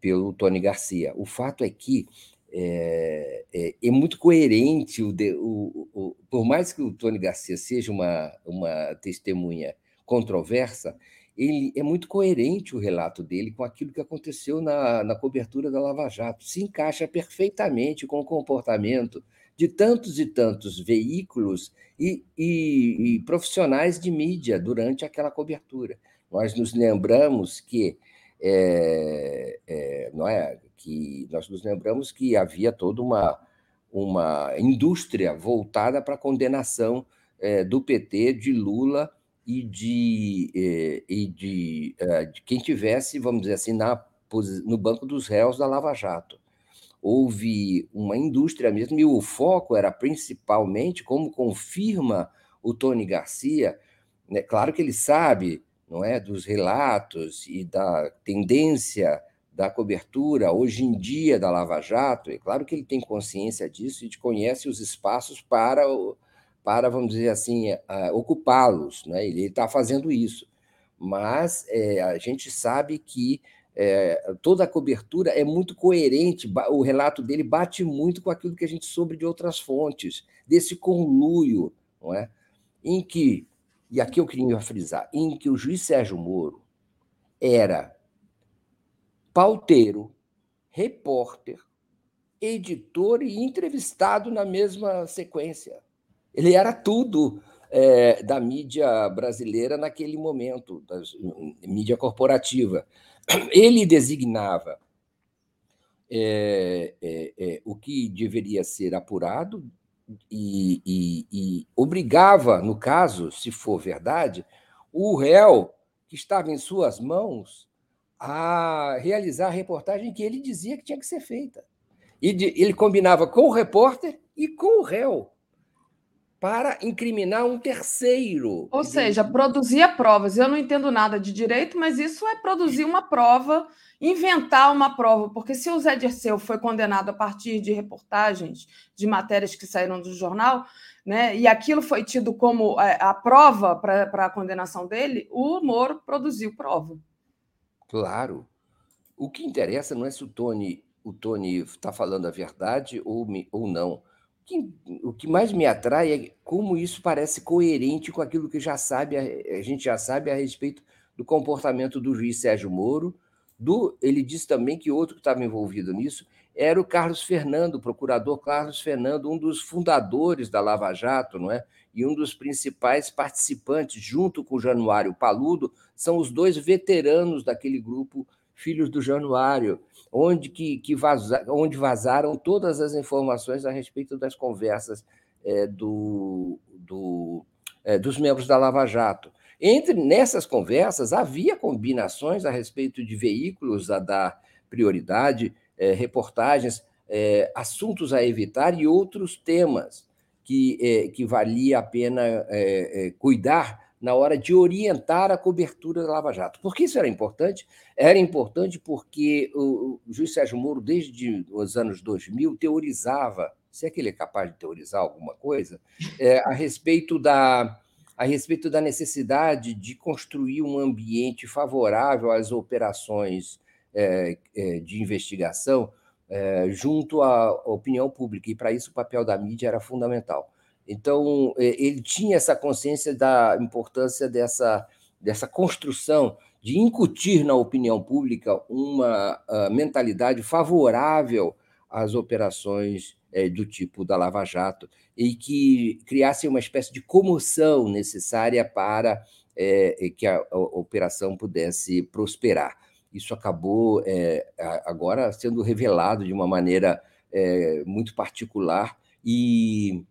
pelo Tony Garcia. O fato é que é, é, é muito coerente, o, o, o, por mais que o Tony Garcia seja uma, uma testemunha controversa, ele é muito coerente o relato dele com aquilo que aconteceu na, na cobertura da Lava Jato. Se encaixa perfeitamente com o comportamento de tantos e tantos veículos e, e, e profissionais de mídia durante aquela cobertura. Nós nos lembramos que é, é, não é que nós nos lembramos que havia toda uma, uma indústria voltada para a condenação é, do PT, de Lula e de, é, e de, é, de quem tivesse, vamos dizer assim, na, no banco dos réus da Lava Jato. Houve uma indústria mesmo, e o foco era principalmente, como confirma o Tony Garcia, né, claro que ele sabe não é, dos relatos e da tendência da cobertura hoje em dia da Lava Jato, é claro que ele tem consciência disso e conhece os espaços para, para vamos dizer assim, ocupá-los, né? ele está fazendo isso. Mas é, a gente sabe que é, toda a cobertura é muito coerente, o relato dele bate muito com aquilo que a gente soube de outras fontes, desse conluio, não é? em que e aqui eu queria frisar, em que o juiz Sérgio Moro era pauteiro, repórter, editor e entrevistado na mesma sequência. Ele era tudo é, da mídia brasileira naquele momento, da mídia corporativa. Ele designava é, é, é o que deveria ser apurado e, e, e obrigava, no caso, se for verdade, o réu que estava em suas mãos a realizar a reportagem que ele dizia que tinha que ser feita. E de, ele combinava com o repórter e com o réu para incriminar um terceiro. Ou seja, produzia provas. Eu não entendo nada de direito, mas isso é produzir uma prova, inventar uma prova, porque se o Zé Dirceu foi condenado a partir de reportagens, de matérias que saíram do jornal, né, e aquilo foi tido como é, a prova para a condenação dele, o Moro produziu prova. Claro. O que interessa não é se o Tony o Tony está falando a verdade ou, ou não que, o que mais me atrai é como isso parece coerente com aquilo que já sabe, a, gente já sabe a respeito do comportamento do juiz Sérgio Moro. Do, ele disse também que outro que estava envolvido nisso era o Carlos Fernando, o procurador Carlos Fernando, um dos fundadores da Lava Jato, não é? E um dos principais participantes, junto com o Januário Paludo, são os dois veteranos daquele grupo Filhos do Januário, onde, que, que vaza, onde vazaram todas as informações a respeito das conversas é, do, do, é, dos membros da Lava Jato. Entre nessas conversas havia combinações a respeito de veículos a dar prioridade, é, reportagens, é, assuntos a evitar e outros temas que, é, que valia a pena é, cuidar na hora de orientar a cobertura da Lava Jato. Por que isso era importante? Era importante porque o, juiz Sérgio Moro, desde os anos 2000, teorizava, se é que ele é capaz de teorizar alguma coisa, é, a respeito da a respeito da necessidade de construir um ambiente favorável às operações é, é, de investigação é, junto à opinião pública, e para isso o papel da mídia era fundamental. Então, é, ele tinha essa consciência da importância dessa, dessa construção, de incutir na opinião pública uma mentalidade favorável às operações é, do tipo da Lava Jato e que criasse uma espécie de comoção necessária para é, que a, operação pudesse prosperar. Isso acabou agora sendo revelado de uma maneira muito particular e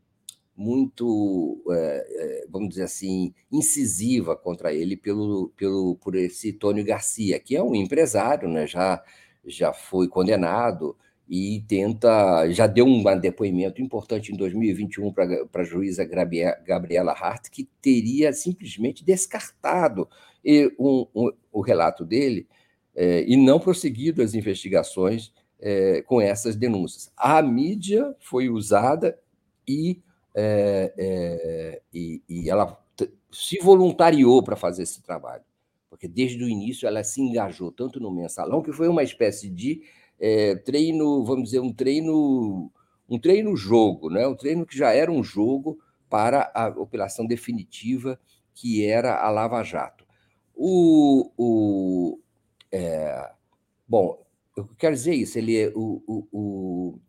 muito, é, vamos dizer assim, incisiva contra ele pelo, pelo, por esse Tônio Garcia, que é um empresário, né? já, já foi condenado e tenta. Já deu um depoimento importante em 2021 para a juíza Gabriela Hart, que teria simplesmente descartado um, um, o relato dele é, e não prosseguido as investigações é, com essas denúncias. A mídia foi usada e, é, e, e ela se voluntariou para fazer esse trabalho, porque desde o início ela se engajou tanto no mensalão, que foi uma espécie de é, treino, vamos dizer, um treino, um treino jogo, né? um treino que já era um jogo para a operação definitiva que era a Lava Jato. O, o é, bom, eu quero dizer isso, ele é o, o, o,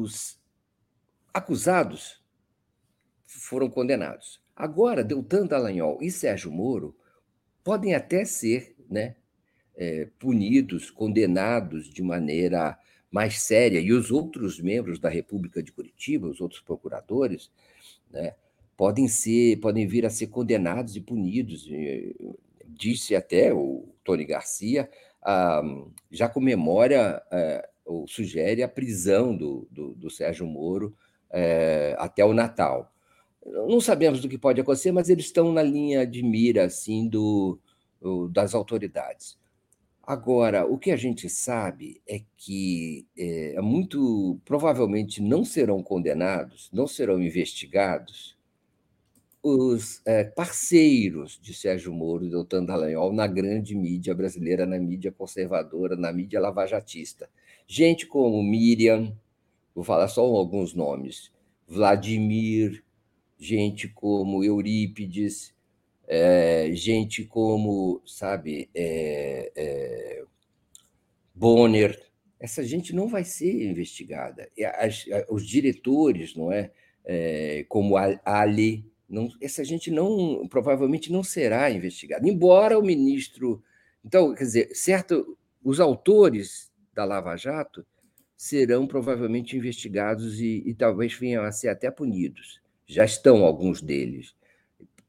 os acusados foram condenados. Agora, Deltan Dallagnol e Sérgio Moro podem até ser né, é, punidos, condenados de maneira mais séria, e os outros membros da República de Curitiba, os outros procuradores, né, podem ser, podem vir a ser condenados e punidos. Disse até o Tony Garcia, ah, já comemora eh, ou sugere a prisão do, do, do Sérgio Moro eh, até o Natal. Não sabemos do que pode acontecer, mas eles estão na linha de mira assim do, do das autoridades. Agora, o que a gente sabe é que é, muito provavelmente não serão condenados, não serão investigados os é, parceiros de Sérgio Moro e Doutor Dallagnol na grande mídia brasileira, na mídia conservadora, na mídia lavajatista. Gente como Miriam, vou falar só alguns nomes, Vladimir, gente como Eurípides, é, gente como, sabe, é, é, Bonner, essa gente não vai ser investigada. As, os diretores, não é, é como Ali, não, essa gente não provavelmente não será investigada. Embora o ministro, então, quer dizer, certo, os autores da Lava Jato serão provavelmente investigados e, e talvez venham a ser até punidos. Já estão alguns deles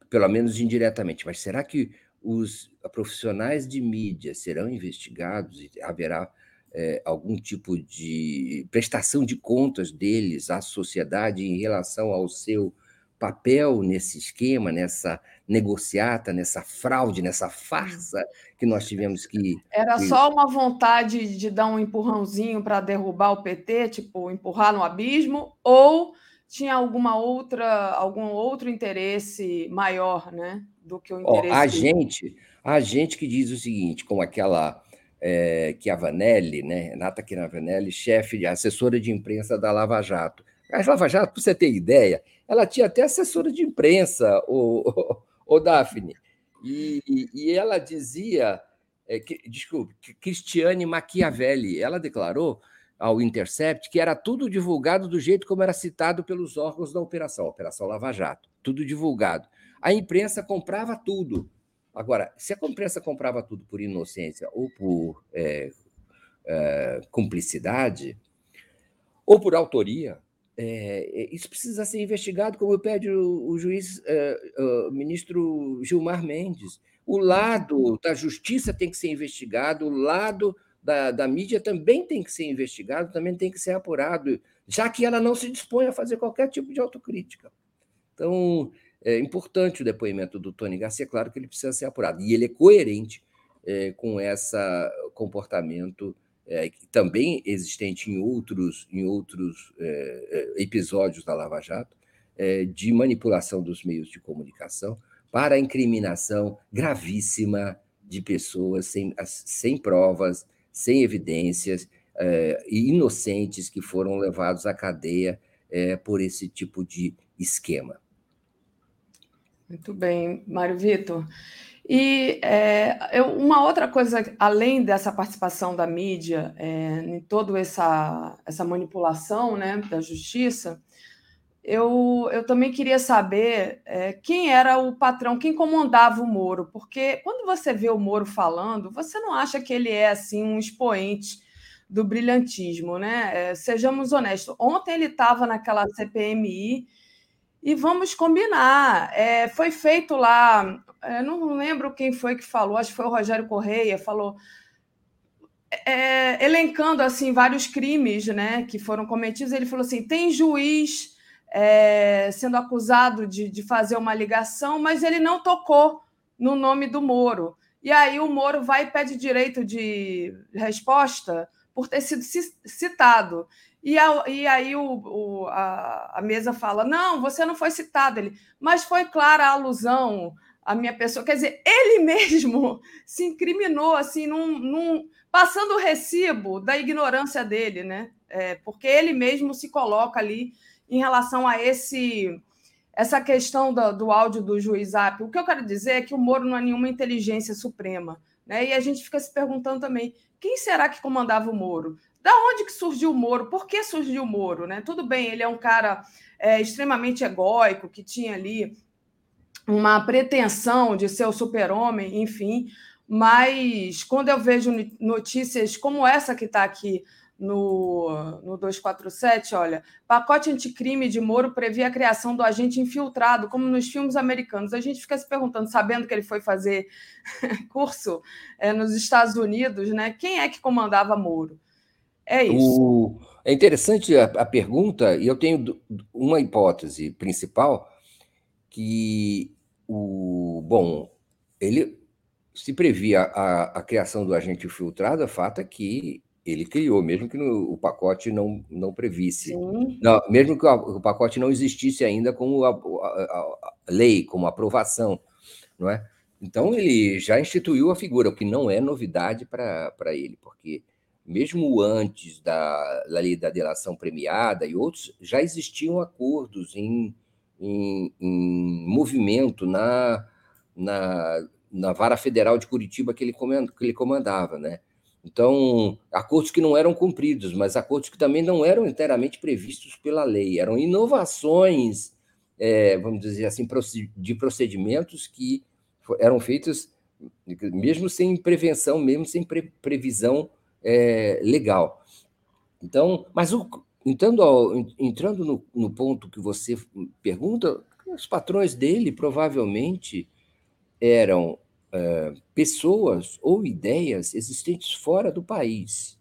pelo menos indiretamente. Mas será que os profissionais de mídia serão investigados e haverá é, algum tipo de prestação de contas deles à sociedade em relação ao seu papel nesse esquema, nessa negociata, nessa fraude, nessa farsa que nós tivemos que. Era só uma vontade de dar um empurrãozinho para derrubar o PT, tipo, empurrar no abismo, ou tinha alguma outra, algum outro interesse maior, né, do que o interesse. a gente, a gente que diz o seguinte, como aquela é, Chiavanelli, né, Renata Chiavanelli, chefe, assessora de imprensa da Lava Jato. A Lava Jato, para você ter ideia, ela tinha até assessora de imprensa, o, o Daphne, e, e, ela dizia, é, que, desculpe, Cristiane Machiavelli, ela declarou ao Intercept que era tudo divulgado do jeito como era citado pelos órgãos da operação, Operação Lava Jato, tudo divulgado. A imprensa comprava tudo. Agora, se a imprensa comprava tudo por inocência ou por é, é, cumplicidade, ou por autoria, é, isso precisa ser investigado, como pede o, o juiz, é, o ministro Gilmar Mendes. O lado da justiça tem que ser investigado, o lado da, da mídia também tem que ser investigado, também tem que ser apurado, já que ela não se dispõe a fazer qualquer tipo de autocrítica. Então, é importante o depoimento do Tony Garcia, é claro que ele precisa ser apurado, e ele é coerente é, com esse comportamento é, também existente em outros, em outros é, episódios da Lava Jato, é, de manipulação dos meios de comunicação para a incriminação gravíssima de pessoas sem, sem provas, sem evidências e inocentes que foram levados à cadeia por esse tipo de esquema. Muito bem, Mário Vitor. E é, uma outra coisa, além dessa participação da mídia é, em toda essa, essa manipulação né, da justiça, eu, eu também queria saber é, quem era o patrão, quem comandava o Moro, porque quando você vê o Moro falando, você não acha que ele é assim um expoente do brilhantismo, né? É, sejamos honestos. Ontem ele estava naquela CPMI e vamos combinar. É, foi feito lá, não lembro quem foi que falou, acho que foi o Rogério Correia, falou é, elencando assim vários crimes né, que foram cometidos. Ele falou assim: tem juiz é, sendo acusado de, de fazer uma ligação, mas ele não tocou no nome do Moro. E aí o Moro vai e pede direito de resposta por ter sido citado. E, a, e aí o, o, a, a, mesa fala: não, você não foi citado. Ele, mas foi clara a alusão à minha pessoa. Quer dizer, ele *laughs* mesmo se incriminou, assim, num, num, passando o recibo da ignorância dele, né? É, porque ele mesmo se coloca ali em relação a esse essa questão do, do áudio do juiz App. O que eu quero dizer é que o Moro não é nenhuma inteligência suprema. Né? E a gente fica se perguntando também quem será que comandava o Moro? Da onde que surgiu o Moro? Por que surgiu o Moro? Né? Tudo bem, ele é um cara é, extremamente egóico, que tinha ali uma pretensão de ser o super-homem, enfim, mas quando eu vejo notícias como essa que está aqui no, no 247, olha, pacote anticrime de Moro previa a criação do agente infiltrado, como nos filmes americanos. A gente fica se perguntando, sabendo que ele foi fazer *laughs* curso é, nos Estados Unidos, né? Quem é que comandava Moro? É isso. O... É interessante a, a, pergunta, e eu tenho uma hipótese principal, que o bom, ele se previa a, a criação do agente infiltrado, a fato é que ele criou, mesmo que no, o pacote não, não previsse. Não, mesmo que o, o, pacote não existisse ainda como a, a, lei, como aprovação, não é? Então ele já instituiu a figura, o que não é novidade para ele, porque mesmo antes da, da lei da delação premiada e outros, já existiam acordos em, em, em movimento na, na, na vara federal de Curitiba que ele, comand, que ele comandava, né? Então, acordos que não eram cumpridos, mas acordos que também não eram inteiramente previstos pela lei, eram inovações, é, vamos dizer assim, de procedimentos que eram feitos mesmo sem prevenção, mesmo sem pre previsão é, legal. Então, mas o, entrando, ao, entrando no, no ponto que você pergunta, os patrões dele provavelmente eram é, pessoas ou ideias existentes fora do país.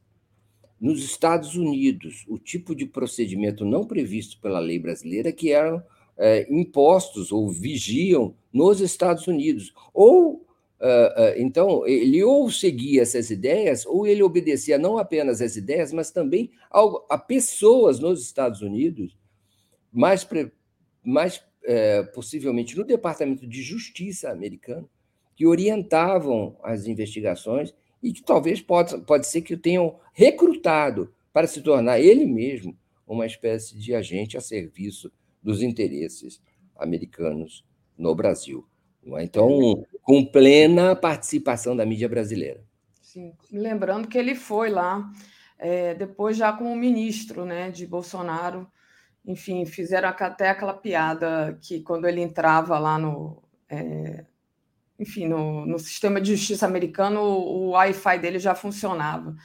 Nos Estados Unidos, o tipo de procedimento não previsto pela lei brasileira que eram é, impostos ou vigiam nos Estados Unidos, ou Uh, uh, então, ele ou seguia essas ideias, ou ele obedecia não apenas às ideias, mas também ao, a pessoas nos Estados Unidos, mais, mais é, possivelmente no Departamento de Justiça americano, que orientavam as investigações e que talvez pode, pode ser que o tenham recrutado para se tornar ele mesmo uma espécie de agente a serviço dos interesses americanos no Brasil. É? Então, com plena participação da mídia brasileira. Sim, lembrando que ele foi lá, é, depois já como ministro né, de Bolsonaro, enfim, fizeram até aquela piada que quando ele entrava lá no. É, enfim, no, no, sistema de justiça americano, o, o Wi-Fi dele já funcionava.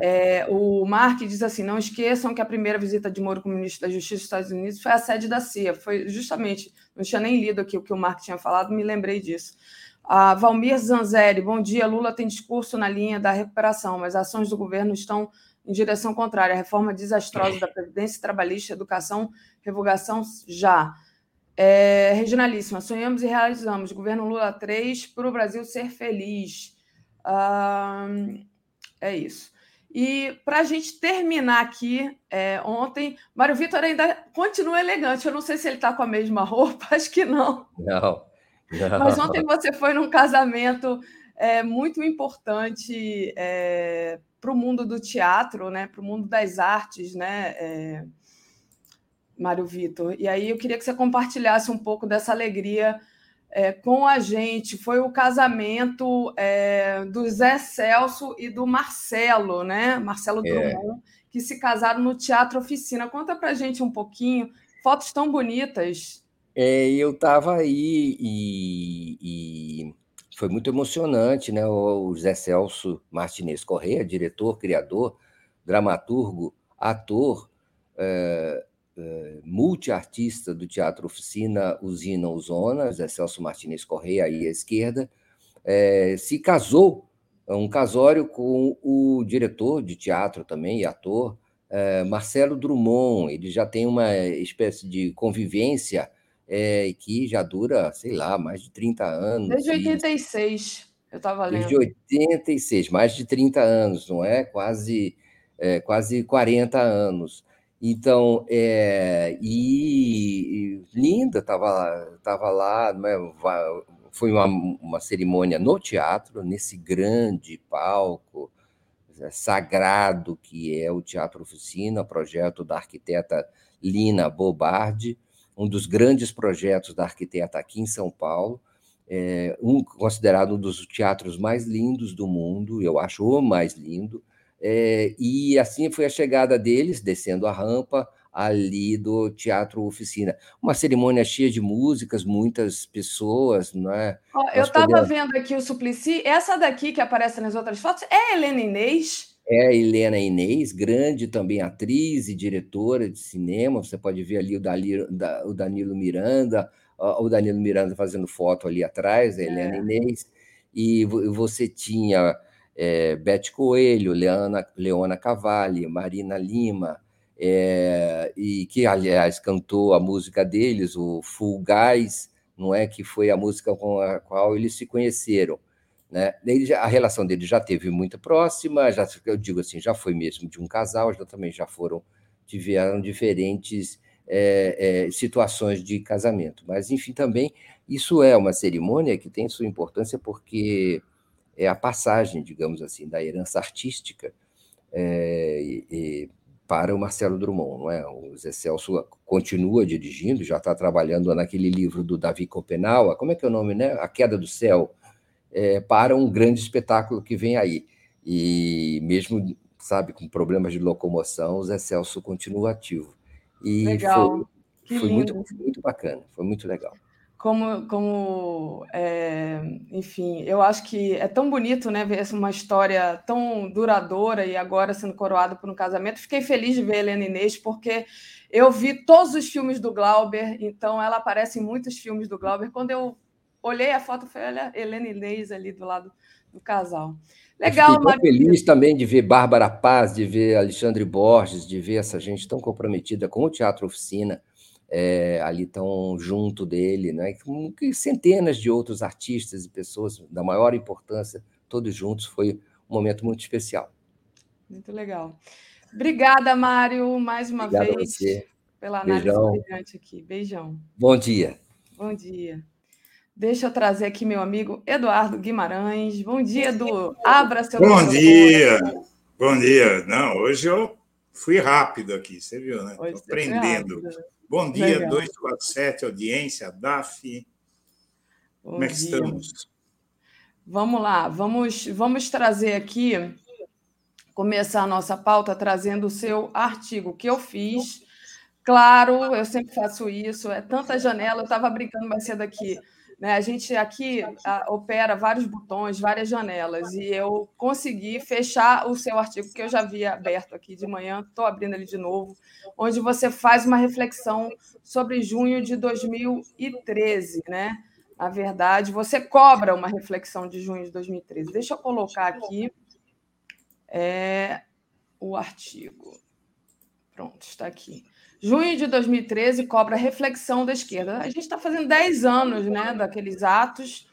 É, o Mark diz assim: não esqueçam que a primeira visita de Moro como ministro da Justiça dos Estados Unidos foi a sede da CIA. Foi justamente, não tinha nem lido aqui o que o Mark tinha falado, me lembrei disso. A Valmir Zanzeri, bom dia. Lula tem discurso na linha da recuperação, mas ações do governo estão em direção contrária. A reforma desastrosa da Previdência Trabalhista, Educação, Revogação já. É, regionalíssima, sonhamos e realizamos. Governo Lula 3 para o Brasil ser feliz. Ah, é isso. E para a gente terminar aqui, é, ontem, Mário Vitor ainda continua elegante. Eu não sei se ele está com a mesma roupa, *laughs* acho que não. Não. não. Mas ontem você foi num casamento é, muito importante é, para o mundo do teatro, né? para o mundo das artes, né? Mário Vitor. E aí eu queria que você compartilhasse um pouco dessa alegria é, com a gente foi o casamento é, do Zé Celso e do Marcelo, né? Marcelo é. Drummond, que se casaram no Teatro Oficina. Conta para gente um pouquinho, fotos tão bonitas. É, eu estava aí e, e, foi muito emocionante, né? O Zé Celso Martinez Corrêa, diretor, criador, dramaturgo, ator, é, multiartista do Teatro Oficina Usina Usona, Zé Celso Martinez Correia, aí à esquerda, é, se casou um casório com o diretor de teatro também e ator, é, Marcelo Drummond. Ele já tem uma espécie de convivência é, que já dura, sei lá, mais de 30 anos. Desde 86, eu estava lendo. Desde 86, mais de 30 anos, não é? Quase, é, quase 40 anos. Então, é, e, e Linda estava tava lá, né, foi uma, uma cerimônia no teatro, nesse grande palco é, sagrado que é o Teatro Oficina, projeto da arquiteta Lina Bobardi, um dos grandes projetos da arquiteta aqui em São Paulo, é, um, considerado um dos teatros mais lindos do mundo, eu acho o mais lindo, é, e assim foi a chegada deles, descendo a rampa ali do Teatro Oficina. Uma cerimônia cheia de músicas, muitas pessoas, não é? Eu estava podemos... vendo aqui o Suplicy, essa daqui que aparece nas outras fotos é a Helena Inês? É a Helena Inês, grande também atriz e diretora de cinema. Você pode ver ali o, Daliro, o Danilo Miranda, o Danilo Miranda fazendo foto ali atrás, a Helena é. Inês. E você tinha é, Beth Coelho, Leana, Leona Cavalli, Marina Lima, é, e que, aliás, cantou a música deles, o Full Guys, não é? Que foi a música com a qual eles se conheceram. Né? a relação deles já teve muito próxima, já, eu digo assim, já foi mesmo de um casal, já também já foram, tiveram diferentes é, é, situações de casamento. Mas, enfim, também isso é uma cerimônia que tem sua importância porque é a passagem, digamos assim, da herança artística é, e, para o Marcelo Drummond. Não é? O Zé Celso continua dirigindo, já está trabalhando naquele livro do Davi Copenau, como é que é o nome, né? A Queda do Céu, é, para um grande espetáculo que vem aí. E mesmo, sabe, com problemas de locomoção, o Zé Celso continua ativo. E Legal. foi, foi muito, muito bacana, foi muito legal como, como é, enfim, eu acho que é tão bonito, né, ver uma história tão duradoura e agora sendo coroada por um casamento. Fiquei feliz de ver a Helena Inês, porque eu vi todos os filmes do Glauber, então ela aparece em muitos filmes do Glauber. Quando eu olhei a foto, foi olha, Helena Inês ali do lado do casal. Legal, Fiquei feliz também de ver Bárbara Paz, de ver Alexandre Borges, de ver essa gente tão comprometida com o Teatro Oficina é, ali tão junto dele, né? Com centenas de outros artistas e pessoas da maior importância, todos juntos, foi um momento muito especial. Muito legal. Obrigada, Mário, mais uma Obrigado vez pela análise Beijão. brilhante aqui. Beijão. Bom dia. Bom dia. Deixa eu trazer aqui meu amigo Eduardo Guimarães. Bom dia, Edu. Abra seu Bom dia. Bom dia. Não, hoje eu fui rápido aqui, você viu, né? Estou aprendendo. Bom dia, Legal. 247, audiência, DAF. Bom Como é que dia. estamos? Vamos lá, vamos, vamos trazer aqui, começar a nossa pauta trazendo o seu artigo que eu fiz. Claro, eu sempre faço isso, é tanta janela, eu estava brincando mais cedo aqui. Né? A gente aqui a, opera vários botões, várias janelas, e eu consegui fechar o seu artigo, que eu já havia aberto aqui de manhã, estou abrindo ele de novo, onde você faz uma reflexão sobre junho de 2013, né? Na verdade, você cobra uma reflexão de junho de 2013. Deixa eu colocar aqui é, o artigo. Pronto, está aqui. Junho de 2013 cobra reflexão da esquerda. A gente está fazendo 10 anos né, daqueles atos.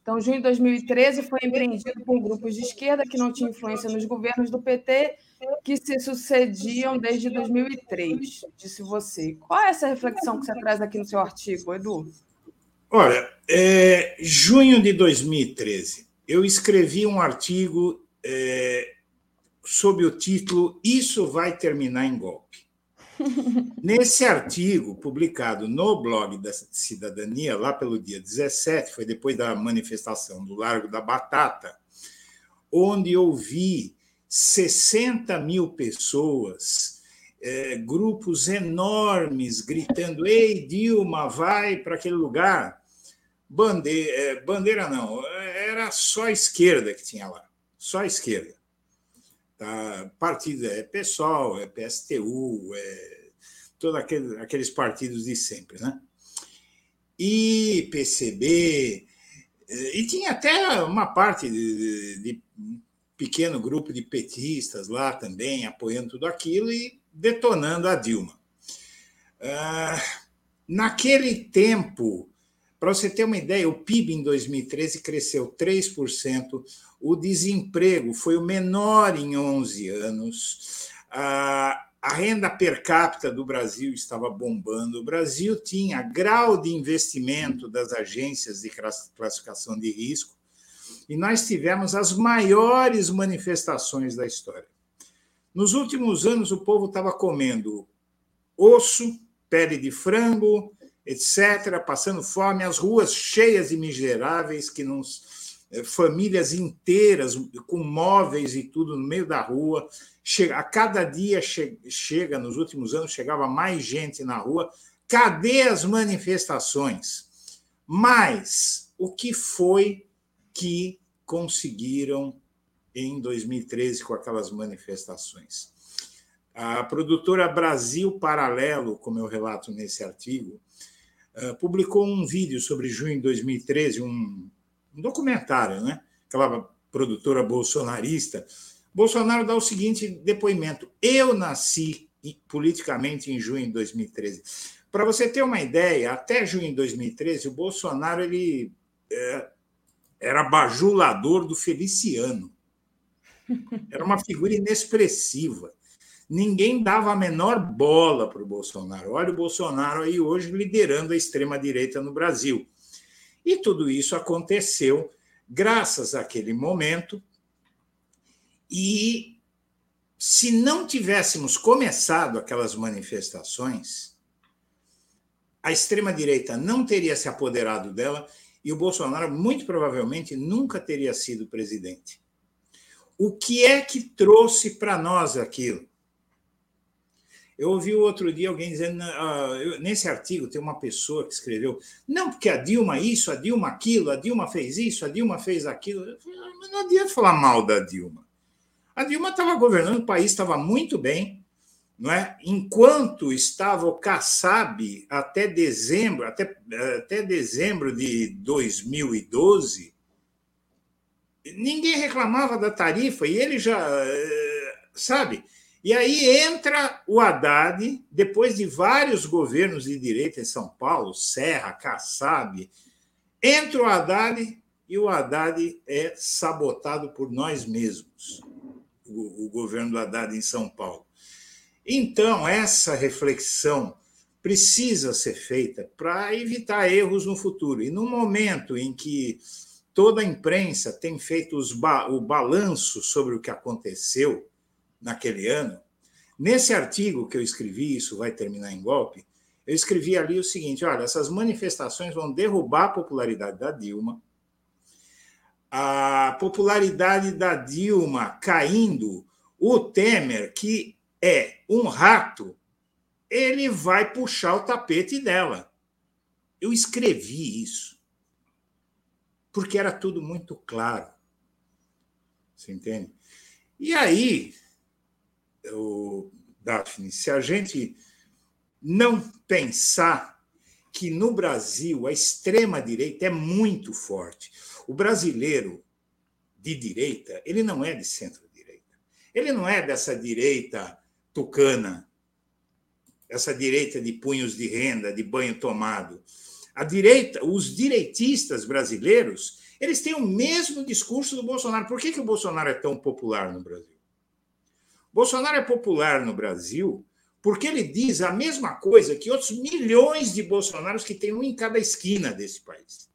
Então, junho de 2013 foi empreendido por grupos de esquerda que não tinham influência nos governos do PT, que se sucediam desde 2003, disse você. Qual é essa reflexão que você traz aqui no seu artigo, Edu? Olha, é, junho de 2013, eu escrevi um artigo é, sob o título Isso vai terminar em golpe. *laughs* Nesse artigo, publicado no blog da Cidadania, lá pelo dia 17, foi depois da manifestação do Largo da Batata, onde eu vi 60 mil pessoas, é, grupos enormes gritando: Ei, Dilma, vai para aquele lugar. Bandeira, é, bandeira não, era só a esquerda que tinha lá, só a esquerda. Tá? Partido é PSOL, é PSTU, é todos aqueles, aqueles partidos de sempre, né? E PCB, é, e tinha até uma parte de, de, de pequeno grupo de petistas lá também, apoiando tudo aquilo e detonando a Dilma. Ah, naquele tempo, para você ter uma ideia, o PIB em 2013 cresceu 3%, o desemprego foi o menor em 11 anos, a, renda per capita do Brasil estava bombando, o Brasil tinha grau de investimento das agências de classificação de risco, e nós tivemos as maiores manifestações da história. Nos últimos anos, o povo estava comendo osso, pele de frango, etc., passando fome, as ruas cheias de miseráveis, que não, famílias inteiras com móveis e tudo no meio da rua. Chega, a cada dia che, chega, nos últimos anos, chegava mais gente na rua. Cadê as manifestações? Mas o que foi que conseguiram em 2013 com aquelas manifestações. A produtora Brasil Paralelo, como eu relato nesse artigo, eh, publicou um vídeo sobre junho de 2013, um, documentário, né? Aquela produtora bolsonarista. Bolsonaro dá o seguinte depoimento: Eu nasci politicamente em junho de 2013. Para você ter uma ideia, até junho de 2013, o Bolsonaro ele é, era bajulador do Feliciano. Era uma figura inexpressiva. Ninguém dava a menor bola para o Bolsonaro. Olha o Bolsonaro aí hoje liderando a extrema-direita no Brasil. E tudo isso aconteceu graças àquele momento. E se não tivéssemos começado aquelas manifestações, a extrema-direita não teria se apoderado dela e o Bolsonaro muito provavelmente nunca teria sido presidente. O que é que trouxe para nós aquilo? Eu ouvi outro dia alguém dizendo, uh, nesse artigo tem uma pessoa que escreveu, não, porque a Dilma isso, a Dilma aquilo, a Dilma fez isso, a Dilma fez aquilo. Não adianta falar mal da Dilma. A Dilma estava governando, o país estava muito bem, não é? Enquanto estava o Kassab até dezembro, até, até dezembro de 2012, ninguém reclamava da tarifa e ele já, eh, sabe? E aí entra o Haddad, depois de vários governos de direita em São Paulo, Serra, Kassab, entra o Haddad e o Haddad é sabotado por nós mesmos, o, o governo do Haddad em São Paulo. Então, essa reflexão precisa ser feita para evitar erros no futuro. E no momento em que toda a imprensa tem feito ba o balanço sobre o que aconteceu naquele ano, nesse artigo que eu escrevi, Isso Vai Terminar em Golpe, eu escrevi ali o seguinte: olha, essas manifestações vão derrubar a popularidade da Dilma, a popularidade da Dilma caindo, o Temer, que é um rato, ele vai puxar o tapete dela. Eu escrevi isso. Porque era tudo muito claro. Você entende? E aí, eu, Daphne, se a gente não pensar que no Brasil a extrema-direita é muito forte, o brasileiro de direita, ele não é de centro-direita. Ele não é dessa direita tucana, essa direita de punhos de renda, de banho tomado. A direita, os direitistas brasileiros, eles têm o mesmo discurso do Bolsonaro. Por que, que o Bolsonaro é tão popular no Brasil? Bolsonaro é popular no Brasil porque ele diz a mesma coisa que outros milhões de bolsonaros que tem um em cada esquina desse país.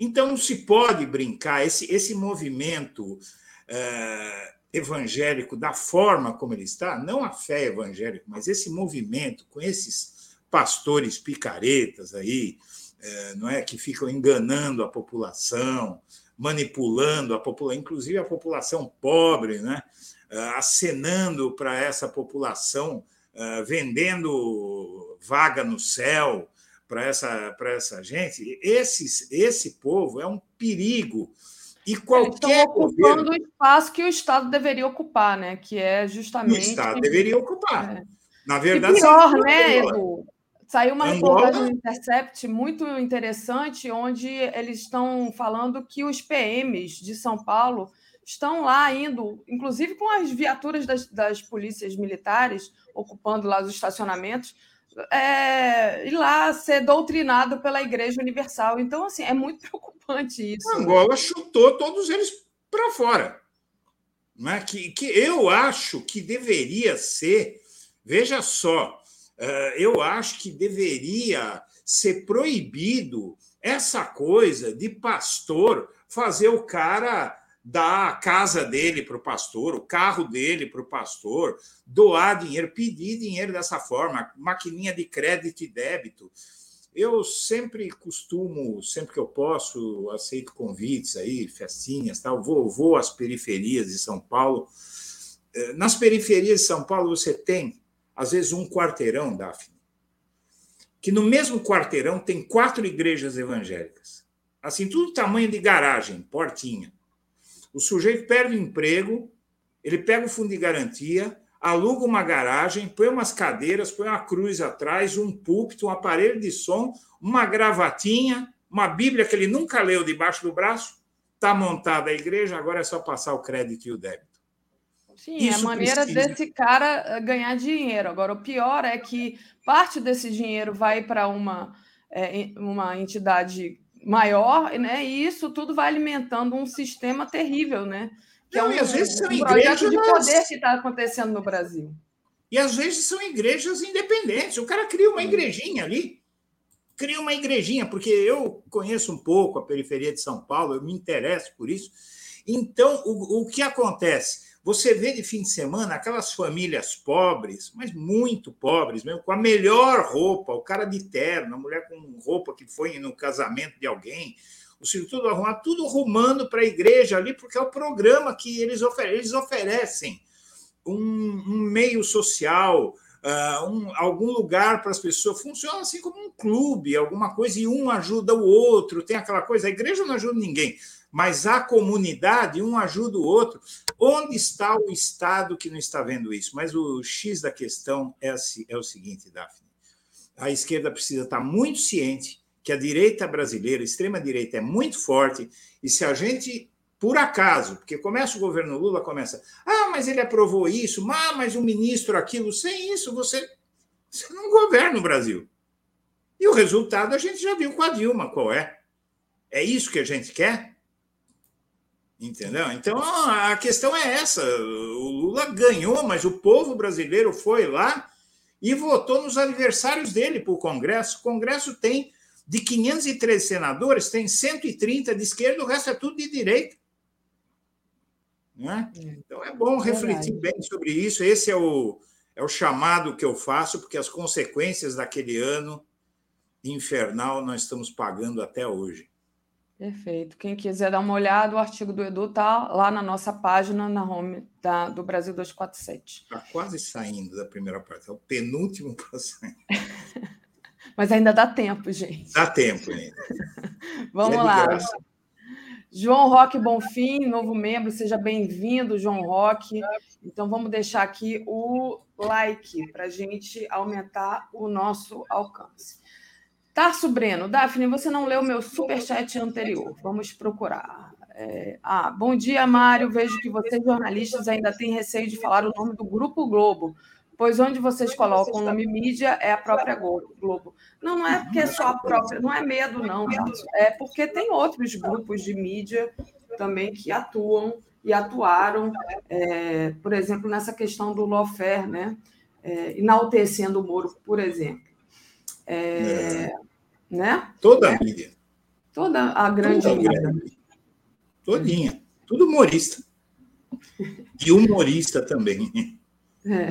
Então não se pode brincar, esse, esse movimento uh, evangélico da forma como ele está, não a fé evangélica, mas esse movimento com esses pastores picaretas aí, é, não é que ficam enganando a população, manipulando a população, inclusive a população pobre, né? É, acenando para essa população, é, vendendo vaga no céu para essa, para essa gente. Esses, esse povo é um perigo e qualquer Estão ocupando governo... o espaço que o Estado deveria ocupar, né? Que é justamente. O Estado deveria ocupar. É. Na verdade. E pior, né, Edu? Saiu uma reportagem no Intercept muito interessante, onde eles estão falando que os PMs de São Paulo estão lá indo, inclusive com as viaturas das, das polícias militares, ocupando lá os estacionamentos, é, ir lá ser doutrinado pela Igreja Universal. Então, assim, é muito *laughs* preocupante isso. Angola chutou todos eles para fora. Né? Que, que eu acho que deveria ser, veja só, uh, eu acho que deveria ser proibido essa coisa de pastor fazer o cara dar a casa dele para o pastor, o carro dele para o pastor, doar dinheiro, pedir dinheiro dessa forma, maquininha de crédito e débito. Eu sempre costumo, sempre que eu posso, aceito convites aí, festinhas, tal, vou, vou às periferias de São Paulo. Eh, nas periferias de São Paulo você tem, às vezes, um quarteirão, Daphne, que no mesmo quarteirão tem quatro igrejas evangélicas. Assim, tudo tamanho de garagem, portinha. O sujeito perde o emprego, ele pega o fundo de garantia, aluga uma garagem, põe umas cadeiras, põe uma cruz atrás, um púlpito, um aparelho de som, uma gravatinha, uma Bíblia que ele nunca leu debaixo do braço, está montada a igreja, agora é só passar o crédito e o débito. Sim, Isso é a maneira precisa. desse cara eh, ganhar dinheiro. Agora, o pior é que parte desse dinheiro vai para uma, é, uma entidade maior, né? E isso tudo vai alimentando um sistema terrível, né? Que é Não, é um, e às vezes são um projeto de poder que está acontecendo no Brasil. E às vezes são igrejas independentes. O cara cria uma igrejinha ali, cria uma igrejinha, porque eu conheço um pouco a periferia de São Paulo, eu me interesso por isso. Então, o, o que acontece? Você vê de fim de semana aquelas famílias pobres, mas muito pobres mesmo, com a melhor roupa, o cara de terno, a mulher com roupa que foi no casamento de alguém, o filho tudo arrumado, tudo rumando para a igreja ali, porque é o programa que eles, oferecem. Eles oferecem um, um meio social, uh, um, algum lugar para as pessoas. Funciona assim como um clube, alguma coisa, e um ajuda o outro. Tem aquela coisa, a igreja não ajuda ninguém mas a comunidade, um ajuda o outro. Onde está o Estado que não está vendo isso? Mas o X da questão é, é o seguinte, Daphne. A esquerda precisa estar muito ciente que a direita brasileira, a extrema-direita, é muito forte, e se a gente, por acaso, porque começa o governo Lula, começa, ah, mas ele aprovou isso, ah, mas o ministro aquilo, sem isso você, você não governa o Brasil. E o resultado a gente já viu com a Dilma, qual é? É isso que a gente quer? Entendeu? Então a questão é essa: o Lula ganhou, mas o povo brasileiro foi lá e votou nos aniversários dele para o Congresso. O Congresso tem de 513 senadores, tem 130 de esquerda, o resto é tudo de direita. Né? Então é bom refletir bem sobre isso. Esse é o, é o chamado que eu faço, porque as consequências daquele ano infernal nós estamos pagando até hoje. Perfeito. Quem quiser dar uma olhada, o artigo do Edu está lá na nossa página, na home da, do Brasil 247. Está quase saindo da primeira parte, é o penúltimo para sair. *laughs* Mas ainda dá tempo, gente. Dá tempo ainda. *laughs* Vamos é lá. João Roque Bonfim, novo membro, seja bem-vindo, João Roque. Então, vamos deixar aqui o like para a gente aumentar o nosso alcance. Tarso Breno, Daphne, você não leu meu superchat anterior. Vamos procurar. É... Ah, bom dia, Mário. Vejo que vocês, jornalistas, ainda têm receio de falar o nome do Grupo Globo, pois onde vocês colocam o nome mídia é a própria Globo. Não, não é porque é só a própria, não é medo, não, Tarso. É porque tem outros grupos de mídia também que atuam e atuaram, é, por exemplo, nessa questão do lawfare, né? É, enaltecendo o Moro, por exemplo. É, né? Toda a mídia. Toda a grande Toda mídia. mídia. Todinha. Tudo humorista. E humorista também. É,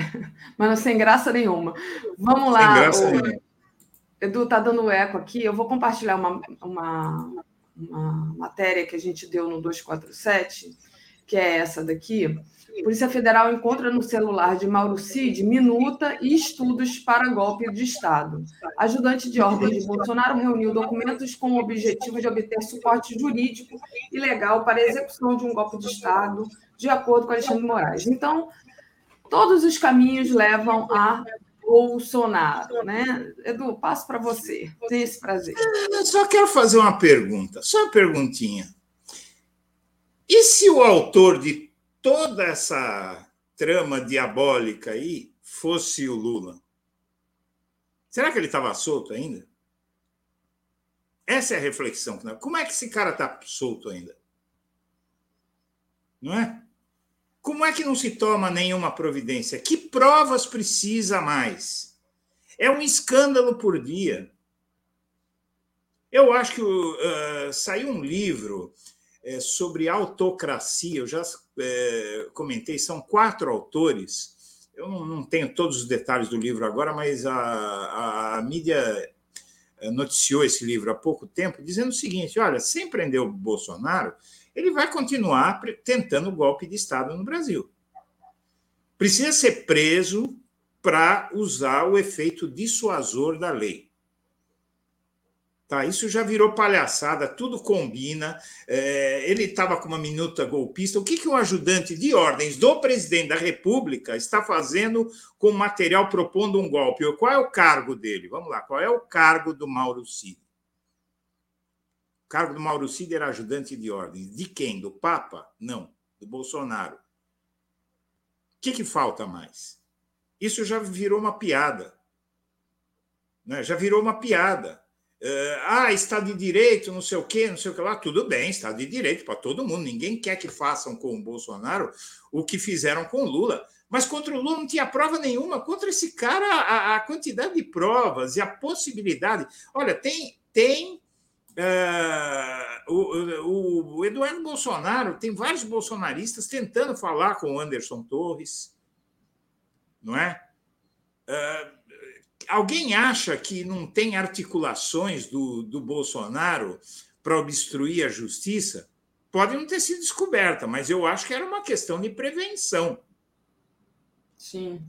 mas sem graça nenhuma. Vamos lá. Sem graça o... nenhuma. Edu, está dando eco aqui. Eu vou compartilhar uma, uma, uma matéria que a gente deu no 247, que é essa daqui Polícia Federal encontra no celular de Mauro Cid minuta e estudos para golpe de Estado. Ajudante de ordem de Bolsonaro reuniu documentos com o objetivo de obter suporte jurídico e legal para a execução de um golpe de Estado, de acordo com Alexandre Moraes. Então, todos os caminhos levam a Bolsonaro, né? Edu, passo para você. Tem esse prazer. Eu só quero fazer uma pergunta, só uma perguntinha. E se o autor de toda essa trama diabólica aí fosse o Lula? Será que ele estava solto ainda? Essa é a reflexão. Como é que esse cara está solto ainda? Não é? Como é que não se toma nenhuma providência? Que provas precisa mais? É um escândalo por dia. Eu acho que uh, saiu um livro é, sobre autocracia, eu já é, comentei, são quatro autores. Eu não, não, tenho todos os detalhes do livro agora, mas a, a, a mídia noticiou esse livro há pouco tempo, dizendo o seguinte: olha, sem prender o Bolsonaro, ele vai continuar tentando o golpe de Estado no Brasil. Precisa ser preso para usar o efeito dissuasor da lei. Tá, isso já virou palhaçada, tudo combina. É, ele estava com uma minuta golpista. O que, que o ajudante de ordens do presidente da República está fazendo com material propondo um golpe? Qual é o cargo dele? Vamos lá, qual é o cargo do Mauro Cid? O cargo do Mauro Cid era ajudante de ordens. De quem? Do Papa? Não, do Bolsonaro. O que, que falta mais? Isso já virou uma piada. Né? Já virou uma piada. Uh, ah, Estado de Direito, não sei o quê, não sei o que lá. Tudo bem, Estado de Direito para todo mundo. Ninguém quer que façam com o Bolsonaro o que fizeram com o Lula. Mas contra o Lula não tinha prova nenhuma. Contra esse cara, a, a quantidade de provas e a possibilidade. Olha, tem, tem Uh, o, o, Eduardo Bolsonaro tem vários bolsonaristas tentando falar com o Anderson Torres, não é? Uh, alguém acha que não tem articulações do, do Bolsonaro para obstruir a justiça? Pode não ter sido descoberta, mas eu acho que era uma questão de prevenção. Sim.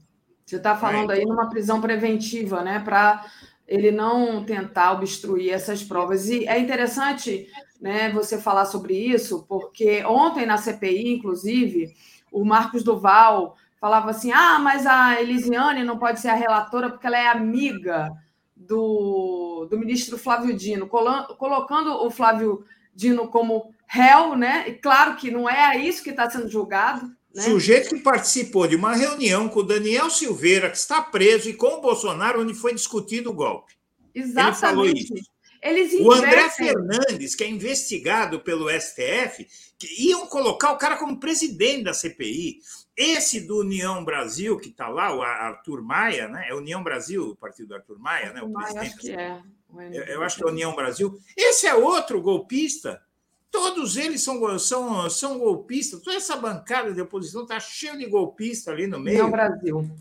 Você está falando é, aí numa prisão preventiva, né? Para ele não tentar obstruir essas provas. E é interessante né, você falar sobre isso, porque ontem na CPI, inclusive, o Marcos Duval falava assim: ah, mas a Elisiane não pode ser a relatora porque ela é amiga do, do ministro Flávio Dino, colocando o Flávio Dino como réu, né? E claro que não é isso que está sendo julgado, né? Sujeito que participou de uma reunião com o Daniel Silveira, que está preso, e com o Bolsonaro, onde foi discutido o golpe. Exatamente. Ele falou isso. Eles o André Fernandes, que é investigado pelo STF, que iam colocar o cara como presidente da CPI. Esse do União Brasil, que está lá, o Arthur Maia, né? É União Brasil, o partido do Arthur Maia, né? O Maia, acho que é. Eu acho que é União Brasil. Esse é outro golpista Todos eles são, são, são golpistas. Toda essa bancada de oposição está cheia de golpista ali no meio. No Brasil.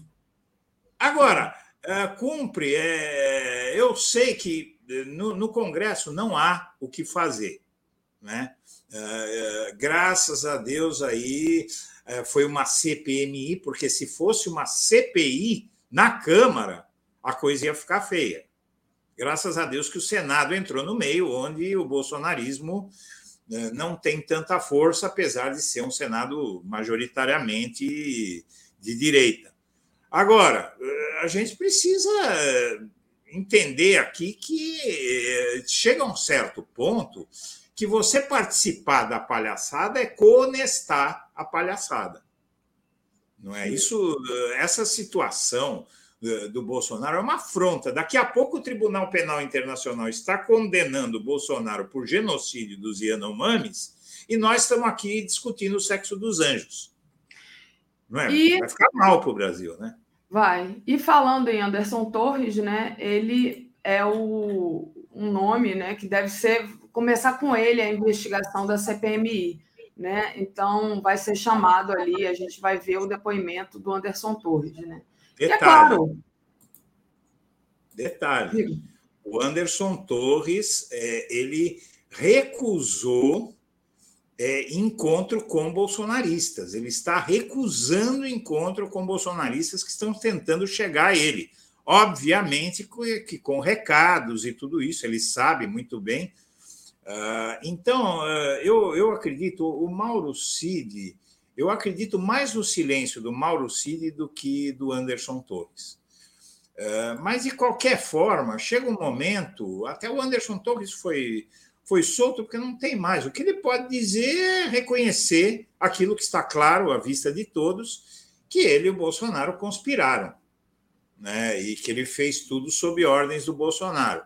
Agora, é, cumpre. É, eu sei que no, no, Congresso não há o que fazer. Né? É, graças a Deus aí foi uma CPMI, porque se fosse uma CPI na Câmara, a coisa ia ficar feia. Graças a Deus que o Senado entrou no meio, onde o bolsonarismo né, não tem tanta força, apesar de ser um Senado majoritariamente de direita. Agora, eh, a gente precisa entender aqui que eh, chega a um certo ponto que você participar da palhaçada é conestar a palhaçada. Não é isso? Essa situação do Bolsonaro é uma afronta. Daqui a pouco o Tribunal Penal Internacional está condenando o Bolsonaro por genocídio dos Yanomamis e nós estamos aqui discutindo o sexo dos anjos. Não é? E... Vai ficar mal para o Brasil, né? Vai. E falando em Anderson Torres, né? Ele é o, um nome, né? Que deve ser começar com ele a investigação da CPMI, né? Então vai ser chamado ali, a gente vai ver o depoimento do Anderson Torres, né? Detalhe. é claro. Detalhe. O Anderson Torres, é, ele recusou é, encontro com bolsonaristas. Ele está recusando encontro com bolsonaristas que estão tentando chegar a ele. Obviamente que com recados e tudo isso, ele sabe muito bem. Uh, então, uh, eu, eu acredito, o Mauro Cid, eu acredito mais no silêncio do Mauro Cid do que do Anderson Torres. Uh, mas, de qualquer forma, chega um momento, até o Anderson Torres foi, foi solto porque não tem mais. O que ele pode dizer é reconhecer aquilo que está claro à vista de todos, que ele e o Bolsonaro conspiraram, né? e que ele fez tudo sob ordens do Bolsonaro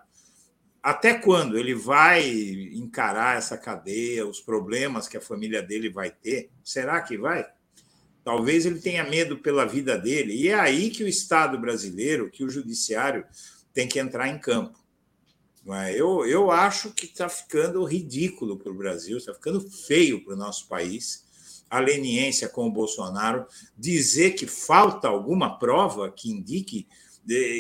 até quando ele vai encarar essa cadeia, os problemas que a família dele vai ter? Será que vai? Talvez ele tenha medo pela vida dele. E é aí que o Estado brasileiro, que o judiciário tem que entrar em campo. É? Eu, eu acho que está ficando ridículo para o Brasil, está ficando feio para o nosso país a leniência com o Bolsonaro, dizer que falta alguma prova que indique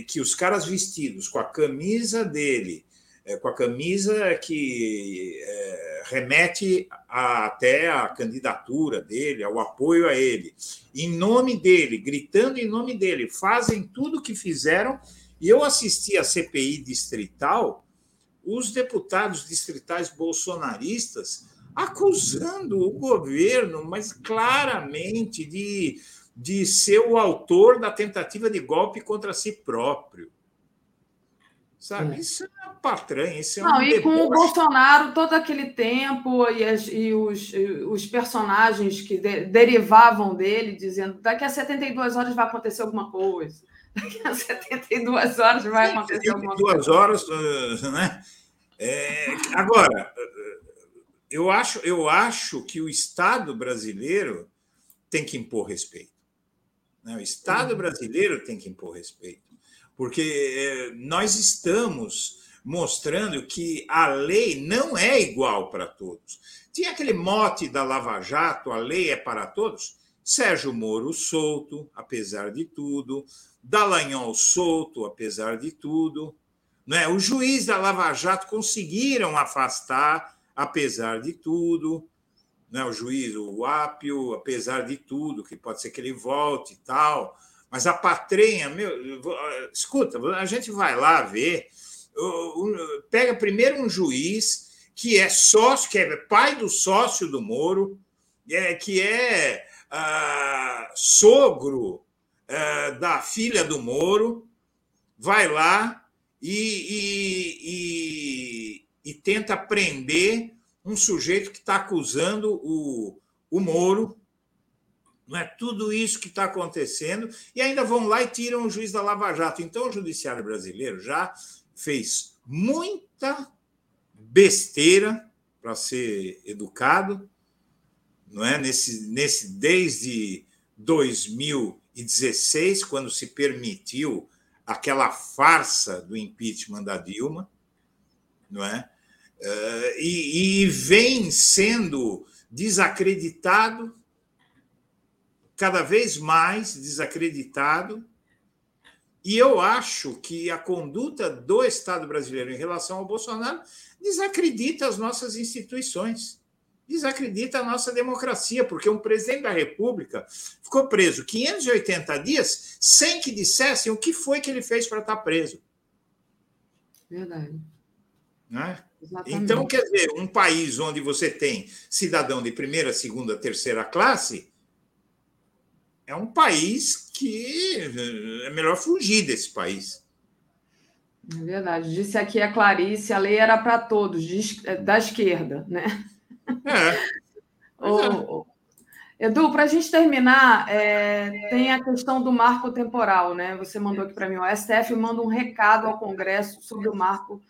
que os caras vestidos com a camisa dele, é, com a camisa que é, remete a, até a candidatura dele, ao apoio a ele, em nome dele, gritando em nome dele, fazem tudo o que fizeram. E eu assisti a CPI distrital, os deputados distritais bolsonaristas acusando o governo, mas claramente de, de ser o autor da tentativa de golpe contra si próprio. Sabe? É. Isso é patranha, isso é Não, um e com o Bolsonaro todo aquele tempo e, as, e os, os personagens que de, derivavam dele, dizendo daqui a 72 horas vai acontecer alguma coisa. *laughs* Daqui a 72 horas vai acontecer Sim, alguma coisa. 72 horas, né? É, agora, eu acho, eu acho que o Estado brasileiro tem que impor respeito. Né? O Estado uhum. brasileiro tem que impor respeito porque é, nós estamos mostrando que a lei não é igual para todos. Tinha aquele mote da Lava Jato, a lei é para todos. Sérgio Moro solto, apesar de tudo, Dallagnol solto, apesar de tudo. Né? O juiz da Lava Jato conseguiram afastar, apesar de tudo. Né? O juiz, o Apio, apesar de tudo, que pode ser que ele volte e tal. Mas a patrenha, meu, escuta, a gente vai lá ver, pega primeiro um juiz que é sócio, que é pai do sócio do Moro, é, que é ah, sogro ah, da filha do Moro, vai lá e, e, e, e tenta prender um sujeito que está acusando o, o Moro não é tudo isso que está acontecendo, e ainda vão lá e tiram o juiz da Lava Jato. Então, o judiciário brasileiro já fez muita besteira para ser educado, não é? Nesse, nesse desde 2016, quando se permitiu aquela farsa do impeachment da Dilma, não é? Uh, e, e vem sendo desacreditado cada vez mais desacreditado. E eu acho que a conduta do Estado brasileiro em relação ao Bolsonaro desacredita as nossas instituições, desacredita a nossa democracia, porque um presidente da República ficou preso 580 dias sem que dissessem o que foi que ele fez para estar preso. Verdade. Né? Então, quer dizer, um país onde você tem cidadão de primeira, segunda, terceira classe é um país que é melhor fugir desse país. É verdade. Disse aqui a Clarice, a lei era para todos, da esquerda, né? É. o, *laughs* é. Edu, para a gente terminar, é, tem a questão do marco temporal, né? Você mandou aqui para mim, o STF manda um recado ao Congresso sobre o marco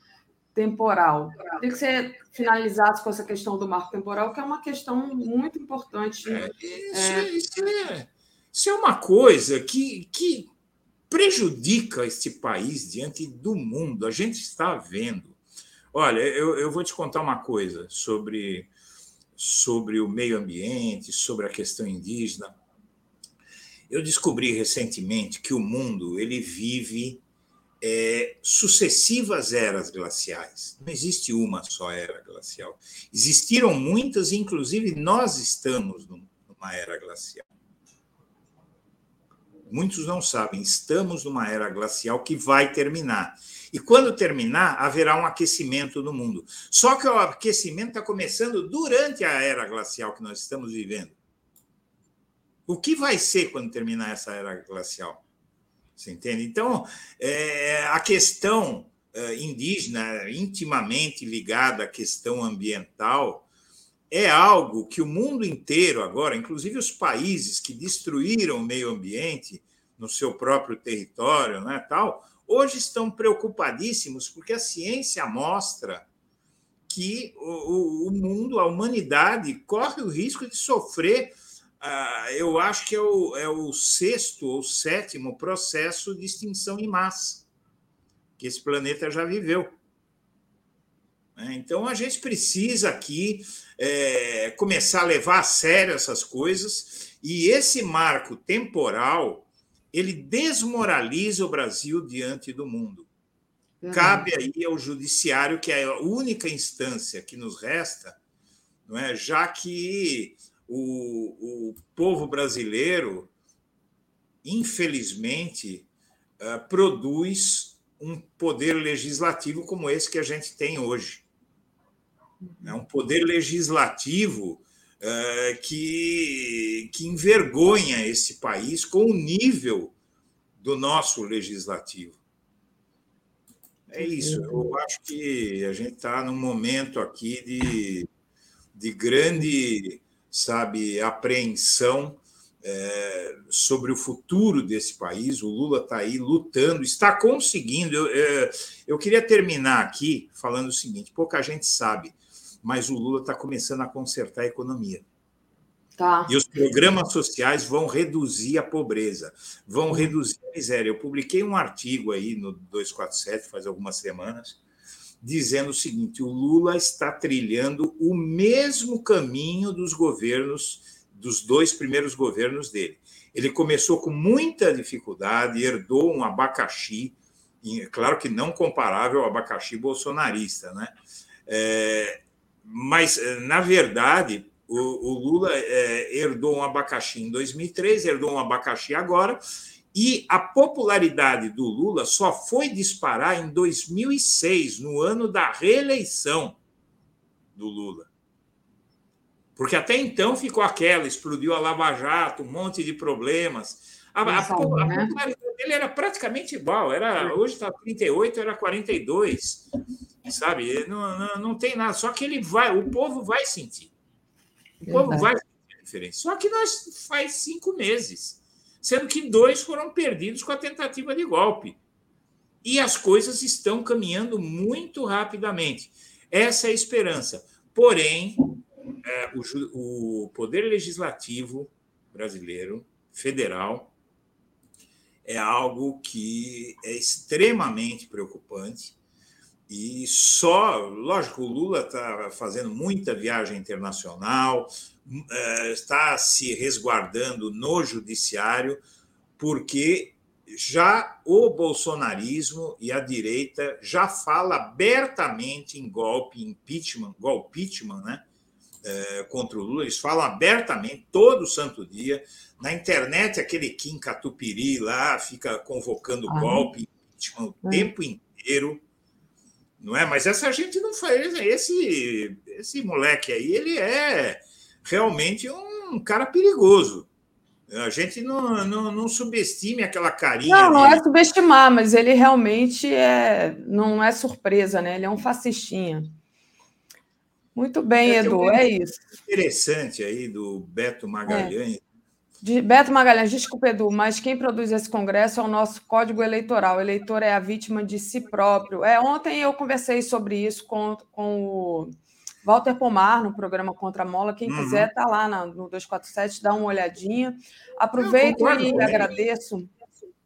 temporal. Queria que você finalizasse com essa questão do marco temporal, que é uma questão muito importante. É, isso, é, isso é isso é uma coisa que, que prejudica este país diante do mundo. A gente está vendo. Olha, eu, eu vou te contar uma coisa sobre, sobre o meio ambiente, sobre a questão indígena. Eu descobri recentemente que o mundo ele vive é, sucessivas eras glaciais. Não existe uma só era glacial. Existiram muitas, inclusive nós estamos numa era glacial. Muitos não sabem, estamos numa era glacial que vai terminar. E quando terminar, haverá um aquecimento no mundo. Só que o aquecimento está começando durante a era glacial que nós estamos vivendo. O que vai ser quando terminar essa era glacial? Você entende? Então, é, a questão é, indígena, intimamente ligada à questão ambiental, é algo que o mundo inteiro agora, inclusive os países que destruíram o meio ambiente no seu próprio território, né, tal, hoje estão preocupadíssimos porque a ciência mostra que o, o mundo, a humanidade, corre o risco de sofrer ah, eu acho que é o, é o sexto ou sétimo processo de extinção em massa que esse planeta já viveu. Né? Então, a gente precisa aqui é, começar a levar a sério essas coisas, e esse marco temporal ele desmoraliza o Brasil diante do mundo. Uhum. Cabe aí ao judiciário, que é a única instância que nos resta, não é? já que o, o povo brasileiro, infelizmente, uh, produz um poder legislativo como esse que a gente tem hoje. É um poder legislativo uh, que, que envergonha esse país com o nível do nosso legislativo. É isso. Eu acho que a gente está num momento aqui de, de grande sabe, apreensão é, sobre o futuro desse país. O Lula está aí lutando, está conseguindo. Eu, é, eu queria terminar aqui falando o seguinte: pouca gente sabe, mas o Lula está começando a consertar a economia. Tá. E os programas sociais vão reduzir a pobreza, vão reduzir a miséria. Eu publiquei um artigo aí no 247 faz algumas semanas, dizendo o seguinte: o Lula está trilhando o mesmo caminho dos governos, dos dois primeiros governos dele. Ele começou com muita dificuldade, herdou um abacaxi, claro que não comparável ao abacaxi bolsonarista, né? É, mas, na verdade, o, o Lula é, herdou um abacaxi em 2003, herdou um abacaxi agora, e a popularidade do Lula só foi disparar em 2006, no ano da reeleição do Lula. Porque até então ficou aquela, explodiu a Lava Jato, um monte de problemas. A, a, a, a né? popularidade dele era praticamente igual. Era, hoje está 38, era 42. Sabe? Não, não, não tem nada. Só que ele vai, o povo vai sentir. O povo vai sentir a diferença. Só que nós faz cinco meses sendo que dois foram perdidos com a tentativa de golpe. E as coisas estão caminhando muito rapidamente. Essa é a esperança. Porém, é, o, o Poder Legislativo brasileiro, federal, é algo que é extremamente preocupante. E só, lógico, o Lula está fazendo muita viagem internacional, eh, está se resguardando no judiciário, porque já o bolsonarismo e a direita já fala abertamente em golpe, impeachment, golpeachment, né? É, contra o Lula, eles falam abertamente todo santo dia. Na internet, aquele Kim Catupiri lá fica convocando ah, golpe, impeachment o é. tempo inteiro, não é? Mas essa gente não faz. Esse, esse moleque aí, ele é realmente um cara perigoso. A gente não, não, não subestime aquela carinha. Não, não dele. é subestimar, mas ele realmente é, não é surpresa, né? Ele é um fascistinha. Muito bem, é, Edu, é isso. Interessante aí do Beto Magalhães. É. De Beto Magalhães, desculpa, Edu, mas quem produz esse congresso é o nosso Código Eleitoral. O eleitor é a vítima de si próprio. É, ontem eu conversei sobre isso com, com o Walter Pomar, no programa Contra a Mola. Quem uhum. quiser, está lá no 247, dá uma olhadinha. Aproveito e agradeço.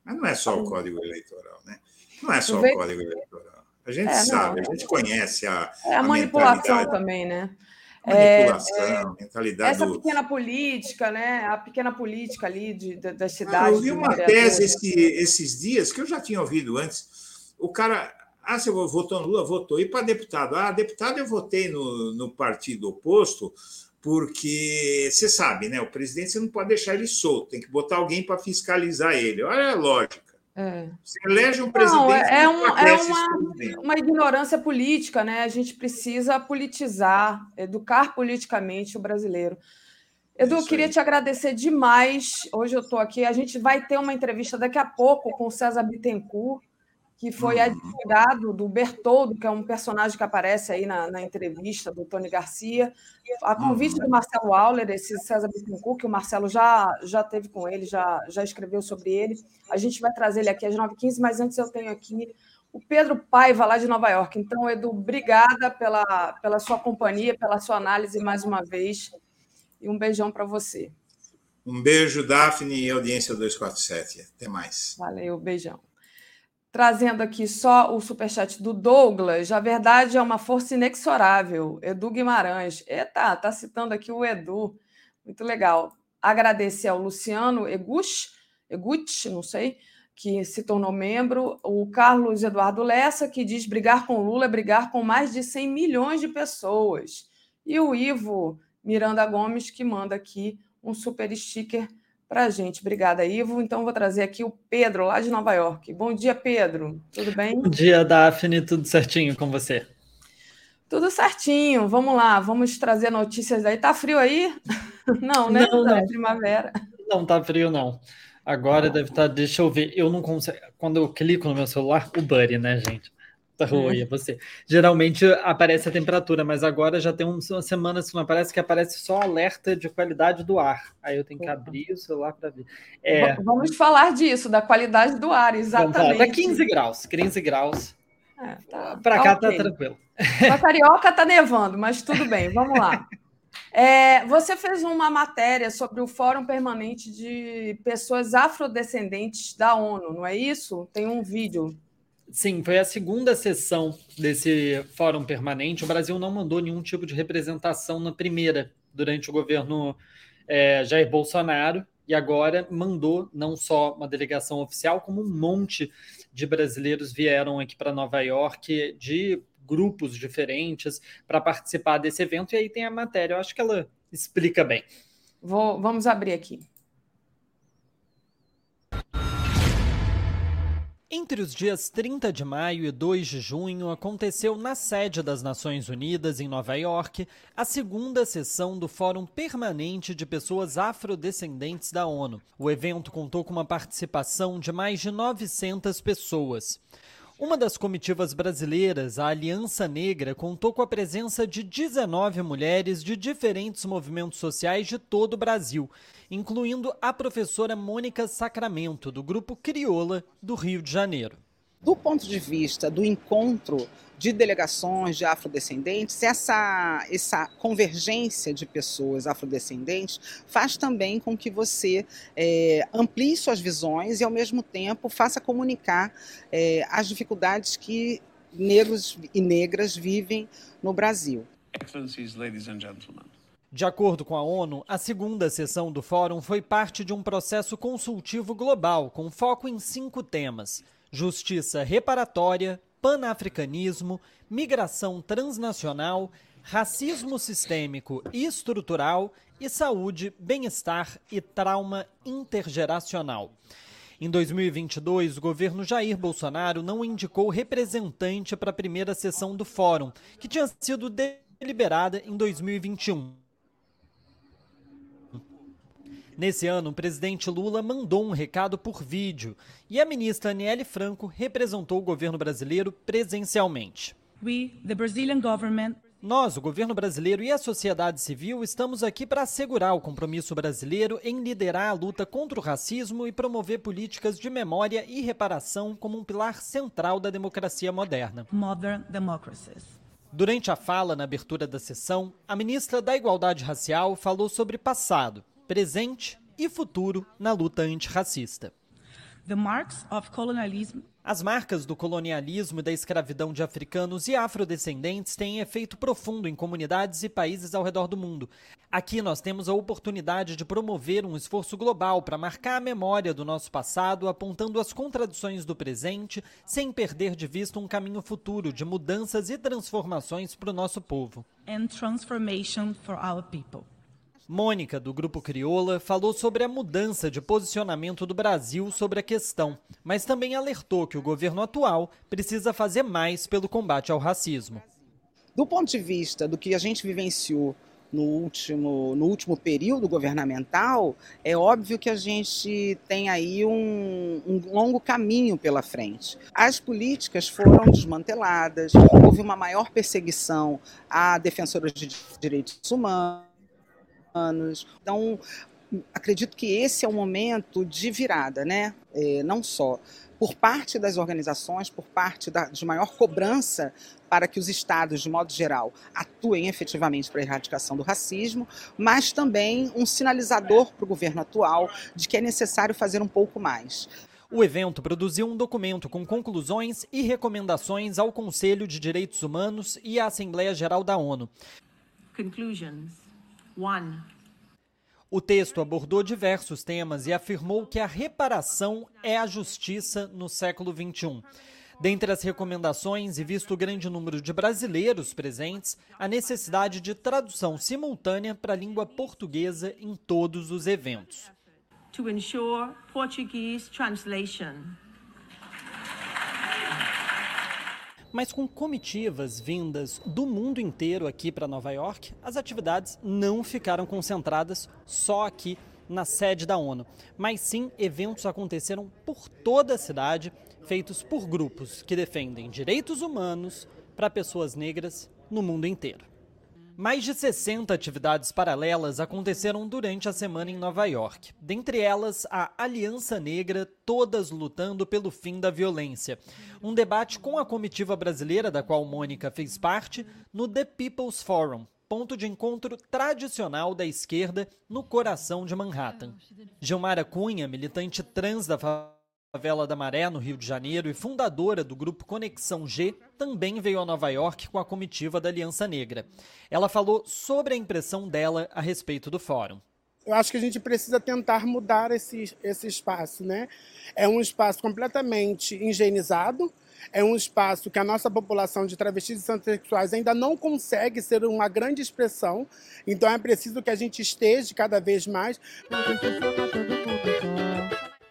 Mas não é só o Código Eleitoral, né? Não é só Aproveito... o Código Eleitoral. A gente é, sabe, não, a gente conhece a. É a, a manipulação também, né? Manipulação, é, é, mentalidade. Essa do... pequena política, né? A pequena política ali de, de das cidades. Ah, eu vi uma tese esse, esses dias que eu já tinha ouvido antes. O cara, ah, você votou no Lula? Votou. E para deputado? Ah, deputado eu votei no, no partido oposto, porque você sabe, né? O presidente você não pode deixar ele solto, tem que botar alguém para fiscalizar ele. Olha a lógica. É. Você elege um presidente. Não, é, um, é uma, uma ignorância política, né? A gente precisa politizar, educar politicamente o brasileiro. Edu, eu queria te agradecer demais. Hoje eu estou aqui. A gente vai ter uma entrevista daqui a pouco com o César Bittencourt, que foi uhum. advogado do Bertoldo, que é um personagem que aparece aí na, na entrevista do Tony Garcia. A convite uhum. do Marcelo Auler, esse César Bittencourt, que o Marcelo já, já teve com ele, já, já escreveu sobre ele. A gente vai trazer ele aqui às 9h15, mas antes eu tenho aqui o Pedro Paiva, lá de Nova York. Então, Edu, obrigada pela, pela sua companhia, pela sua análise mais uma vez. E um beijão para você. Um beijo, Daphne e audiência 247. Até mais. Valeu, beijão. Trazendo aqui só o superchat do Douglas. A verdade é uma força inexorável. Edu Guimarães. Eita, tá citando aqui o Edu. Muito legal. Agradecer ao Luciano Eguch, Eguch, não sei, que se tornou membro, o Carlos Eduardo Lessa, que diz brigar com Lula é brigar com mais de 100 milhões de pessoas. E o Ivo Miranda Gomes, que manda aqui um super sticker para a gente. Obrigada, Ivo. Então, vou trazer aqui o Pedro, lá de Nova York. Bom dia, Pedro. Tudo bem? Bom dia, Daphne. Tudo certinho com você? Tudo certinho. Vamos lá, vamos trazer notícias aí. Tá frio aí? *laughs* Não, né? Não, tá não. primavera. Não tá frio, não. Agora deve estar. Tá, deixa eu ver. Eu não consigo. Quando eu clico no meu celular, o Buddy, né, gente? Tá ruim, é você. Geralmente aparece a temperatura, mas agora já tem uma semana que não aparece que aparece só alerta de qualidade do ar. Aí eu tenho que abrir o celular para ver. É... Vamos falar disso, da qualidade do ar, exatamente. Tá 15 graus, 15 graus. É, tá, para cá tá okay. tá tranquilo. Para Carioca tá nevando, mas tudo bem, vamos lá. É, você fez uma matéria sobre o Fórum Permanente de Pessoas Afrodescendentes da ONU, não é isso? Tem um vídeo. Sim, foi a segunda sessão desse Fórum Permanente. O Brasil não mandou nenhum tipo de representação na primeira, durante o governo é, Jair Bolsonaro, e agora mandou não só uma delegação oficial, como um monte de brasileiros vieram aqui para Nova York de grupos diferentes para participar desse evento, e aí tem a matéria. Eu acho que ela explica bem. Vou, vamos abrir aqui. Entre os dias 30 de maio e 2 de junho, aconteceu na sede das Nações Unidas, em Nova York, a segunda sessão do Fórum Permanente de Pessoas Afrodescendentes da ONU. O evento contou com uma participação de mais de 900 pessoas. Uma das comitivas brasileiras, a Aliança Negra, contou com a presença de 19 mulheres de diferentes movimentos sociais de todo o Brasil, incluindo a professora Mônica Sacramento, do grupo Crioula, do Rio de Janeiro. Do ponto de vista do encontro de delegações de afrodescendentes, essa, essa convergência de pessoas afrodescendentes faz também com que você é, amplie suas visões e, ao mesmo tempo, faça comunicar é, as dificuldades que negros e negras vivem no Brasil. Excellencies, ladies and gentlemen. De acordo com a ONU, a segunda sessão do fórum foi parte de um processo consultivo global com foco em cinco temas: justiça reparatória, panafricanismo, migração transnacional, racismo sistêmico e estrutural e saúde, bem-estar e trauma intergeracional. Em 2022, o governo Jair Bolsonaro não indicou representante para a primeira sessão do fórum, que tinha sido deliberada em 2021. Nesse ano, o presidente Lula mandou um recado por vídeo e a ministra Aniele Franco representou o governo brasileiro presencialmente. We, the Brazilian government, nós, o governo brasileiro e a sociedade civil, estamos aqui para assegurar o compromisso brasileiro em liderar a luta contra o racismo e promover políticas de memória e reparação como um pilar central da democracia moderna. Modern democracies. Durante a fala na abertura da sessão, a ministra da Igualdade Racial falou sobre passado, presente e futuro na luta antirracista. As marcas do colonialismo e da escravidão de africanos e afrodescendentes têm efeito profundo em comunidades e países ao redor do mundo. Aqui nós temos a oportunidade de promover um esforço global para marcar a memória do nosso passado, apontando as contradições do presente, sem perder de vista um caminho futuro de mudanças e transformações para o nosso povo. And transformation for our people. Mônica, do Grupo Crioula, falou sobre a mudança de posicionamento do Brasil sobre a questão, mas também alertou que o governo atual precisa fazer mais pelo combate ao racismo. Do ponto de vista do que a gente vivenciou no último, no último período governamental, é óbvio que a gente tem aí um, um longo caminho pela frente. As políticas foram desmanteladas, houve uma maior perseguição a defensoras de direitos humanos. Então, acredito que esse é o momento de virada, né? É, não só por parte das organizações, por parte da, de maior cobrança para que os estados, de modo geral, atuem efetivamente para a erradicação do racismo, mas também um sinalizador para o governo atual de que é necessário fazer um pouco mais. O evento produziu um documento com conclusões e recomendações ao Conselho de Direitos Humanos e à Assembleia Geral da ONU. Conclusions. O texto abordou diversos temas e afirmou que a reparação é a justiça no século XXI. Dentre as recomendações, e visto o grande número de brasileiros presentes, a necessidade de tradução simultânea para a língua portuguesa em todos os eventos. To ensure Portuguese translation. Mas com comitivas vindas do mundo inteiro aqui para Nova York, as atividades não ficaram concentradas só aqui na sede da ONU, mas sim eventos aconteceram por toda a cidade, feitos por grupos que defendem direitos humanos para pessoas negras no mundo inteiro. Mais de 60 atividades paralelas aconteceram durante a semana em Nova York. Dentre elas, a Aliança Negra, todas lutando pelo fim da violência. Um debate com a comitiva brasileira, da qual Mônica fez parte, no The People's Forum, ponto de encontro tradicional da esquerda no coração de Manhattan. Gilmara Cunha, militante trans da Favela da Maré, no Rio de Janeiro, e fundadora do grupo Conexão G, também veio a Nova York com a comitiva da Aliança Negra. Ela falou sobre a impressão dela a respeito do fórum. Eu acho que a gente precisa tentar mudar esse, esse espaço, né? É um espaço completamente higienizado, é um espaço que a nossa população de travestis e transexuais ainda não consegue ser uma grande expressão, então é preciso que a gente esteja cada vez mais.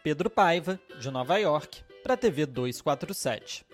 Pedro Paiva, de Nova York, para a TV 247.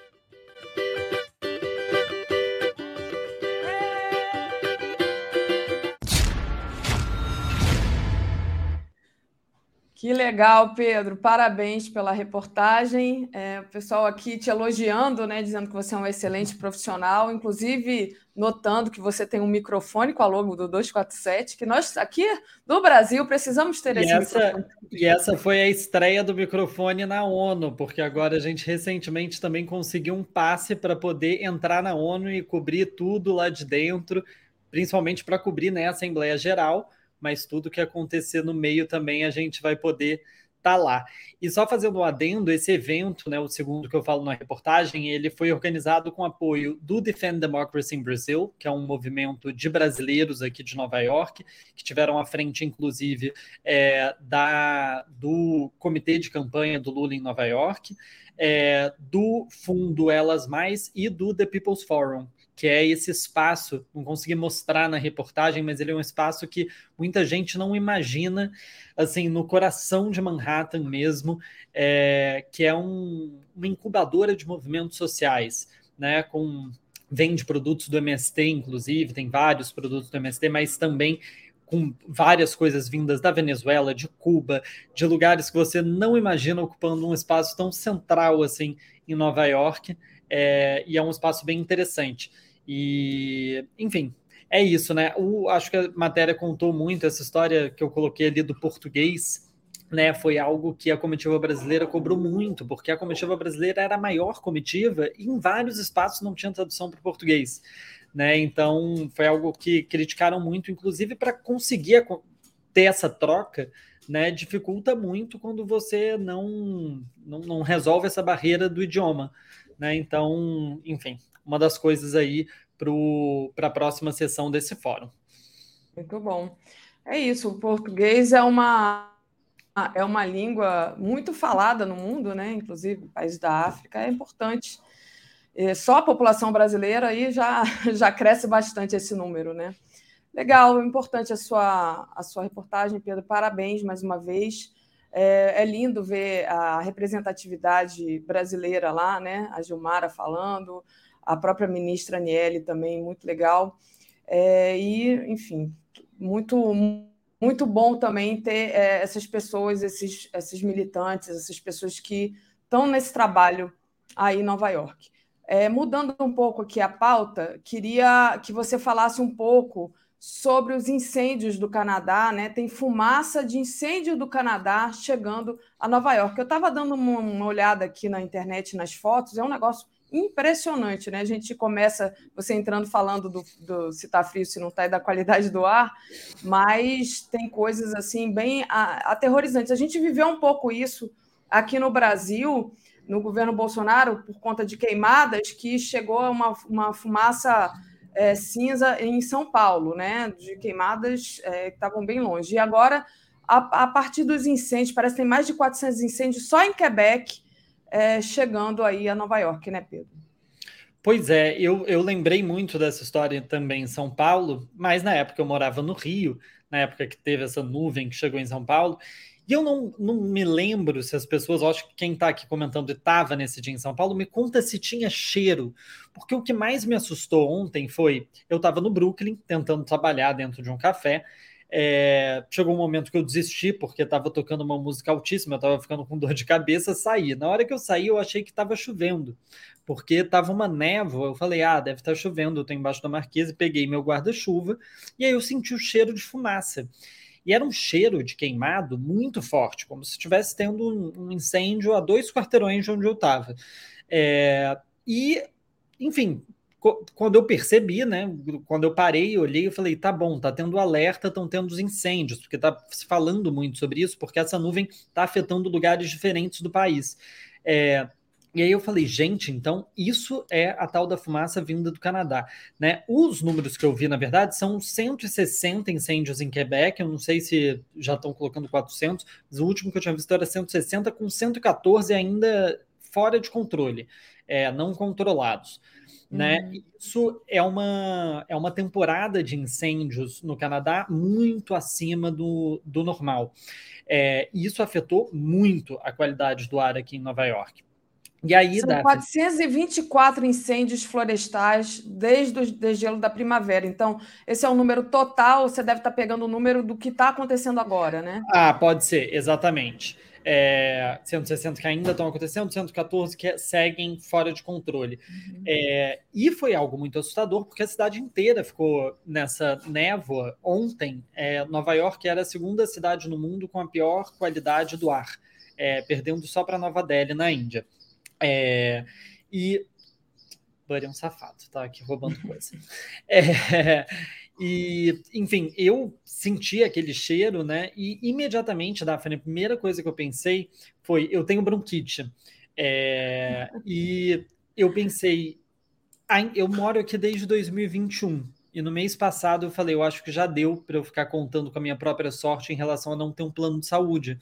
Que legal, Pedro. Parabéns pela reportagem. É, o pessoal aqui te elogiando, né, dizendo que você é um excelente profissional, inclusive notando que você tem um microfone com a logo do 247, que nós aqui no Brasil precisamos ter e esse essa, microfone. E essa foi a estreia do microfone na ONU, porque agora a gente recentemente também conseguiu um passe para poder entrar na ONU e cobrir tudo lá de dentro, principalmente para cobrir né, a Assembleia Geral mas tudo que acontecer no meio também a gente vai poder tá lá. E só fazendo um adendo, esse evento, né, o segundo que eu falo na reportagem, ele foi organizado com apoio do Defend Democracy in Brazil, que é um movimento de brasileiros aqui de Nova York, que tiveram à frente, inclusive, é, da, do comitê de campanha do Lula em Nova York, é, do Fundo Elas Mais e do The People's Forum, que é esse espaço, não consegui mostrar na reportagem, mas ele é um espaço que muita gente não imagina, assim, no coração de Manhattan mesmo, é, que é um, uma incubadora de movimentos sociais, né, com vende produtos do MST, inclusive, tem vários produtos do MST, mas também com várias coisas vindas da Venezuela, de Cuba, de lugares que você não imagina ocupando um espaço tão central assim em Nova York, é, e é um espaço bem interessante. E, enfim, é isso, né? O, acho que a matéria contou muito essa história que eu coloquei ali do português, né? Foi algo que a comitiva brasileira cobrou muito, porque a comitiva brasileira era a maior comitiva e em vários espaços não tinha tradução para o português, né? Então foi algo que criticaram muito, inclusive para conseguir ter essa troca. Né, dificulta muito quando você não, não, não resolve essa barreira do idioma. Né? Então, enfim, uma das coisas aí para a próxima sessão desse fórum. Muito bom. É isso, o português é uma, é uma língua muito falada no mundo, né? inclusive países da África, é importante. E só a população brasileira aí já, *laughs* já cresce bastante esse número, né? Legal, importante a sua, a sua reportagem, Pedro. Parabéns mais uma vez. É, é, lindo ver a representatividade brasileira lá, né? A Gilmara falando, a própria ministra Aniele também, muito legal. É, e, enfim, muito muito bom também ter é, essas pessoas, esses, esses militantes, essas pessoas que estão nesse trabalho aí em Nova York. É, mudando um pouco aqui a pauta, queria que você falasse um pouco sobre os incêndios do Canadá, né? Tem fumaça de incêndio do Canadá chegando a Nova York. Eu estava dando uma, uma, olhada aqui na internet, nas fotos, é um negócio impressionante, né? A gente começa, você entrando falando do, do se está frio, se não está, e da qualidade do ar, mas tem coisas assim bem aterrorizantes. A gente viveu um pouco isso aqui no Brasil, no governo Bolsonaro, por conta de queimadas, que chegou uma, uma fumaça é, cinza em São Paulo, né? De queimadas é, que estavam bem longe. E agora, a, a, partir dos incêndios, parece que tem mais de 400 incêndios só em Quebec, é, chegando aí a Nova York, né, Pedro? Pois é, eu, eu lembrei muito dessa história também em São Paulo, mas na época eu morava no Rio, na época que teve essa nuvem que chegou em São Paulo, e eu não, não me lembro se as pessoas, acho que quem está aqui comentando estava nesse dia em São Paulo, me conta se tinha cheiro. Porque o que mais me assustou ontem foi: eu estava no Brooklyn tentando trabalhar dentro de um café. É, chegou um momento que eu desisti porque estava tocando uma música altíssima, eu estava ficando com *laughs* dor de cabeça, saí. Na hora que eu saí, eu achei que estava chovendo, porque estava uma névoa. Eu falei, ah, deve estar tá chovendo. Eu estou embaixo da marquesa, peguei meu guarda-chuva e aí eu senti o cheiro de fumaça. E era um cheiro de queimado muito forte, como se estivesse tendo um, um incêndio a dois quarteirões de onde eu estava. É, e, enfim, quando eu percebi, né, quando eu parei, olhei, eu falei, tá bom, tá tendo alerta, estão tendo os incêndios, porque tá se falando muito sobre isso, porque essa nuvem está afetando lugares diferentes do país. É, e aí eu falei, gente, então isso é a tal da fumaça vinda do Canadá, né? Os números que eu vi, na verdade, são 160 incêndios em Quebec, eu não sei se já estão colocando 400, mas o último que eu tinha visto era 160 com 114 ainda fora de controle, é, não controlados. Né? Uhum. Isso é uma, é uma temporada de incêndios no Canadá muito acima do, do normal. É, isso afetou muito a qualidade do ar aqui em Nova York. E aí, São Daphne... 424 incêndios florestais desde o degelo da primavera. Então, esse é o número total. Você deve estar pegando o número do que está acontecendo agora, né? Ah, pode ser, exatamente. É, 160 que ainda estão acontecendo, 114 que seguem fora de controle. Uhum. É, e foi algo muito assustador, porque a cidade inteira ficou nessa névoa. Ontem, é, Nova York era a segunda cidade no mundo com a pior qualidade do ar, é, perdendo só para Nova Delhi, na Índia. É, e. Buddy é um safado, tá aqui roubando coisa. *laughs* É, e, enfim, eu senti aquele cheiro, né? E imediatamente, Daphne, a primeira coisa que eu pensei foi: eu tenho bronquite. É, e eu pensei, eu moro aqui desde 2021. E no mês passado eu falei, eu acho que já deu para eu ficar contando com a minha própria sorte em relação a não ter um plano de saúde,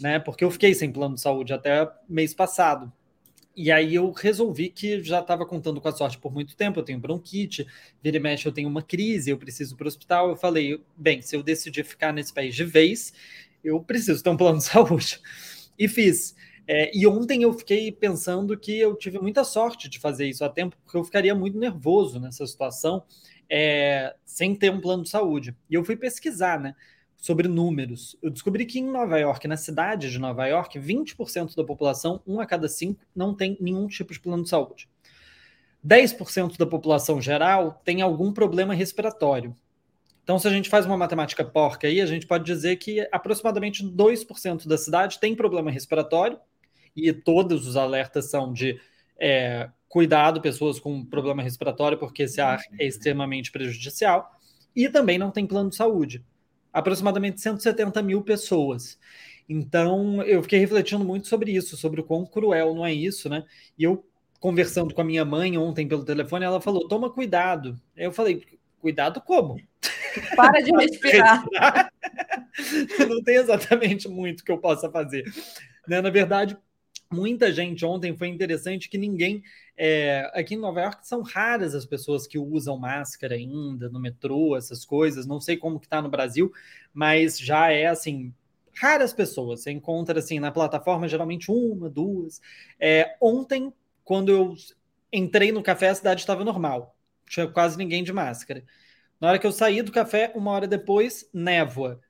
né? Porque eu fiquei sem plano de saúde até mês passado. E aí eu resolvi que já estava contando com a sorte por muito tempo, eu tenho bronquite, vira e mexe eu tenho uma crise, eu preciso ir para o hospital. Eu falei, bem, se eu decidir ficar nesse país de vez, eu preciso ter um plano de *laughs* saúde. E fiz. É, e ontem eu fiquei pensando que eu tive muita sorte de fazer isso a tempo, porque eu ficaria muito nervoso nessa situação, é, sem ter um plano de saúde. E eu fui pesquisar, né? Sobre números. Eu descobri que em Nova York, na cidade de Nova York, 20% da população, um a cada cinco, não tem nenhum tipo de plano de saúde. 10% da população geral tem algum problema respiratório. Então, se a gente faz uma matemática porca aí, a gente pode dizer que aproximadamente 2% da cidade tem problema respiratório, e todos os alertas são de é, cuidado, pessoas com problema respiratório, porque esse ar é extremamente prejudicial, e também não tem plano de saúde aproximadamente 170 mil pessoas. Então, eu fiquei refletindo muito sobre isso, sobre o quão cruel não é isso, né? E eu, conversando com a minha mãe ontem pelo telefone, ela falou: toma cuidado. Eu falei: cuidado como? Para de respirar. *laughs* *laughs* não tem exatamente muito que eu possa fazer. Né? Na verdade, muita gente ontem foi interessante que ninguém é, aqui em Nova York são raras as pessoas que usam máscara ainda no metrô, essas coisas. Não sei como que está no Brasil, mas já é assim raras pessoas. Você encontra assim na plataforma geralmente uma, duas. É, ontem, quando eu entrei no café, a cidade estava normal, tinha quase ninguém de máscara. Na hora que eu saí do café, uma hora depois, névoa.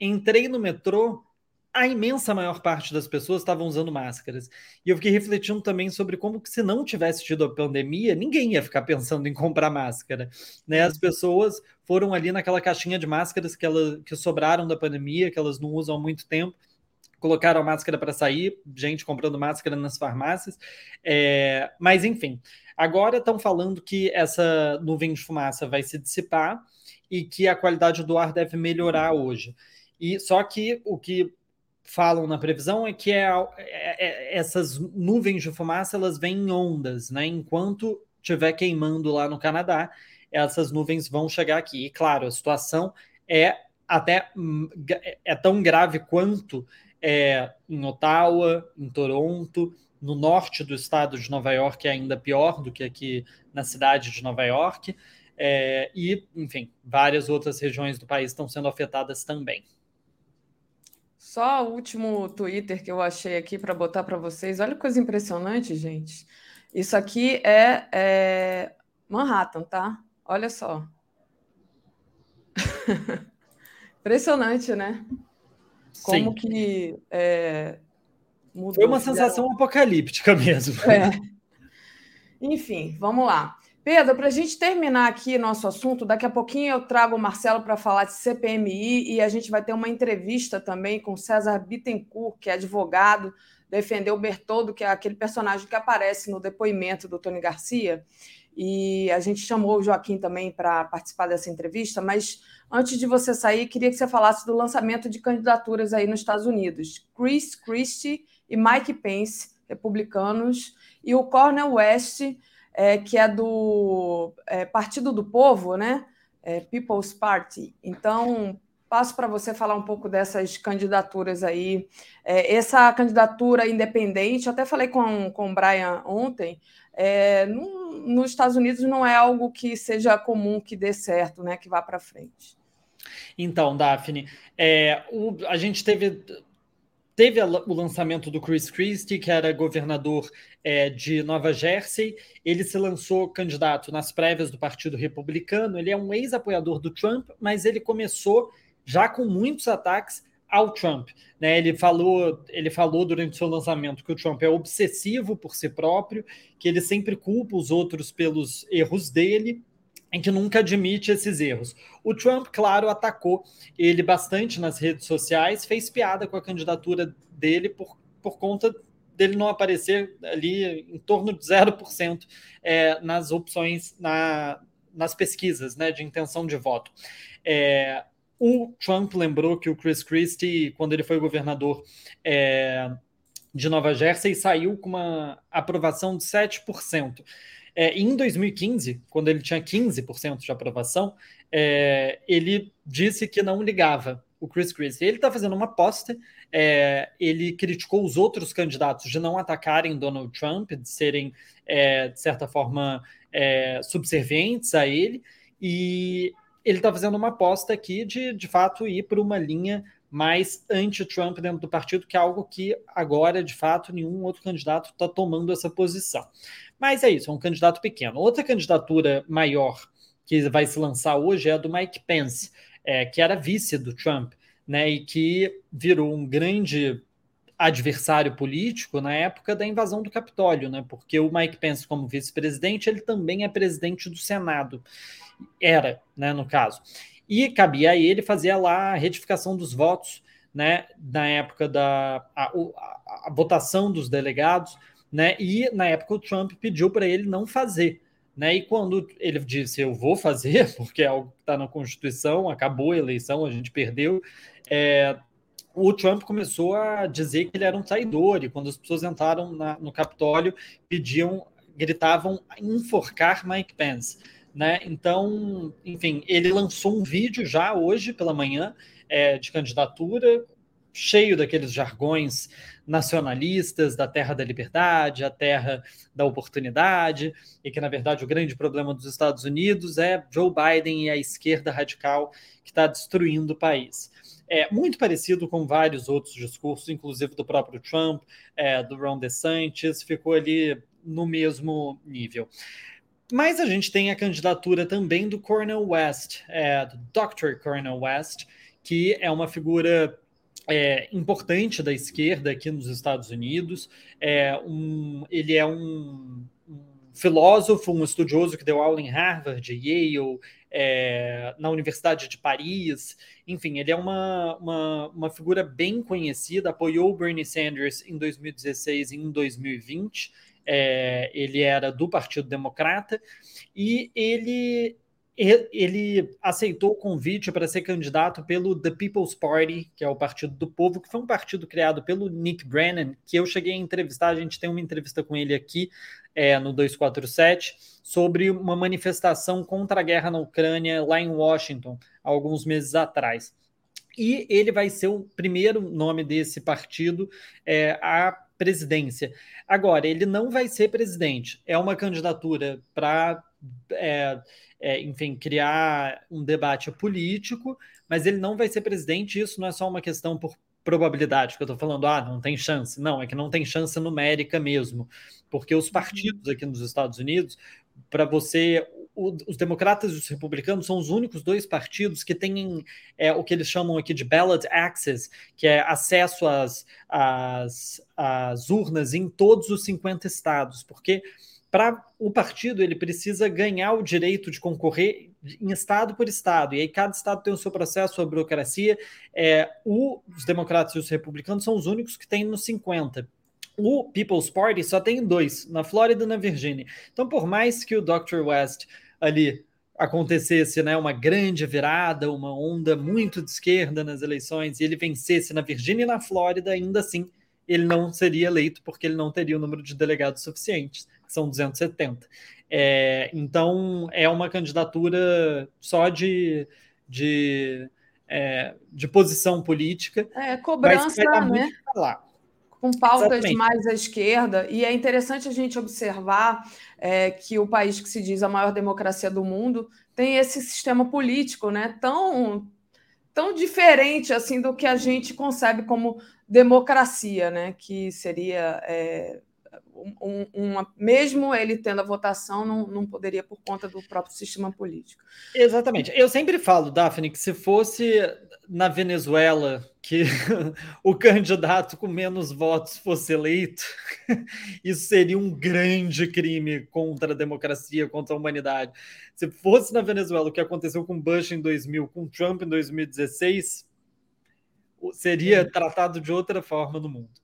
Entrei no metrô, a imensa maior parte das pessoas estavam usando máscaras. E eu fiquei refletindo também sobre como que se não tivesse tido a pandemia, ninguém ia ficar pensando em comprar máscara. Né? As pessoas foram ali naquela caixinha de máscaras que, ela, que sobraram da pandemia, que elas não usam há muito tempo, colocaram a máscara para sair, gente comprando máscara nas farmácias. É, mas, enfim, agora estão falando que essa nuvem de fumaça vai se dissipar e que a qualidade do ar deve melhorar hoje. E só que o que falam na previsão é que é, é, é, essas nuvens de fumaça elas vêm em ondas, né? Enquanto estiver queimando lá no Canadá, essas nuvens vão chegar aqui. E claro, a situação é até hum, é tão grave quanto é, em Ottawa, em Toronto, no norte do estado de Nova York é ainda pior do que aqui na cidade de Nova York. É, e, enfim, várias outras regiões do país estão sendo afetadas também. Só o último Twitter que eu achei aqui para botar para vocês. Olha que coisa impressionante, gente. Isso aqui é, é Manhattan, tá? Olha só. *laughs* Impressionante, né? Como Sim. que é, mudou. Foi uma sensação apocalíptica *laughs* mesmo. É. Enfim, vamos lá. Pedro, para a gente terminar aqui nosso assunto, daqui a pouquinho eu trago o Marcelo para falar de CPMI e a gente vai ter uma entrevista também com César Bittencourt, que é advogado, defendeu o Bertoldo, que é aquele personagem que aparece no depoimento do Tony Garcia. E a gente chamou o Joaquim também para participar dessa entrevista, mas Antes de você sair, queria que você falasse do lançamento de candidaturas aí nos Estados Unidos. Chris Christie e Mike Pence, republicanos, e o Cornel West, é, que é do é, Partido do Povo, né? É, People's Party. Então, passo para você falar um pouco dessas candidaturas aí. É, essa candidatura independente, até falei com, com o Brian ontem, é, no, nos Estados Unidos não é algo que seja comum que dê certo, né? Que vá para frente. Então, Daphne, é, o, a gente teve teve a, o lançamento do Chris Christie, que era governador é, de Nova Jersey. Ele se lançou candidato nas prévias do Partido Republicano. Ele é um ex-apoiador do Trump, mas ele começou já com muitos ataques ao Trump. Né? Ele, falou, ele falou durante o seu lançamento que o Trump é obsessivo por si próprio, que ele sempre culpa os outros pelos erros dele em que nunca admite esses erros. O Trump, claro, atacou ele bastante nas redes sociais, fez piada com a candidatura dele por, por conta dele não aparecer ali em torno de 0% é, nas opções, na, nas pesquisas né, de intenção de voto. É, o Trump lembrou que o Chris Christie, quando ele foi governador é, de Nova Jersey, saiu com uma aprovação de 7%. É, em 2015, quando ele tinha 15% de aprovação, é, ele disse que não ligava o Chris Christie. Ele está fazendo uma aposta, é, ele criticou os outros candidatos de não atacarem Donald Trump, de serem, é, de certa forma, é, subservientes a ele, e ele está fazendo uma aposta aqui de, de fato, ir para uma linha mais anti-Trump dentro do partido, que é algo que agora, de fato, nenhum outro candidato está tomando essa posição. Mas é isso, é um candidato pequeno. Outra candidatura maior que vai se lançar hoje é a do Mike Pence, é, que era vice do Trump, né, e que virou um grande adversário político na época da invasão do Capitólio, né, porque o Mike Pence, como vice-presidente, ele também é presidente do Senado, era, né, no caso, e cabia a ele fazer lá a retificação dos votos, né, na época da a, a, a votação dos delegados, né? E na época o Trump pediu para ele não fazer. Né? E quando ele disse eu vou fazer, *laughs* porque é algo que está na Constituição, acabou a eleição, a gente perdeu, é, o Trump começou a dizer que ele era um traidor, e quando as pessoas entraram na, no Capitólio, pediam, gritavam enforcar Mike Pence. Né? Então, enfim, ele lançou um vídeo já hoje pela manhã é, de candidatura, cheio daqueles jargões nacionalistas da terra da liberdade, a terra da oportunidade, e que, na verdade, o grande problema dos Estados Unidos é Joe Biden e a esquerda radical que está destruindo o país. É muito parecido com vários outros discursos, inclusive do próprio Trump, é, do Ron DeSantis, ficou ali no mesmo nível. Mas a gente tem a candidatura também do Cornel West, é, do Dr. Cornel West, que é uma figura é, importante da esquerda aqui nos Estados Unidos. É um, ele é um, um, filósofo, um estudioso que deu aula em Harvard, Yale, é, na Universidade de Paris. Enfim, ele é uma, uma, uma figura bem conhecida, apoiou Bernie Sanders em 2016 e em 2020. É, ele era do Partido Democrata e ele ele aceitou o convite para ser candidato pelo The People's Party, que é o Partido do Povo, que foi um partido criado pelo Nick Brennan, que eu cheguei a entrevistar, a gente tem uma entrevista com ele aqui é, no 247, sobre uma manifestação contra a guerra na Ucrânia lá em Washington, alguns meses atrás. E ele vai ser o primeiro nome desse partido é, à presidência. Agora, ele não vai ser presidente, é uma candidatura para. É, é, enfim, criar um debate político, mas ele não vai ser presidente. Isso não é só uma questão por probabilidade, que eu estou falando, ah, não tem chance. Não, é que não tem chance numérica mesmo, porque os partidos aqui nos Estados Unidos, para você, o, os democratas e os republicanos são os únicos dois partidos que têm é, o que eles chamam aqui de ballot access, que é acesso às, às, às urnas em todos os 50 estados, porque para o partido ele precisa ganhar o direito de concorrer em estado por estado, e aí cada estado tem o seu processo, a burocracia. É, o, os democratas e os republicanos são os únicos que têm nos 50. O People's Party só tem dois, na Flórida e na Virgínia. Então, por mais que o Dr. West ali acontecesse né, uma grande virada, uma onda muito de esquerda nas eleições, e ele vencesse na Virgínia e na Flórida, ainda assim ele não seria eleito porque ele não teria o número de delegados suficientes são 270. É, então, é uma candidatura só de, de, é, de posição política. É, cobrança, né? Com pautas Exatamente. mais à esquerda. E é interessante a gente observar é, que o país que se diz a maior democracia do mundo tem esse sistema político né, tão, tão diferente assim do que a gente concebe como democracia, né, que seria é, um, uma, mesmo ele tendo a votação, não, não poderia por conta do próprio sistema político. Exatamente. Eu sempre falo, Daphne, que se fosse na Venezuela que *laughs* o candidato com menos votos fosse eleito, *laughs* isso seria um grande crime contra a democracia, contra a humanidade. Se fosse na Venezuela o que aconteceu com Bush em 2000, com Trump em 2016, seria tratado de outra forma no mundo.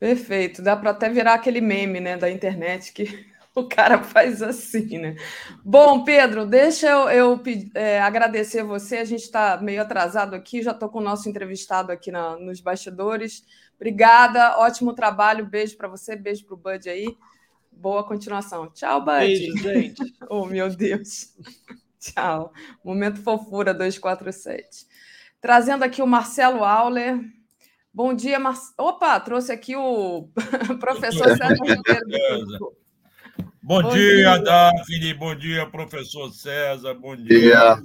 Perfeito, dá para até virar aquele meme né, da internet que *laughs* o cara faz assim, né? Bom, Pedro, deixa eu, eu é, agradecer você. A gente está meio atrasado aqui, já estou com o nosso entrevistado aqui na, nos bastidores. Obrigada, ótimo trabalho, beijo para você, beijo para o Bud aí. Boa continuação. Tchau, Bud. Beijo, gente. *laughs* oh, meu Deus. *laughs* Tchau. Momento fofura 247. Trazendo aqui o Marcelo Auler. Bom dia, Mar... Opa, trouxe aqui o *laughs* professor César Ribeiro. Bom, bom dia, dia, Daphne. Bom dia, professor César. Bom dia, dia.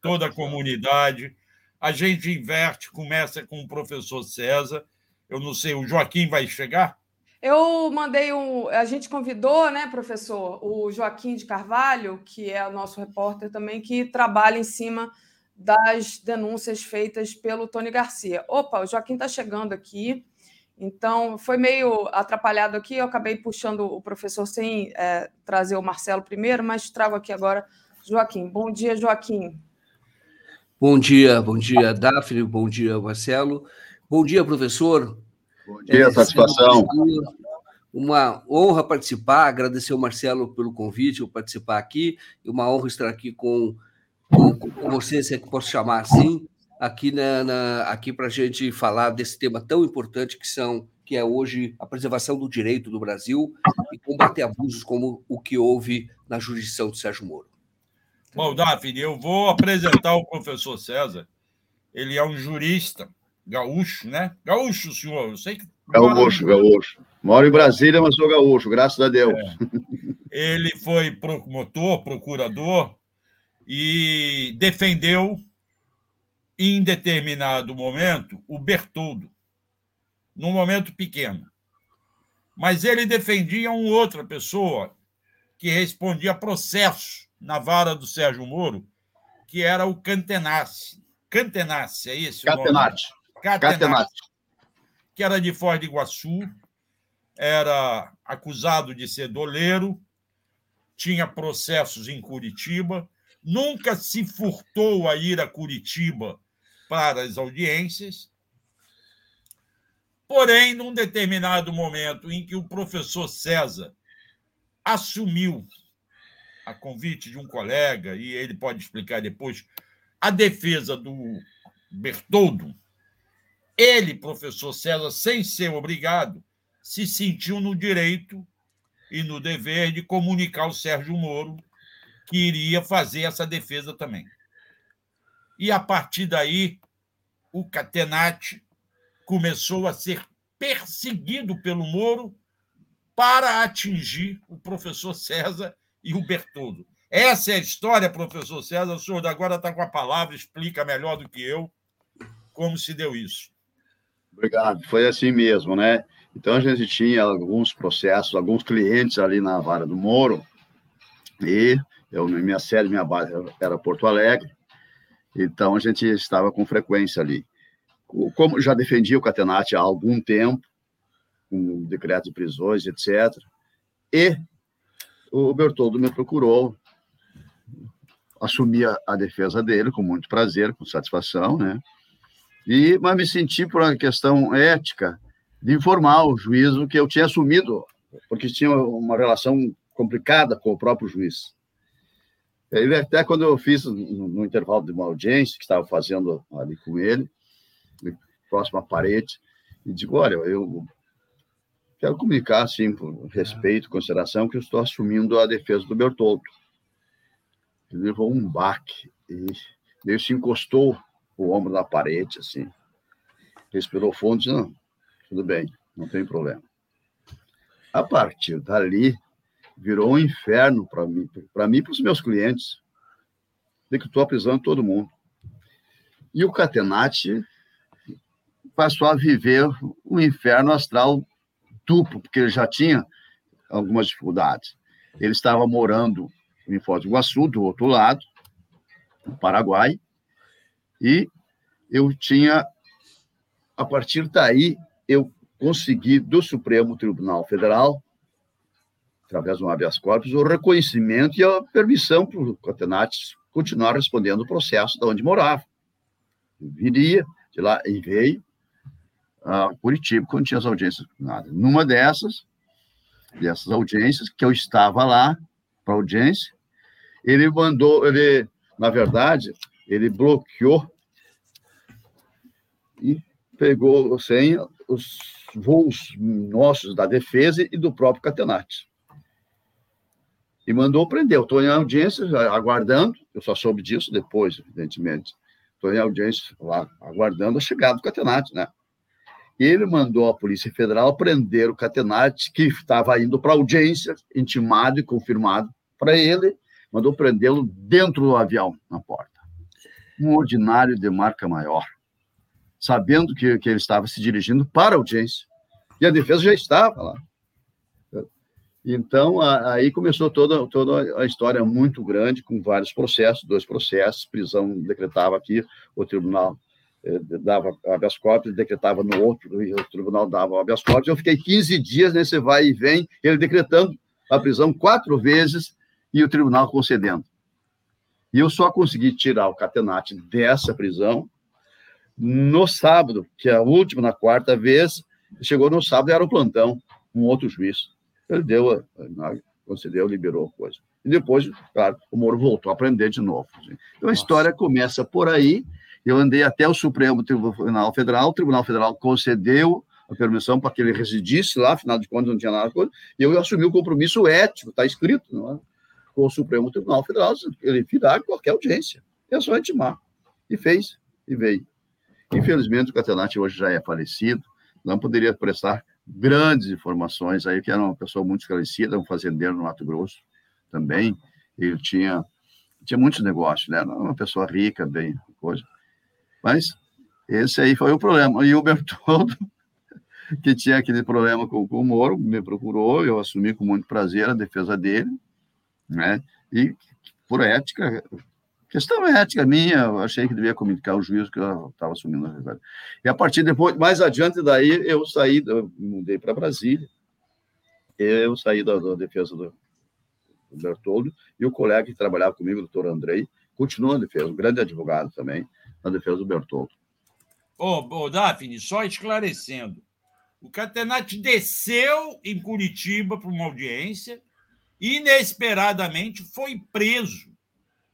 toda a comunidade. A gente inverte, começa com o professor César. Eu não sei, o Joaquim vai chegar? Eu mandei um. A gente convidou, né, professor, o Joaquim de Carvalho, que é o nosso repórter também, que trabalha em cima das denúncias feitas pelo Tony Garcia. Opa, o Joaquim está chegando aqui, então foi meio atrapalhado aqui, eu acabei puxando o professor sem é, trazer o Marcelo primeiro, mas trago aqui agora Joaquim. Bom dia, Joaquim. Bom dia, bom dia, Daphne, bom dia, Marcelo. Bom dia, professor. Bom dia, é, satisfação. Uma honra participar, agradecer ao Marcelo pelo convite, por participar aqui, e uma honra estar aqui com com, com você, se é que posso chamar assim, aqui, na, na aqui para a gente falar desse tema tão importante que são que é hoje a preservação do direito do Brasil e combater abusos como o que houve na jurisdição de Sérgio Moro. Bom, Daphne, eu vou apresentar o professor César. Ele é um jurista gaúcho, né? Gaúcho, senhor, eu sei que. Gaúcho, gaúcho. Moro em Brasília, mas sou gaúcho, graças a Deus. É. Ele foi promotor, procurador, e defendeu, em determinado momento, o Bertoldo, num momento pequeno. Mas ele defendia uma outra pessoa, que respondia a processo na vara do Sérgio Moro, que era o Cantenace. Cantenace, é esse Catenate. o nome? Catenate. Que era de Foz do Iguaçu, era acusado de ser doleiro, tinha processos em Curitiba, nunca se furtou a ir a Curitiba para as audiências. Porém, num determinado momento em que o professor César assumiu, a convite de um colega, e ele pode explicar depois, a defesa do Bertoldo, ele, professor César, sem ser obrigado, se sentiu no direito e no dever de comunicar ao Sérgio Moro que iria fazer essa defesa também. E a partir daí, o Catenati começou a ser perseguido pelo Moro para atingir o professor César e o Bertoldo. Essa é a história, professor César. O senhor agora está com a palavra, explica melhor do que eu como se deu isso. Obrigado. Foi assim mesmo, né? Então a gente tinha alguns processos, alguns clientes ali na vara do Moro, e eu, minha sede, minha base era Porto Alegre, então a gente estava com frequência ali. Como já defendia o Catenati há algum tempo, com decreto de prisões, etc., e o Bertoldo me procurou, assumi a, a defesa dele com muito prazer, com satisfação, né? E, mas me senti por uma questão ética de informar o juízo que eu tinha assumido, porque tinha uma relação complicada com o próprio juiz. Ele até quando eu fiz no, intervalo de uma audiência que estava fazendo ali com ele, próximo à parede, e digo, olha, eu quero comunicar, assim, por respeito, consideração, que eu estou assumindo a defesa do Bertoldo. Ele levou um baque e meio se encostou o ombro na parede, assim. Respirou fundo e disse, não, tudo bem, não tem problema. A partir dali, virou um inferno para mim, para mim e para os meus clientes. Decretou a prisão de todo mundo. E o Catenati passou a viver um inferno astral duplo, porque ele já tinha algumas dificuldades. Ele estava morando em Foz do Iguaçu, do outro lado, no Paraguai, e eu tinha, a partir daí, eu consegui do Supremo Tribunal Federal, através de um habeas corpus, o reconhecimento e a permissão para o Catenati continuar respondendo o processo de onde morava. Viria de lá e veio a Curitiba quando tinha as audiências. Nada. Numa dessas, dessas audiências, que eu estava lá para audiência, ele mandou, ele, na verdade, ele bloqueou e pegou sem os voos nossos da defesa e do próprio Catenati. E mandou prender. Eu estou em audiência, aguardando, eu só soube disso depois, evidentemente. Estou em audiência lá, aguardando a chegada do Catenati, né? Ele mandou a Polícia Federal prender o Catenati, que estava indo para audiência, intimado e confirmado para ele, mandou prendê-lo dentro do avião, na porta. Um ordinário de marca maior sabendo que, que ele estava se dirigindo para a audiência. E a defesa já estava lá. Então, aí começou toda, toda a história muito grande, com vários processos, dois processos, prisão decretava aqui, o tribunal eh, dava habeas corpus, decretava no outro, e o tribunal dava habeas corpus. Eu fiquei 15 dias nesse vai e vem, ele decretando a prisão quatro vezes e o tribunal concedendo. E eu só consegui tirar o Catenati dessa prisão no sábado, que é a última, na quarta vez, chegou no sábado era o plantão, um outro juiz. Ele deu, concedeu, liberou a coisa. E depois, claro, o Moro voltou a aprender de novo. Assim. Então a Nossa. história começa por aí. Eu andei até o Supremo Tribunal Federal, o Tribunal Federal concedeu a permissão para que ele residisse lá, afinal de contas não tinha nada, e eu assumi o compromisso ético, está escrito, não é? com o Supremo Tribunal Federal, ele virá qualquer audiência. É só intimar. E fez, e veio. Infelizmente, o Catenati hoje já é falecido, não poderia prestar grandes informações aí, que era uma pessoa muito esclarecida, um fazendeiro no Mato Grosso também, ele tinha, tinha muitos negócios, né? uma pessoa rica, bem, coisa. Mas esse aí foi o problema. E o Bertoldo, *laughs* que tinha aquele problema com, com o Moro, me procurou, eu assumi com muito prazer a defesa dele, né? E por ética, questão ética minha, eu achei que devia comunicar o juiz que eu estava assumindo a responsabilidade. E a partir depois, mais adiante daí, eu saí, eu mudei para Brasília, eu saí da, da defesa do, do Bertoldo, e o colega que trabalhava comigo, o doutor Andrei, continua na defesa, um grande advogado também, na defesa do Bertoldo. Ô, ô Daphne, só esclarecendo, o Catenati desceu em Curitiba para uma audiência, inesperadamente foi preso.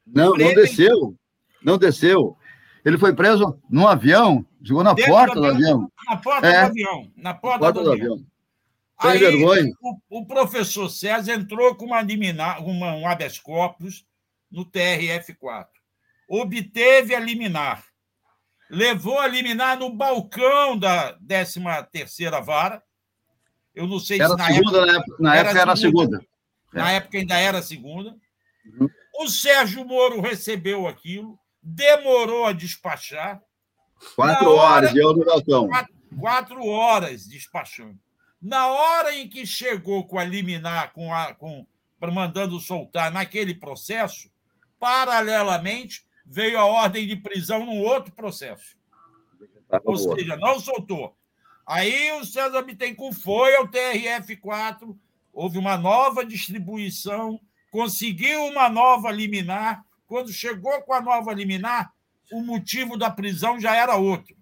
Não, não desceu. Não desceu. Ele foi preso num avião, chegou na Dentro porta do avião. Na porta É. do avião. Na porta, Porta do, do avião. avião. Sem Aí, vergonha. O, o professor César entrou com uma, liminar, uma, um habeas corpus no TRF4. Obteve a liminar. Levou a liminar no balcão da 13ª Vara. Eu não sei Era se na segunda, época... na época- na época era a segunda. Na É. época ainda era a segunda. O Sérgio Moro recebeu aquilo, demorou a despachar. Quatro hora- horas, e no balcão. Quatro, quatro horas despachando. Na hora em que chegou com a liminar, com a, com, mandando soltar naquele processo, paralelamente veio a ordem de prisão num outro processo. Ou seja, não soltou. Aí o César Bittencourt foi ao TRF4, houve uma nova distribuição, conseguiu uma nova liminar. Quando chegou com a nova liminar, o motivo da prisão já era outro.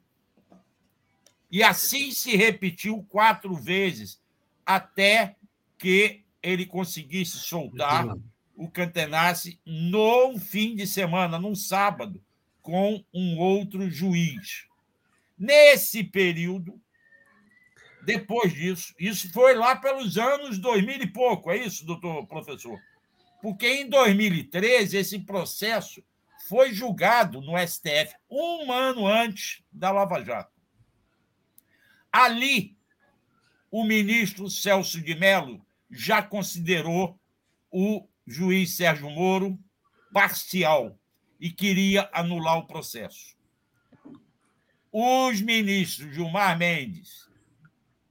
E assim se repetiu quatro vezes, até que ele conseguisse soltar o Cantenace no fim de semana, num sábado, com um outro juiz. Nesse período, depois disso, isso foi lá pelos anos 2000 e pouco, é isso, doutor professor? Porque em 2013 esse processo foi julgado no STF um ano antes da Lava Jato. Ali, o ministro Celso de Mello já considerou o juiz Sérgio Moro parcial e queria anular o processo. Os ministros Gilmar Mendes,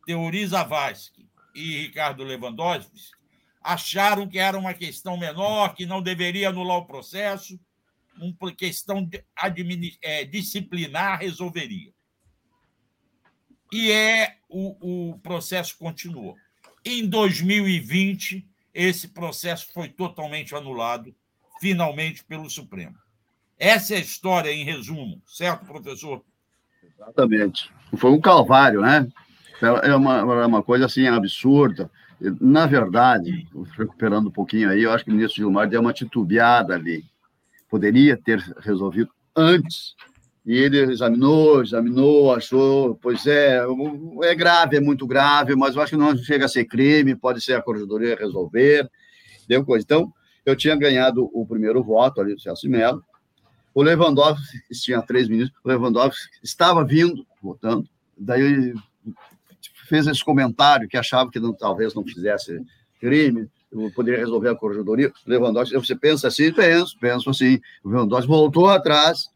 Teori Zavascki e Ricardo Lewandowski acharam que era uma questão menor, que não deveria anular o processo, uma questão é, disciplinar resolveria. E é o, o processo continuou. Em 2020, esse processo foi totalmente anulado, finalmente, pelo Supremo. Essa é a história, em resumo, certo, professor? Exatamente. Foi um calvário, né? É uma, é uma coisa assim absurda. Na verdade, recuperando um pouquinho aí, eu acho que o ministro Gilmar deu uma titubeada ali. Poderia ter resolvido antes. E ele examinou, examinou, achou, pois é, é grave, é muito grave, mas eu acho que não chega a ser crime, pode ser a corregedoria resolver, deu coisa. Então, eu tinha ganhado o primeiro voto ali do Celso Mello, o Lewandowski tinha três ministros, o Lewandowski estava vindo, votando, daí ele fez esse comentário que achava que não, talvez não fizesse crime, poderia resolver a corregedoria. Lewandowski, você pensa assim? Penso, penso assim. O Lewandowski voltou atrás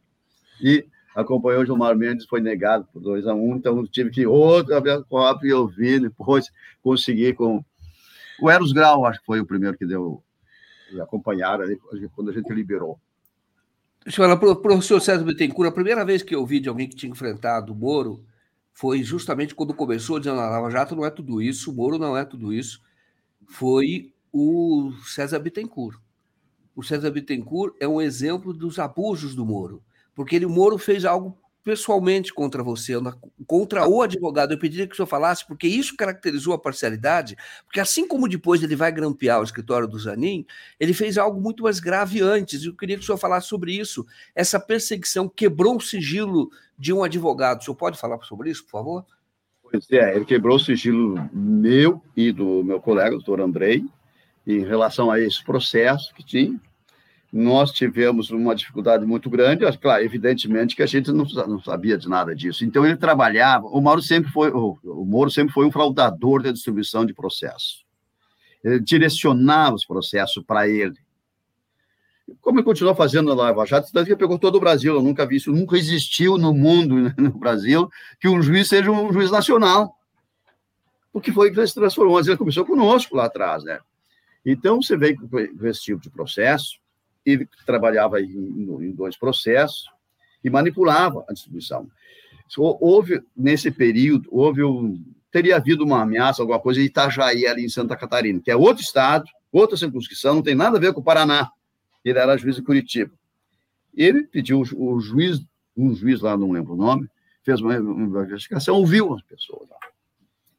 e acompanhou o Gilmar Mendes, foi negado por 2 a 1 um, então tive que outra vez e eu vi, depois consegui com... O Eros Grau, acho que foi o primeiro que deu, acompanharam ali, quando a gente liberou. Senhora, professor César Bittencourt, a primeira vez que eu vi de alguém que tinha enfrentado o Moro foi justamente quando começou dizendo a Lava Jato não é tudo isso, o Moro não é tudo isso. Foi o César Bittencourt. O César Bittencourt é um exemplo dos abusos do Moro, porque ele, o Moro fez algo pessoalmente contra você, contra o advogado. Eu pediria que o senhor falasse, porque isso caracterizou a parcialidade, porque assim como depois ele vai grampear o escritório do Zanin, ele fez algo muito mais grave antes. Eu queria que o senhor falasse sobre isso. Essa perseguição quebrou o sigilo de um advogado. O senhor pode falar sobre isso, por favor? Pois é, ele quebrou o sigilo meu e do meu colega, doutor Andrei, em relação a esse processo que tinha nós tivemos uma dificuldade muito grande, claro, evidentemente que a gente não, não, sabia de nada disso. Então ele trabalhava, o Mauro sempre foi, o, o Moro sempre foi um fraudador da distribuição de processos. Ele direcionava os processos para ele. Como ele continuou fazendo na Lava Jato, tanto que pegou todo o Brasil, eu nunca vi isso, nunca existiu no mundo, no Brasil, que um juiz seja um juiz nacional. Porque foi que se transformou, ele começou conosco lá atrás, né? Então, você veio com esse tipo de processo, ele trabalhava em, em dois processos e manipulava a distribuição. Houve, nesse período, houve um, teria havido uma ameaça, alguma coisa em Itajaí, ali em Santa Catarina, que é outro estado, outra circunscrição, não tem nada a ver com o Paraná. Ele era juiz de Curitiba. Ele pediu o juiz, um juiz lá, não lembro o nome, fez uma, uma investigação, ouviu as pessoas lá.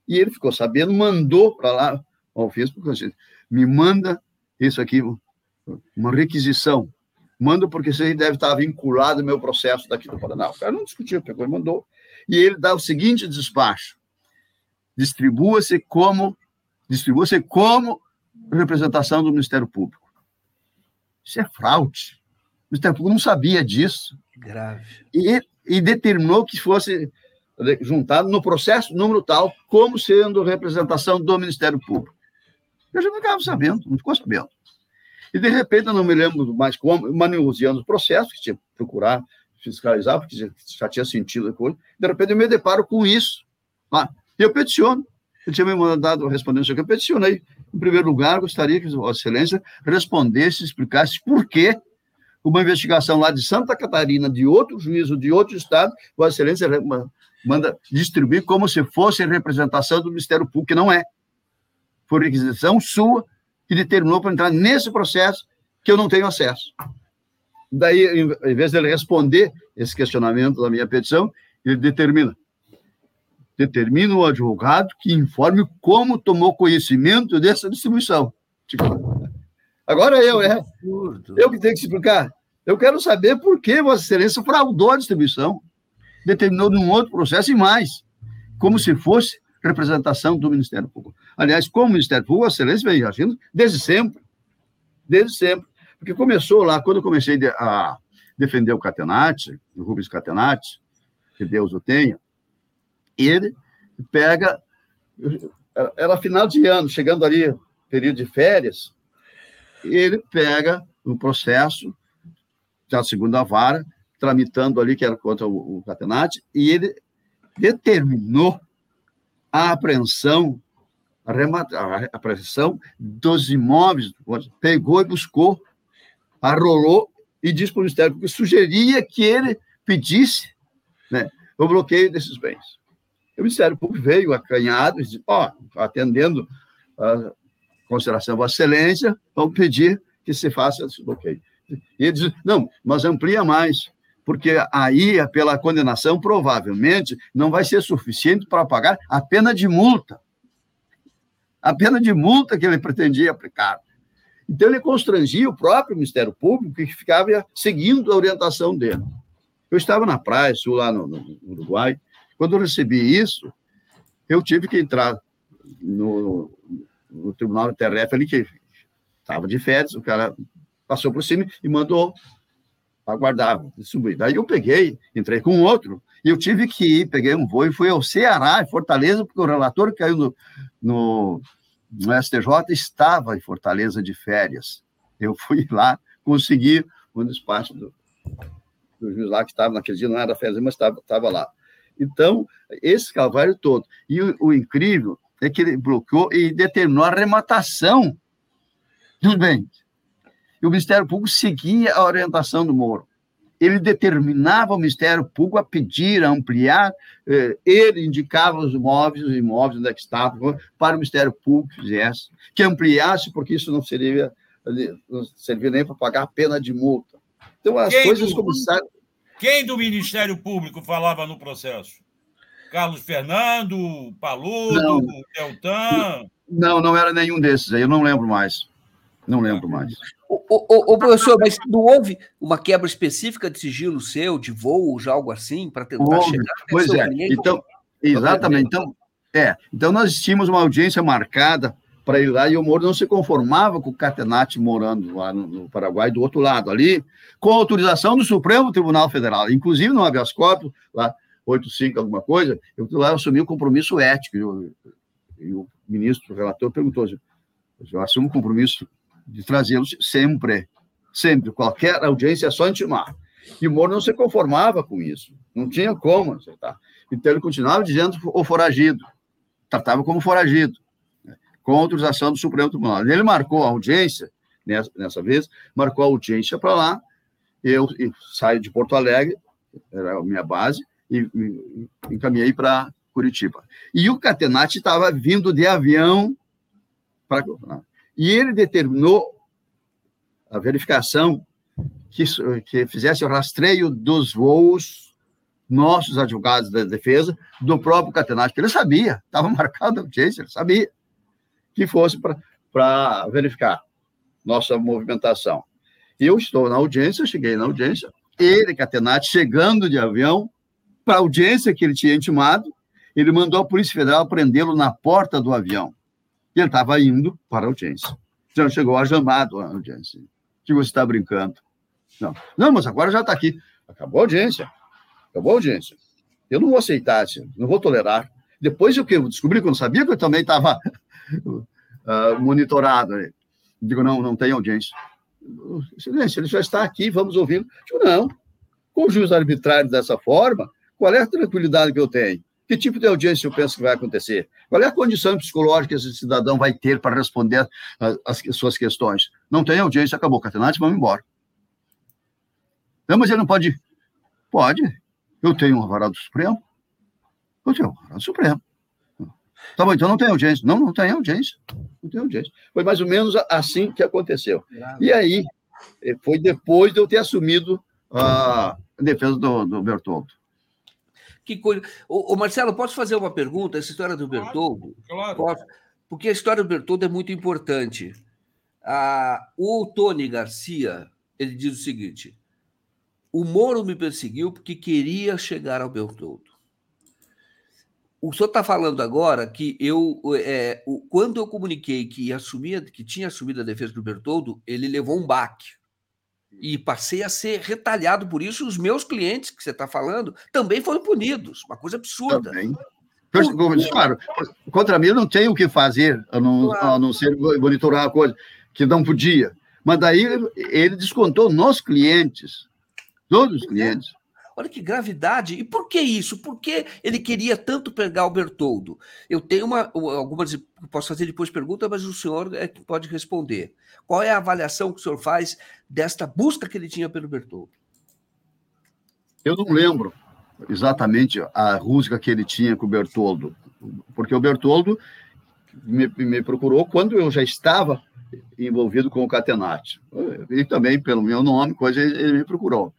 E ele ficou sabendo, mandou para lá ao Facebook, assim, me manda isso aqui, uma requisição. Manda porque aí deve estar vinculado ao meu processo daqui do Paraná. O cara não discutiu, pegou e mandou. E ele dá o seguinte despacho: distribua-se como distribua-se como representação do Ministério Público. Isso é fraude. O Ministério Público não sabia disso. Grave. E, e determinou que fosse juntado no processo número tal, como sendo representação do Ministério Público. Eu já não estava sabendo, não ficou sabendo. E, de repente, eu não me lembro mais como, manuseando o processo, que tinha que procurar fiscalizar, porque já tinha sentido a coisa. De repente, eu me deparo com isso. Ah, e eu peticiono. Ele tinha me mandado responder isso aqui. Eu peticionei. Em primeiro lugar, gostaria que Vossa Excelência respondesse, explicasse por que uma investigação lá de Santa Catarina, de outro juízo, de outro estado, Vossa Excelência manda distribuir como se fosse representação do Ministério Público, que não é. Foi requisição sua que determinou para entrar nesse processo que eu não tenho acesso. Daí, em vez dele responder esse questionamento da minha petição, ele determina. Determina o advogado que informe como tomou conhecimento dessa distribuição. Tipo, agora eu, é. Eu que tenho que explicar. Eu quero saber por que Vossa Excelência fraudou a distribuição. Determinou num outro processo e mais. Como se fosse representação do Ministério Público. Aliás, como Ministério Público, a Excelência vem agindo desde sempre. Desde sempre. Porque começou lá, quando eu comecei a defender o Catenati, o Rubens Catenati, que Deus o tenha, ele pega, era final de ano, chegando ali, período de férias, ele pega um processo da segunda vara, tramitando ali, que era contra o, o Catenati, e ele determinou a apreensão, a, apreensão dos imóveis, pegou e buscou, arrolou e disse para o Ministério Público que sugeria que ele pedisse né, o bloqueio desses bens. O Ministério Público veio acanhado e disse, ó, oh, atendendo a consideração da Excelência, vamos pedir que se faça esse bloqueio. E ele diz, não, mas amplia mais porque aí, pela condenação, provavelmente não vai ser suficiente para pagar a pena de multa. A pena de multa que ele pretendia aplicar. Então, ele constrangia o próprio Ministério Público, que ficava seguindo a orientação dele. Eu estava na praia, sul, lá no, no Uruguai. Quando eu recebi isso, eu tive que entrar no, no Tribunal de TRF ali, que estava de férias, o cara passou por cima e mandou aguardava, distribuir. Daí eu peguei, entrei com outro, e eu tive que ir, peguei um voo e fui ao Ceará, em Fortaleza, porque o relator que caiu no, no, no STJ estava em Fortaleza de férias. Eu fui *laughs* lá, consegui um despacho do, do juiz lá, que estava naquele dia, não era férias, mas estava, estava lá. Então, esse calvário todo. E o, o incrível é que ele bloqueou e determinou a arrematação dos bens e o Ministério Público seguia a orientação do Moro. Ele determinava o Ministério Público a pedir, a ampliar, eh, ele indicava os imóveis, os imóveis onde é que estavam, para o Ministério Público que fizesse, que ampliasse, porque isso não seria, não servia nem para pagar a pena de multa. Então, as quem coisas do, começaram. Quem do Ministério Público falava no processo? Carlos Fernando, Paludo, Deltan? Não, não era nenhum desses aí, eu não lembro mais. Não lembro mais. Ô, professor, mas não houve uma quebra específica de sigilo seu, de voo, já algo assim, para tentar houve. chegar Pois é, então, exatamente. Então, é, então nós tínhamos uma audiência marcada para ir lá e o Moro não se conformava com o Catenati morando lá no, Paraguai, do outro lado, ali, com autorização do Supremo Tribunal Federal. Inclusive no habeas corpus, lá 85 alguma coisa, eu lá assumi o compromisso ético. E o, ministro, o relator, perguntou: eu assumo o compromisso de trazê-los sempre, sempre, qualquer audiência é só intimar. E o Moro não se conformava com isso, não tinha como acertar. Então ele continuava dizendo o foragido, tratava como foragido. com autorização do Supremo Tribunal. Ele marcou a audiência, nessa, nessa vez, marcou a audiência para lá, eu, eu saio de Porto Alegre, era a minha base, e, e encaminhei para Curitiba. E o Catenati estava vindo de avião para. E ele determinou a verificação que, que fizesse o rastreio dos voos nossos advogados da defesa, do próprio Catenati, que ele sabia, estava *laughs* marcado a audiência, ele sabia que fosse para verificar nossa movimentação. Eu estou na audiência, cheguei na audiência, ele, Catenati, chegando de avião para a audiência que ele tinha intimado, ele mandou a Polícia Federal prendê-lo na porta do avião. E ele estava indo para a audiência. Então chegou a chamado a audiência. Que você está brincando? Não. Não, mas agora já está aqui. Acabou a audiência. Acabou a audiência. Eu não vou aceitar, não vou tolerar. Depois eu, eu descobri que eu não sabia que eu também estava uh, *laughs* monitorado. Digo, não, não tem audiência. Excelência, ele já está aqui, vamos ouvi-lo. Digo, não. Com o juiz arbitrário dessa forma, qual é a tranquilidade que eu tenho? Que tipo de audiência eu penso que vai acontecer? Qual é a condição psicológica que esse cidadão vai ter para responder as suas questões? Não tem audiência, acabou. Catenate, vamos embora. Não, mas ele não pode. Pode. Eu tenho um avarado do Supremo. Eu tenho um avarado do Supremo. Tá bom, então não tem audiência. Não, não tem audiência. Não tem audiência. Foi mais ou menos assim que aconteceu. E aí, eh, foi depois de eu ter assumido a defesa do, do Bertoldo. Que coisa. Ô, ô, Marcelo, posso fazer uma pergunta? Essa história do Bertoldo? Claro. Posso? Porque a história do Bertoldo é muito importante. Ah, o Tony Garcia, ele diz o seguinte: o Moro me perseguiu porque queria chegar ao Bertoldo. O senhor está falando agora que eu, é, o, quando eu comuniquei que, assumia, que tinha assumido a defesa do Bertoldo, ele levou um baque e passei a ser retalhado por isso. Os meus clientes que você está falando também foram punidos. Uma coisa absurda. Também. Claro, contra mim eu não tenho o que fazer, a não, claro. a não ser monitorar a coisa, que não podia. Mas daí ele descontou nos clientes, todos os clientes. Olha que gravidade. E por que isso? Por que ele queria tanto pegar o Bertoldo? Eu tenho uma, algumas, posso fazer depois pergunta, mas o senhor é que pode responder. Qual é a avaliação que o senhor faz desta busca que ele tinha pelo Bertoldo? Eu não lembro exatamente a rusga que ele tinha com o Bertoldo, porque o Bertoldo me, me procurou quando eu já estava envolvido com o Catenati. E também, pelo meu nome, coisa, ele me procurou.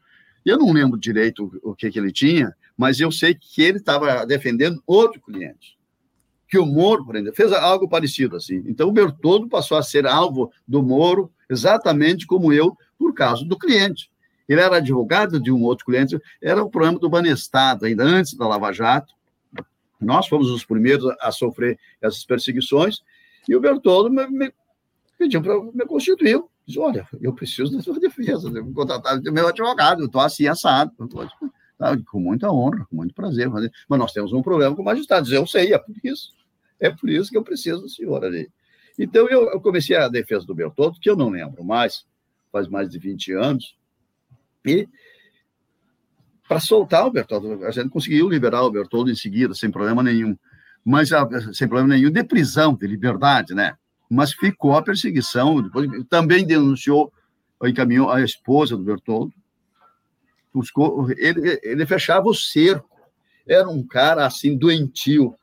Eu não lembro direito o que, que ele tinha, mas eu sei que ele estava defendendo outro cliente. Que o Moro, por exemplo, fez algo parecido assim. Então, o Bertoldo passou a ser alvo do Moro, exatamente como eu, por causa do cliente. Ele era advogado de um outro cliente, era o problema do Banestado, ainda antes da Lava Jato. Nós fomos os primeiros a sofrer essas perseguições, e o Bertoldo me, me pediu para me constituir Diz, olha, eu preciso da sua defesa, eu vou contratar o meu advogado, eu estou assim, assado. Ah, com muita honra, com muito prazer. Mas, mas nós temos um problema com o magistrado. Eu sei, é por isso. É por isso que eu preciso do senhor ali. Então, eu, eu comecei a defesa do Bertoldo, que eu não lembro mais, faz mais de 20 anos, e para soltar o Bertoldo, a gente conseguiu liberar o Bertoldo em seguida, sem problema nenhum. Mas sem problema nenhum de prisão, de liberdade, né? Mas ficou a perseguição. Depois, também denunciou, encaminhou a esposa do Bertoldo. Buscou, ele, ele fechava o cerco. Era um cara assim, doentio,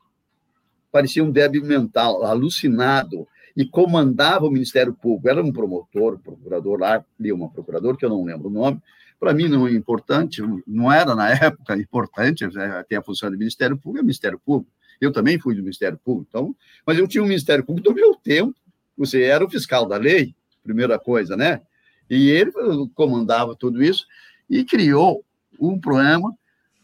parecia um débil mental, alucinado, e comandava o Ministério Público. Era um promotor, procurador lá, uma procurador, que eu não lembro o nome. Para mim não é importante, não era na época importante, né, tem a função do Ministério Público, é Ministério Público. Eu também fui do Ministério Público, então, mas eu tinha um Ministério Público do meu tempo. Você era o fiscal da lei, primeira coisa, né? E ele comandava tudo isso e criou um problema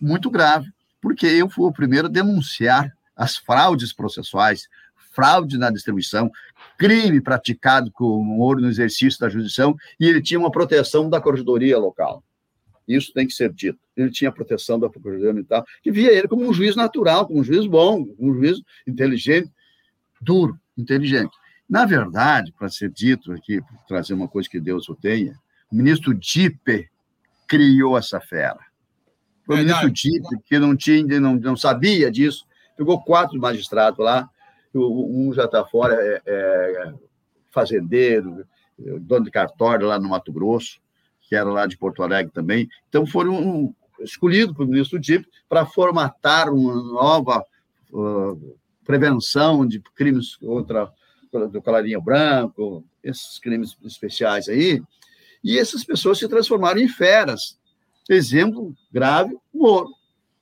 muito grave, porque eu fui o primeiro a denunciar as fraudes processuais, fraude na distribuição, crime praticado com o ouro no exercício da jurisdição, e ele tinha uma proteção da corregedoria local. Isso tem que ser dito. Ele tinha proteção da Procuradoria Militar, que via ele como um juiz natural, como um juiz bom, um juiz inteligente, duro, inteligente. Na verdade, para ser dito aqui, trazer uma coisa que Deus o tenha, o ministro Dipe criou essa fera. Foi o ministro Dipe, que não tinha, não, não sabia disso, pegou quatro magistrados lá um já está fora, é, é, fazendeiro, dono de cartório lá no Mato Grosso, que era lá de Porto Alegre também. Então, foram escolhidos pelo ministro Dip para formatar uma nova uh, prevenção de crimes contra do colarinho branco, esses crimes especiais aí, e essas pessoas se transformaram em feras. Exemplo grave, Moro.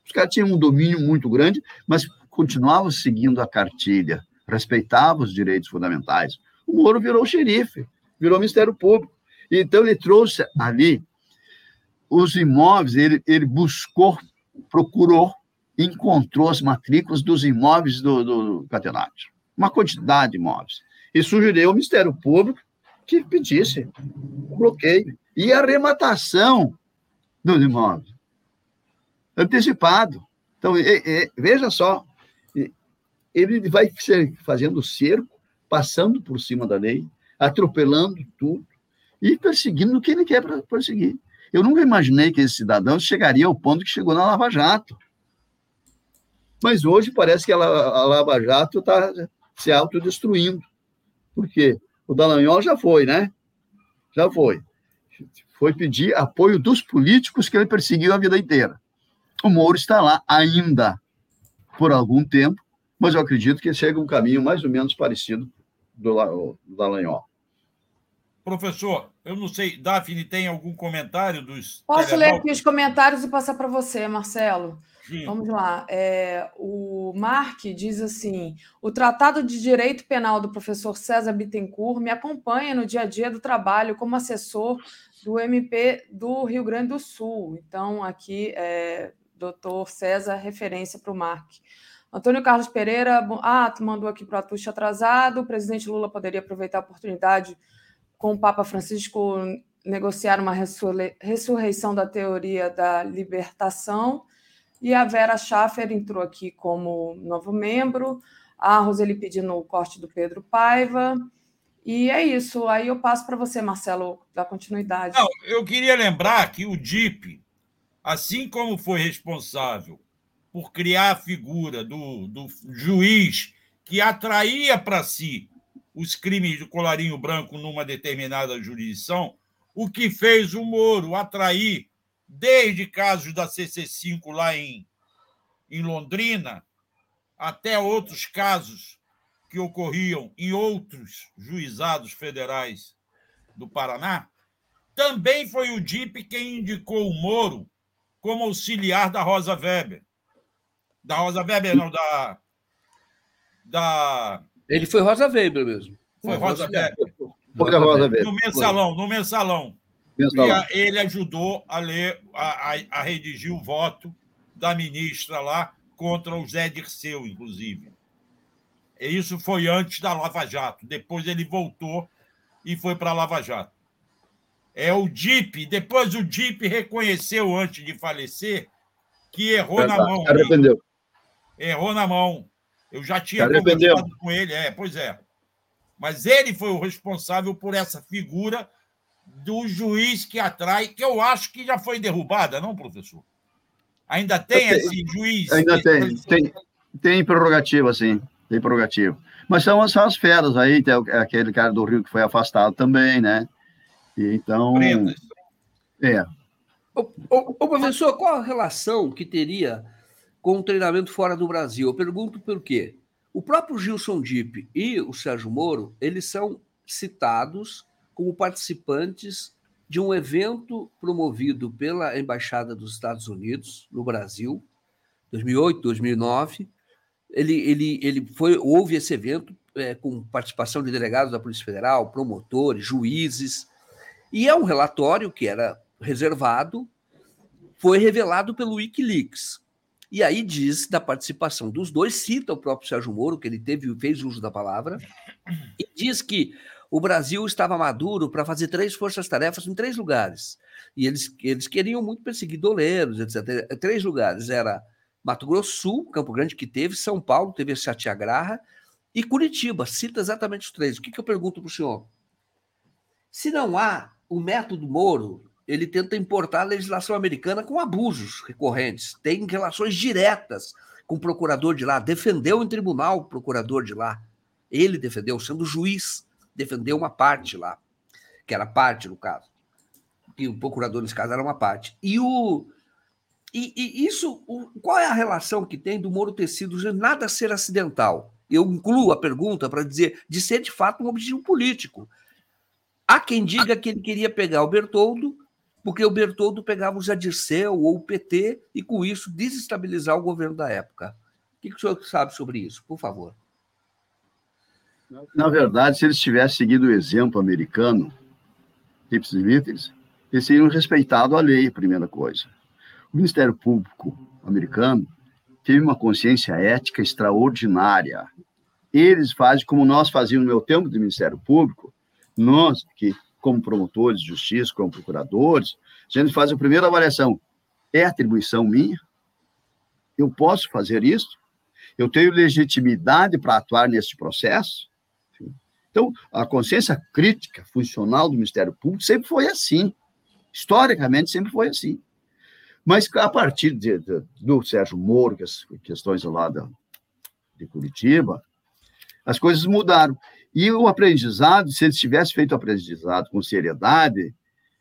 Os caras tinham um domínio muito grande, mas continuavam seguindo a cartilha, respeitavam os direitos fundamentais. O Moro virou xerife, virou Ministério Público. Então, ele trouxe ali os imóveis, ele, ele buscou, procurou encontrou as matrículas dos imóveis do, do, uma quantidade de imóveis, e sugeriu ao Ministério Público que pedisse bloqueio e arrematação dos imóveis, antecipado. Então, e, e, veja só, ele vai fazendo cerco, passando por cima da lei, atropelando tudo e perseguindo o que ele quer perseguir. Eu nunca imaginei que esse cidadão chegaria ao ponto que chegou na Lava Jato. Mas hoje parece que a, Lava Jato está se autodestruindo. Por quê? O Dallagnol já foi, né? Já foi. Foi pedir apoio dos políticos que ele perseguiu a vida inteira. O Moro está lá ainda por algum tempo, mas eu acredito que chega um caminho mais ou menos parecido do, do Dallagnol. Professor, eu não sei, Daphne, tem algum comentário dos. Posso ler aqui os comentários e passar para você, Marcelo? Sim. Vamos lá. É, o Mark diz assim: o Tratado de Direito Penal do professor César Bittencourt me acompanha no dia a dia do trabalho como assessor do MP do Rio Grande do Sul. Então, aqui, é, doutor César, referência para o Mark. Antônio Carlos Pereira, ah, tu mandou aqui para o Atucho atrasado. O presidente Lula poderia aproveitar a oportunidade com o Papa Francisco negociar uma ressurreição da teoria da libertação e a Vera Schaffer entrou aqui como novo membro, a Roseli pedindo o corte do Pedro Paiva. E é isso. Aí eu passo para você, Marcelo, da continuidade. Não, eu queria lembrar que o DIP, assim como foi responsável por criar a figura do, do juiz que atraía para si os crimes de colarinho branco numa determinada jurisdição, o que fez o Moro atrair desde casos da CC5 lá em, em Londrina, até outros casos que ocorriam em outros juizados federais do Paraná, também foi o DIP quem indicou o Moro como auxiliar da Rosa Weber. Da Rosa Weber, não, da. da... Ele foi Rosa Weber mesmo. Foi Rosa Weber. Foi Rosa Weber. No mensalão, no mensalão. E a, ele ajudou a ler, a, a, a, redigir o voto da ministra lá contra o Zé Dirceu, inclusive. E isso foi antes da Lava Jato. Depois ele voltou e foi para a Lava Jato. É o DIP. Depois o DIP reconheceu, antes de falecer, que errou é, na mão. Arrependeu. Errou na mão. Eu já tinha arrependeu. com ele. É, pois é. Mas ele foi o responsável por essa figura do juiz que atrai, que eu acho que já foi derrubada, não, professor? Ainda tem esse juiz? Ainda tem, tem, tem prerrogativa, sim, tem prerrogativa. Mas são, são as feras aí, tem aquele cara do Rio que foi afastado também, né? E então. Pretas. É. Ô, ô, ô, professor, qual a relação que teria com o treinamento fora do Brasil? Eu pergunto por quê. O próprio Gilson Dipp e o Sérgio Moro, eles são citados como participantes de um evento promovido pela Embaixada dos Estados Unidos no Brasil, 2008, 2009. Ele, ele, ele foi, houve esse evento é, com participação de delegados da Polícia Federal, promotores, juízes, e é um relatório que era reservado, foi revelado pelo Wikileaks. E aí diz da participação dos dois, cita o próprio Sérgio Moro, que ele teve fez uso da palavra, e diz que o Brasil estava maduro para fazer três forças-tarefas em três lugares. E eles, eles queriam muito perseguir doleiros, etc. Três lugares. Era Mato Grosso Sul, Campo Grande, que teve, São Paulo, teve a Satiagraha, e Curitiba. Cita exatamente os três. O que, que eu pergunto para o senhor? Se não há o método Moro, ele tenta importar a legislação americana com abusos recorrentes, tem relações diretas com o procurador de lá, defendeu em tribunal o procurador de lá. Ele defendeu, sendo juiz, defendeu uma parte lá, que era parte no caso. E o procurador, nesse caso, era uma parte. E o. E, e isso, o, qual é a relação que tem do Moro ter sido nada ser acidental? Eu incluo a pergunta para dizer de ser de fato um objetivo político. Há quem diga que ele queria pegar o Bertoldo, porque o Bertoldo pegava o Jadirceu ou o PT e, com isso, desestabilizar o governo da época. O que, o senhor sabe sobre isso, por favor? Na verdade, se eles tivessem seguido o exemplo americano, Tips eles teriam respeitado a lei, primeira coisa. O Ministério Público americano teve uma consciência ética extraordinária. Eles fazem como nós fazíamos no meu tempo do Ministério Público, nós, que como promotores de justiça, como procuradores, a gente faz a primeira avaliação. É atribuição minha? Eu posso fazer isso? Eu tenho legitimidade para atuar nesse processo? Então, a consciência crítica funcional do Ministério Público sempre foi assim. Historicamente, sempre foi assim. Mas a partir de, de, do Sérgio Moro, que as questões lá da, de Curitiba, as coisas mudaram. E o aprendizado, se eles tivessem feito o aprendizado com seriedade,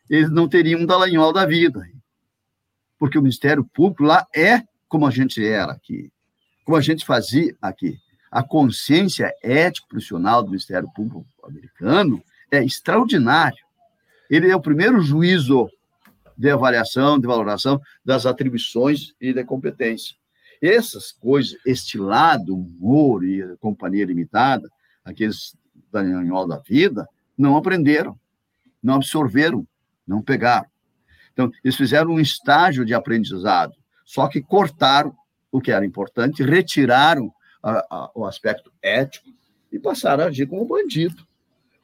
eles não teriam um Dallagnol da vida. Porque o Ministério Público lá é como a gente era aqui, como a gente fazia aqui. A consciência ética profissional do Ministério Público americano é extraordinário. Ele é o primeiro juízo de avaliação, de valoração das atribuições e da competência. Essas coisas, este lado, humor e companhia limitada, aqueles Dallagnol da vida, não aprenderam, não absorveram, não pegaram. Então, eles fizeram um estágio de aprendizado, só que cortaram o que era importante, retiraram a, a, o aspecto ético e passaram a agir como bandido.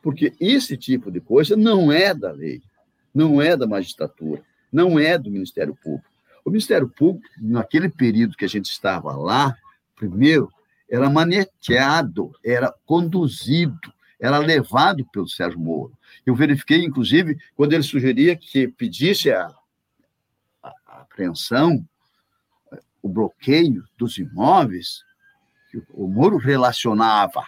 Porque esse tipo de coisa não é da lei, não é da magistratura, não é do Ministério Público. O Ministério Público, naquele período que a gente estava lá, primeiro, era maneteado, era conduzido, era levado pelo Sérgio Moro. Eu verifiquei, inclusive, quando ele sugeria que pedisse a, a, a apreensão, o bloqueio dos imóveis, o Moro relacionava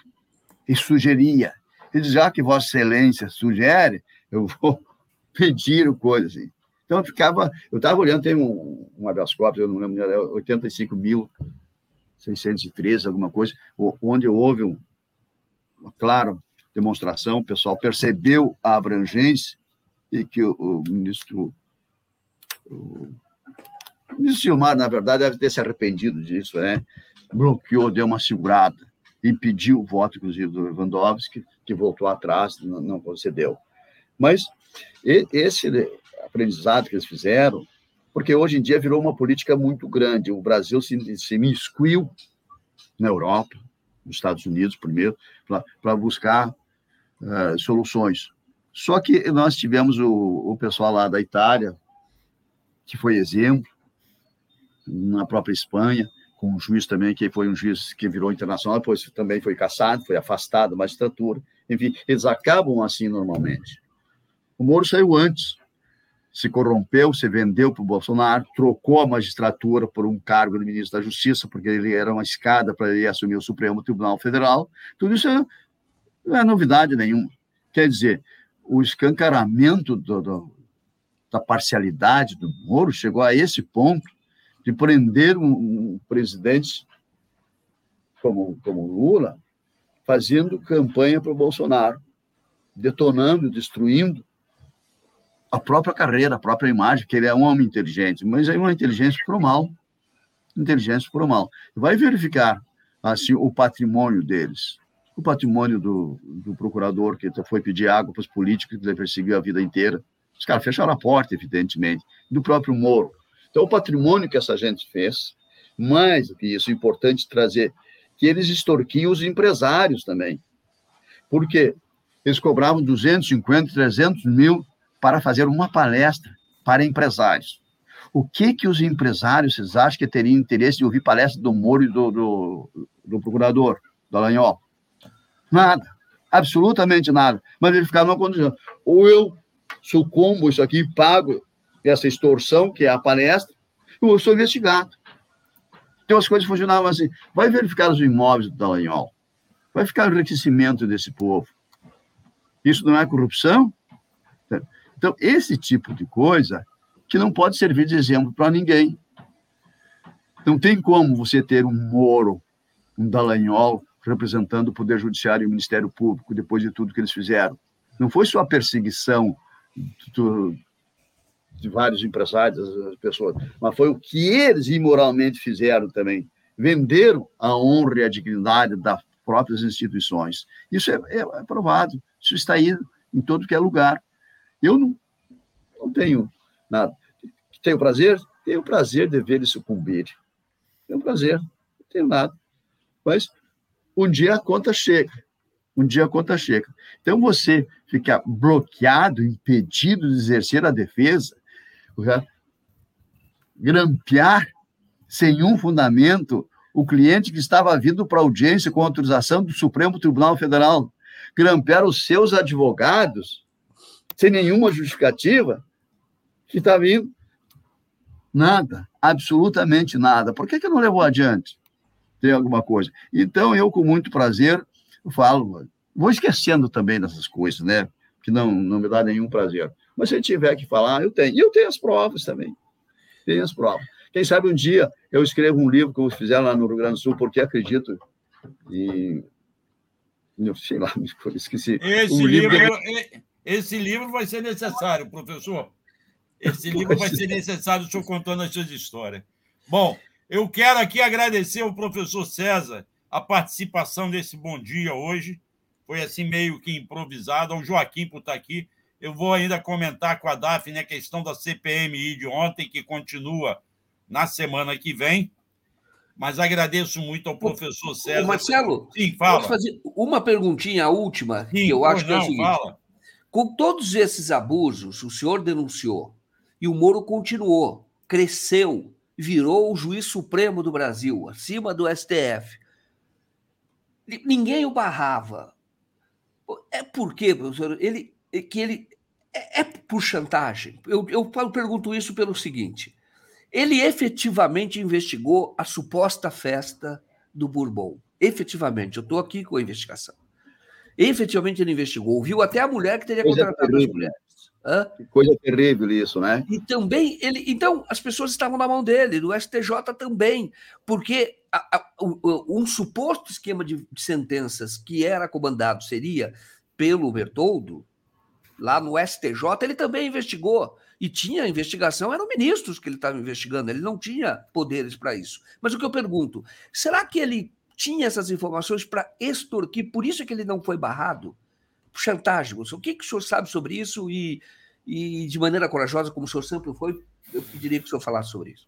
e sugeria. Ele diz, já que Vossa Excelência sugere, eu vou *laughs* pedir o coisa assim. Então eu ficava, eu estava olhando, tem um, um habeas corpus, eu não lembro, 85 mil 613, alguma coisa, onde houve um, claro, demonstração, o pessoal percebeu a abrangência e que o, o ministro. O, o ministro Silmar, na verdade, deve ter se arrependido disso, né? Bloqueou, deu uma segurada, impediu o voto, inclusive, do Lewandowski, que voltou atrás, não, não concedeu. Mas esse aprendizado que eles fizeram, porque hoje em dia virou uma política muito grande. O Brasil se, se miscuiu na Europa, nos Estados Unidos primeiro, para buscar uh, soluções. Só que nós tivemos o, o pessoal lá da Itália, que foi exemplo, na própria Espanha, com um juiz também, que foi um juiz que virou internacional, depois também foi caçado, foi afastado da magistratura. Enfim, eles acabam assim normalmente. O Moro saiu antes, se corrompeu, se vendeu para o Bolsonaro, trocou a magistratura por um cargo de ministro da Justiça, porque ele era uma escada para ele assumir o Supremo Tribunal Federal. Tudo isso é não é novidade nenhuma. Quer dizer, o escancaramento do, do, da parcialidade do Moro chegou a esse ponto de prender um, um presidente como, como Lula, fazendo campanha para o Bolsonaro, detonando, destruindo a própria carreira, a própria imagem, que ele é um homem inteligente, mas é uma inteligência para o mal. Inteligência para o mal. Vai verificar assim o patrimônio deles o patrimônio do, do procurador que foi pedir água para os políticos que ele perseguiu a vida inteira. Os caras fecharam a porta, evidentemente, do próprio Moro. Então, o patrimônio que essa gente fez, mais do que isso, é importante trazer que eles extorquiam os empresários também. Por quê? Eles cobravam 250, 300 mil para fazer uma palestra para empresários. O que que os empresários, vocês acham que teriam interesse de ouvir palestra do Moro e do, do, do procurador, do Alanhol? Nada. Absolutamente nada. Mas ele ficava numa condição. Ou eu sucumbo isso aqui, pago essa extorsão, que é a palestra, ou eu sou investigado. Então as coisas funcionavam assim. Vai verificar os imóveis do Dallagnol. Vai ficar o enriquecimento desse povo. Isso não é corrupção? Então, esse tipo de coisa que não pode servir de exemplo para ninguém. Não tem como você ter um Moro, um Dallagnol, representando o Poder Judiciário e o Ministério Público, depois de tudo que eles fizeram. Não foi só a perseguição do, de vários empresários, pessoas, mas foi o que eles imoralmente fizeram também. Venderam a honra e a dignidade das próprias instituições. Isso é, é, é provado, isso está aí em todo que é lugar. Eu não, não tenho nada. Tenho prazer? Tenho prazer de ver ele sucumbir. Tenho prazer, não tenho nada. Mas um dia a conta chega. Um dia a conta chega. Então, você ficar bloqueado, impedido de exercer a defesa, grampear sem um fundamento o cliente que estava vindo para audiência com autorização do Supremo Tribunal Federal, grampear os seus advogados sem nenhuma justificativa que está vindo. Nada, absolutamente nada. Por que, que não levou adiante? Tem alguma coisa. Então, eu, com muito prazer, falo, vou esquecendo também dessas coisas, né? Que não, não me dá nenhum prazer. Mas se tiver que falar, eu tenho. E eu tenho as provas também. Tenho as provas. Quem sabe um dia eu escrevo um livro que eu fizer lá no Rio Grande do Sul, porque acredito em. Eu sei lá, *laughs* esqueci. Esse, um livro, livro, esse livro vai ser necessário, professor. Esse livro vai ser necessário, o senhor contando as suas histórias. Bom, eu quero aqui agradecer ao professor César a participação desse bom dia hoje. Foi assim meio que improvisado. Ao Joaquim por estar aqui. Eu vou ainda comentar com a Daphne a questão da CPMI de ontem, que continua na semana que vem. Mas agradeço muito ao professor César. Ô, Marcelo, Sim, fala. posso fazer uma perguntinha, a última, Sim, que eu acho que é o seguinte. Fala. Com todos esses abusos, o senhor denunciou e o Moro continuou, cresceu, virou o juiz supremo do Brasil, acima do STF. Ninguém o barrava. É porque, professor, ele, que ele é, é por chantagem. Eu, eu pergunto isso pelo seguinte: ele efetivamente investigou a suposta festa do Bourbon. Efetivamente, eu estou aqui com a investigação. Efetivamente ele investigou, viu até a mulher que teria Coisa contratado as mulheres. Hã? Que coisa terrível isso, né? E também ele, então as pessoas estavam na mão dele, do STJ também, porque a, a, um suposto esquema de, de sentenças que era comandado seria pelo Bertoldo, lá no STJ, ele também investigou. E tinha investigação, eram ministros que ele estava investigando, ele não tinha poderes para isso. Mas o que eu pergunto, será que ele tinha essas informações para extorquir, por isso é que ele não foi barrado? Chantagem, o que, que o senhor sabe sobre isso? E, e de maneira corajosa, como o senhor sempre foi, eu pediria que o senhor falasse sobre isso.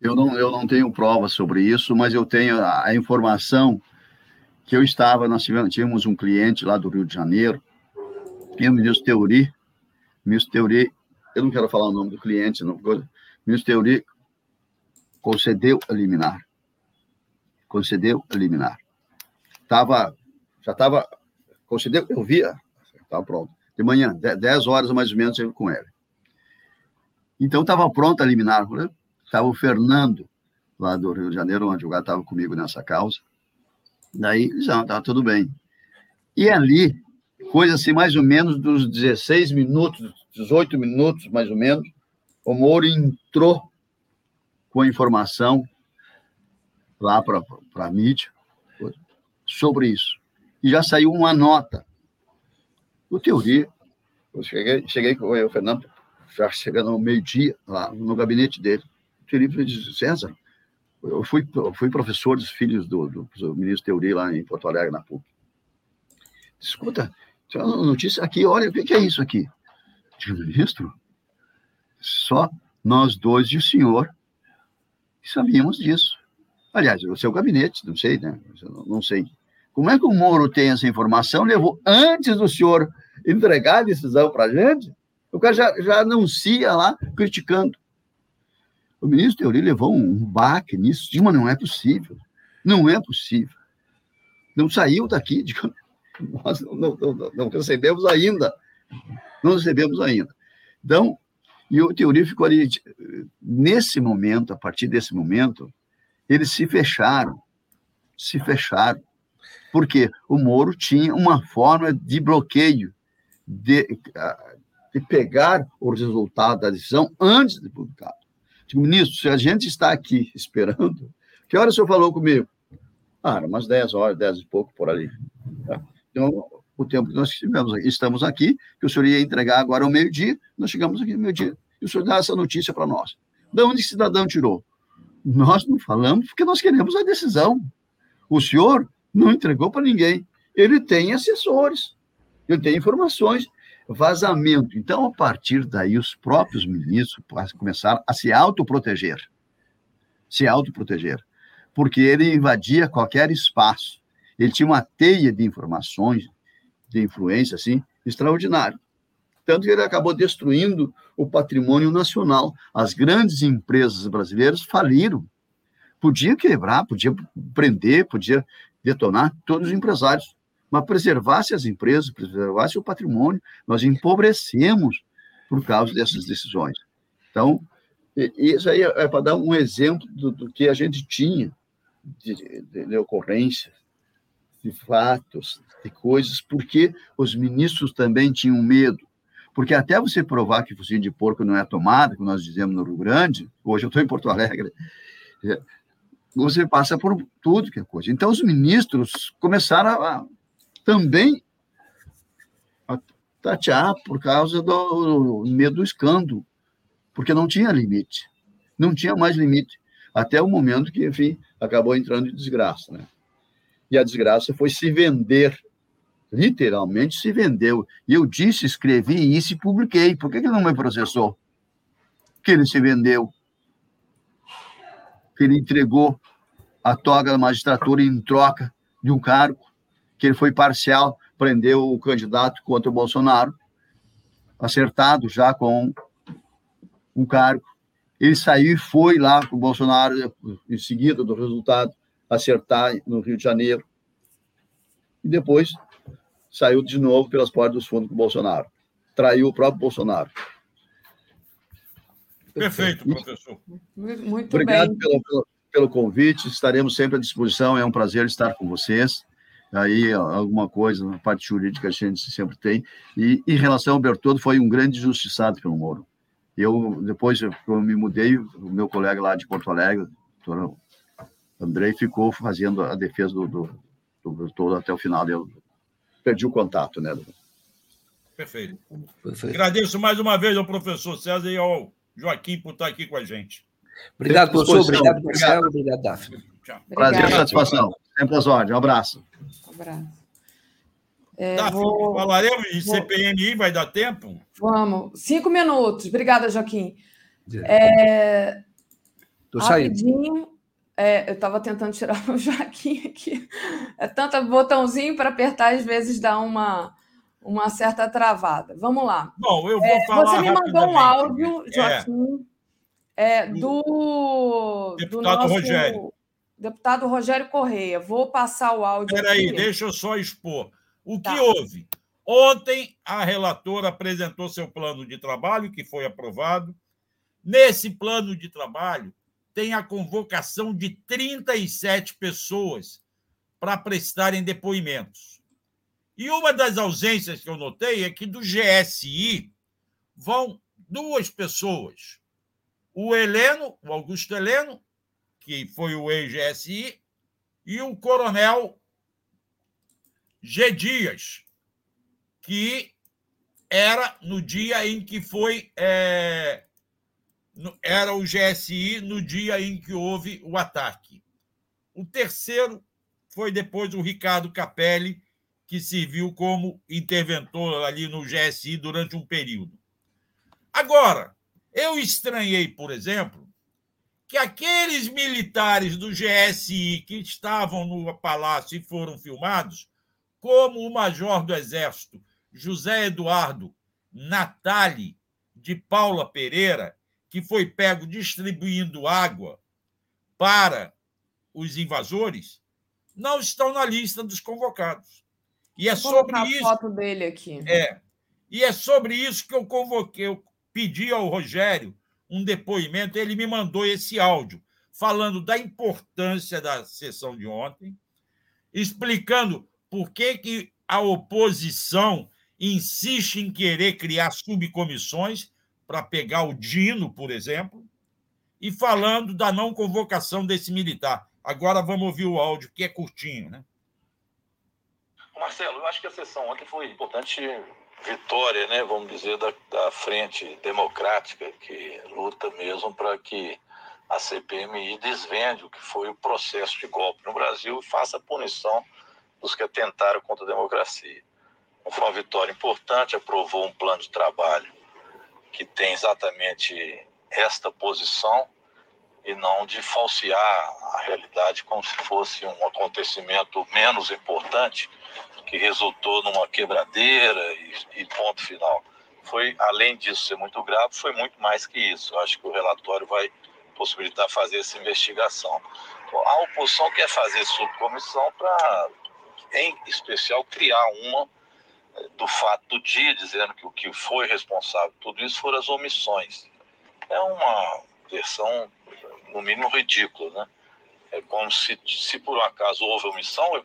Eu não, eu não tenho provas sobre isso, mas eu tenho a, informação que eu estava, nós tivemos, tínhamos um cliente lá do Rio de Janeiro, tinha o ministro Teori, ministro Teori, eu não quero falar o nome do cliente, não, o ministro Teori concedeu a liminar. Concedeu a liminar. Tava, já estava, concedeu, eu via, estava pronto. De manhã, 10 horas mais ou menos, eu com ele. Então, estava pronta a liminar. Estava o Fernando, lá do Rio de Janeiro, onde o gato estava comigo nessa causa. Daí, já estava tudo bem. E ali, coisa assim, mais ou menos dos 16 minutos, 18 minutos, mais ou menos, o Moro entrou com a informação lá para a mídia sobre isso. E já saiu uma nota. O Teoria, eu cheguei, cheguei com o Fernando, já chegando ao meio-dia, lá no gabinete dele. O Teoria disse, César, eu fui, eu fui professor dos filhos do, do, do ministro Teori lá em Porto Alegre, na PUC. Escuta, tem uma notícia aqui, olha, o que é isso aqui? Digo, ministro, só nós dois e o senhor sabíamos disso. Aliás, o seu gabinete, não sei, né? Não sei. Como é que o Moro tem essa informação? Levou antes do senhor entregar a decisão para a gente? O cara já, já anuncia lá, criticando. O ministro Teori levou um baque nisso, Sim, mas não é possível. Não é possível. Não saiu daqui, *laughs* nós não, não, não, não recebemos ainda. Não recebemos ainda. Então, e o Teori ficou ali, nesse momento, a partir desse momento, Eles se fecharam, se fecharam, porque o Moro tinha uma forma de bloqueio, de, de pegar o resultado da decisão antes de publicar. Digo, ministro, se a gente está aqui *laughs* esperando, que hora o senhor falou comigo? Ah, umas 10 horas, 10 e pouco por ali. Tá? Então, o tempo que nós estivemos, estamos aqui, que o senhor ia entregar agora ao meio-dia, nós chegamos aqui ao meio-dia, e o senhor dá essa notícia para nós. De onde o cidadão tirou? Nós não falamos porque nós queremos a decisão. O senhor não entregou para ninguém. Ele tem assessores, ele tem informações, vazamento. Então, a partir daí, os próprios ministros começaram a se autoproteger. Se autoproteger. Porque ele invadia qualquer espaço. Ele tinha uma teia de informações, de influência, assim, extraordinário. Tanto que ele acabou destruindo o patrimônio nacional. As grandes empresas brasileiras faliram. Podia quebrar, podia prender, podia detonar todos os empresários, mas preservasse as empresas, preservasse o patrimônio, nós empobrecemos por causa dessas decisões. Então, isso aí é para dar um exemplo do, do, que a gente tinha de, de, de ocorrências, de fatos, de coisas, porque os ministros também tinham medo. Porque até você provar que focinho de porco não é tomada, como nós dizemos no Rio Grande, hoje eu estou em Porto Alegre, é, você passa por tudo que é coisa. Então, os ministros começaram a, também a tatear por causa do medo do escândalo, porque não tinha limite. Não tinha mais limite. Até o momento que, enfim, acabou entrando em desgraça. Né? E a desgraça foi se vender literalmente se vendeu. E eu disse, escrevi isso e publiquei. Por que ele não me processou? Que ele se vendeu. Que ele entregou a toga da magistratura em troca de um cargo, que ele foi parcial, prendeu o candidato contra o Bolsonaro, acertado já com um cargo. Ele saiu e foi lá com o Bolsonaro, em seguida do resultado, acertar no Rio de Janeiro. E depois saiu de novo pelas portas dos fundos com o Bolsonaro. Traiu o próprio Bolsonaro. Perfeito, professor. Muito Obrigado bem. Pelo, pelo, pelo convite. Estaremos sempre à disposição. É um prazer estar com vocês. Aí, alguma coisa na parte jurídica a gente sempre tem. E em relação ao Bertoldo, foi um grande justiçado pelo Moro. Eu, depois eu me mudei, o meu colega lá de Porto Alegre, o doutor Andrei, ficou fazendo a defesa do, do, do Bertoldo até o final. Eu perdi o contato, né? Perfeito. Perfeito. Agradeço mais uma vez ao professor César e ao Joaquim por estar aqui com a gente. Obrigado, professor. Obrigado, Marcelo. Obrigado, Daphne. Prazer, satisfação. Sempre às ordens. Um abraço. Um abraço. É, vou... falaremos em vou... CPMI, vai dar tempo? Vamos. Cinco minutos. Obrigada, Joaquim. É... Tô Rapidinho. É, eu estava tentando tirar *laughs* o Joaquim aqui. É tanto botãozinho para apertar, às vezes dá uma, uma certa travada. Vamos lá. Bom, eu vou é, falar. Você me mandou um áudio, Joaquim, é, do, deputado do nosso Rogério. deputado Rogério Correia. Vou passar o áudio. Espera aí, deixa eu só expor. O tá. que houve? Ontem, a relatora apresentou seu plano de trabalho, que foi aprovado. Nesse plano de trabalho, tem a convocação de 37 pessoas para prestarem depoimentos. E uma das ausências que eu notei é que do GSI vão duas pessoas. O Heleno, o Augusto Heleno, que foi o ex-GSI, e o coronel G. Dias, que era no dia em que foi é, era o GSI no dia em que houve o ataque. O terceiro foi depois o Ricardo Capelli, que serviu como interventor ali no GSI durante um período. Agora, eu estranhei, por exemplo, que aqueles militares do GSI que estavam no palácio e foram filmados, como o major do Exército José Eduardo Natali de Paula Pereira, que foi pego distribuindo água para os invasores, não estão na lista dos convocados. E é Vou sobre isso. foto dele aqui. É. E é sobre isso que eu convoquei, eu pedi ao Rogério um depoimento, ele me mandou esse áudio, falando da importância da sessão de ontem, explicando por que, que a oposição insiste em querer criar subcomissões para pegar o Dino, por exemplo, e falando da não convocação desse militar. Agora vamos ouvir o áudio, que é curtinho, né? Marcelo, eu acho que a sessão ontem foi importante vitória, né, vamos dizer, da, da frente democrática que luta mesmo para que a CPMI desvende o que foi o processo de golpe no Brasil e faça a punição dos que atentaram contra a democracia. Foi uma vitória importante, aprovou um plano de trabalho que tem exatamente esta posição e não de falsear a realidade como se fosse um acontecimento menos importante que resultou numa quebradeira e, e ponto final. Foi, além disso ser muito grave, foi muito mais que isso. Eu acho que o relatório vai possibilitar fazer essa investigação. A oposição quer fazer subcomissão para, em especial, criar uma eh, do fato do dia, dizendo que o que foi responsável por tudo isso foram as omissões. É uma versão, no mínimo, ridícula, né? É como se, se por um acaso houve omissão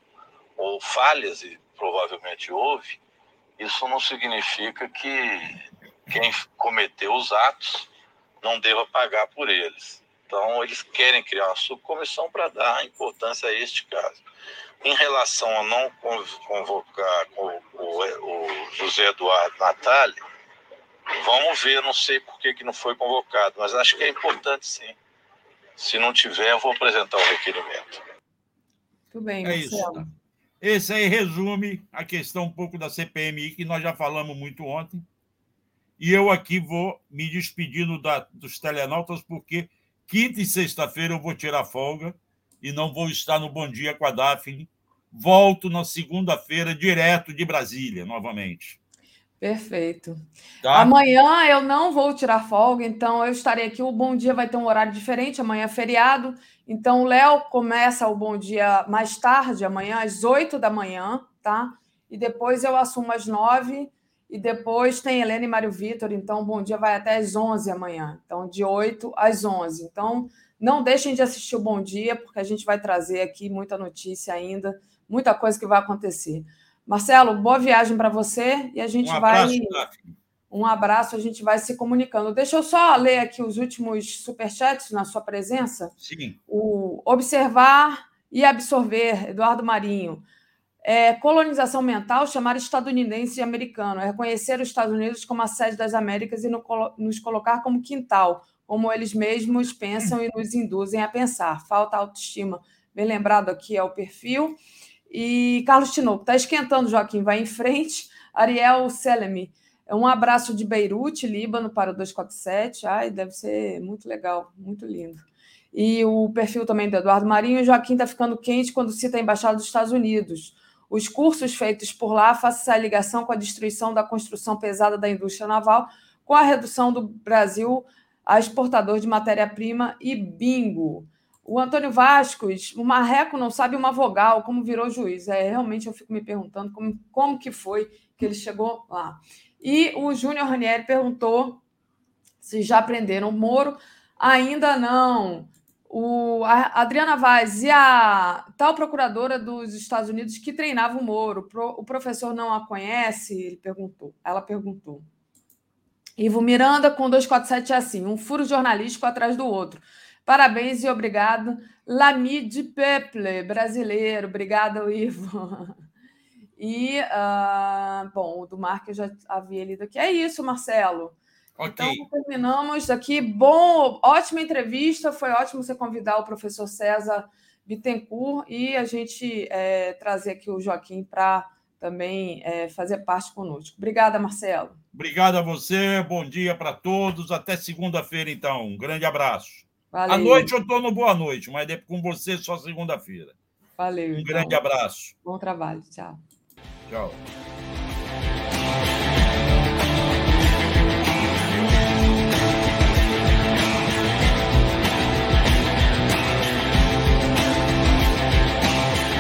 ou falhas, e provavelmente houve, isso não significa que quem cometeu os atos não deva pagar por eles. Então, eles querem criar uma subcomissão para dar importância a este caso. Em relação a não convocar o, o, o José Eduardo Natali, vamos ver, não sei por que, que não foi convocado, mas acho que é importante sim. Se não tiver, eu vou apresentar o requerimento. Muito bem, é isso. Esse aí resume a questão um pouco da CPMI, que nós já falamos muito ontem. E eu aqui vou me despedindo da, dos telenautas, porque quinta e sexta-feira eu vou tirar folga e não vou estar no Bom Dia com a Daphne. Volto na segunda-feira, direto de Brasília, novamente. Perfeito. Tá? Amanhã eu não vou tirar folga, então eu estarei aqui. O Bom Dia vai ter um horário diferente, amanhã é feriado. Então o Léo começa o Bom Dia mais tarde, amanhã, às 8 da manhã, tá? E depois eu assumo às 9 e depois tem Helena e Mário Vitor, então o Bom Dia vai até às 11 amanhã. Então, de 8 às 11. Então, não deixem de assistir o Bom Dia, porque a gente vai trazer aqui muita notícia ainda, muita coisa que vai acontecer. Marcelo, boa viagem para você e a gente um vai. Um abraço, a gente vai se comunicando. Deixa eu só ler aqui os últimos superchats na sua presença. Sim. O observar e absorver, Eduardo Marinho. É, colonização mental, chamar estadunidense e americano, é reconhecer os Estados Unidos como a sede das Américas e no, nos colocar como quintal, como eles mesmos pensam e nos induzem a pensar. Falta autoestima. Bem lembrado aqui é o perfil. E Carlos Tinoco, está esquentando, Joaquim, vai em frente. Ariel Selemi, um abraço de Beirute, Líbano, para o 247. Ai, deve ser muito legal, muito lindo. E o perfil também do Eduardo Marinho. Joaquim está ficando quente quando cita a Embaixada dos Estados Unidos. Os cursos feitos por lá fazem a ligação com a destruição da construção pesada da indústria naval, com a redução do Brasil a exportador de matéria-prima e bingo. O Antônio Vascos, o Marreco não sabe uma vogal, como virou juiz. É, realmente eu fico me perguntando como, como que foi que ele chegou lá. E o Júnior Ranieri perguntou se já aprenderam Moro. Ainda não. O, a Adriana Vaz e a tal procuradora dos Estados Unidos que treinava o Moro, pro, o professor não a conhece? Ele perguntou. Ela perguntou. Ivo Miranda com 247 é assim, um furo jornalístico atrás do outro. Parabéns e obrigado. Lami de Peple, brasileiro. Obrigada, Ivo. *laughs* E, uh, bom, o do Marco eu já havia lido aqui. É isso, Marcelo. Okay. Então, terminamos aqui. Bom, ótima entrevista. Foi ótimo você convidar o professor César Bittencourt e a gente é, trazer aqui o Joaquim para também é, fazer parte conosco. Obrigada, Marcelo. Obrigado a você. Bom dia para todos. Até segunda-feira, então. Um grande abraço. Valeu. À noite eu estou no Boa Noite, mas com você só segunda-feira. Valeu. Um então. grande abraço. Bom trabalho. Tchau. go.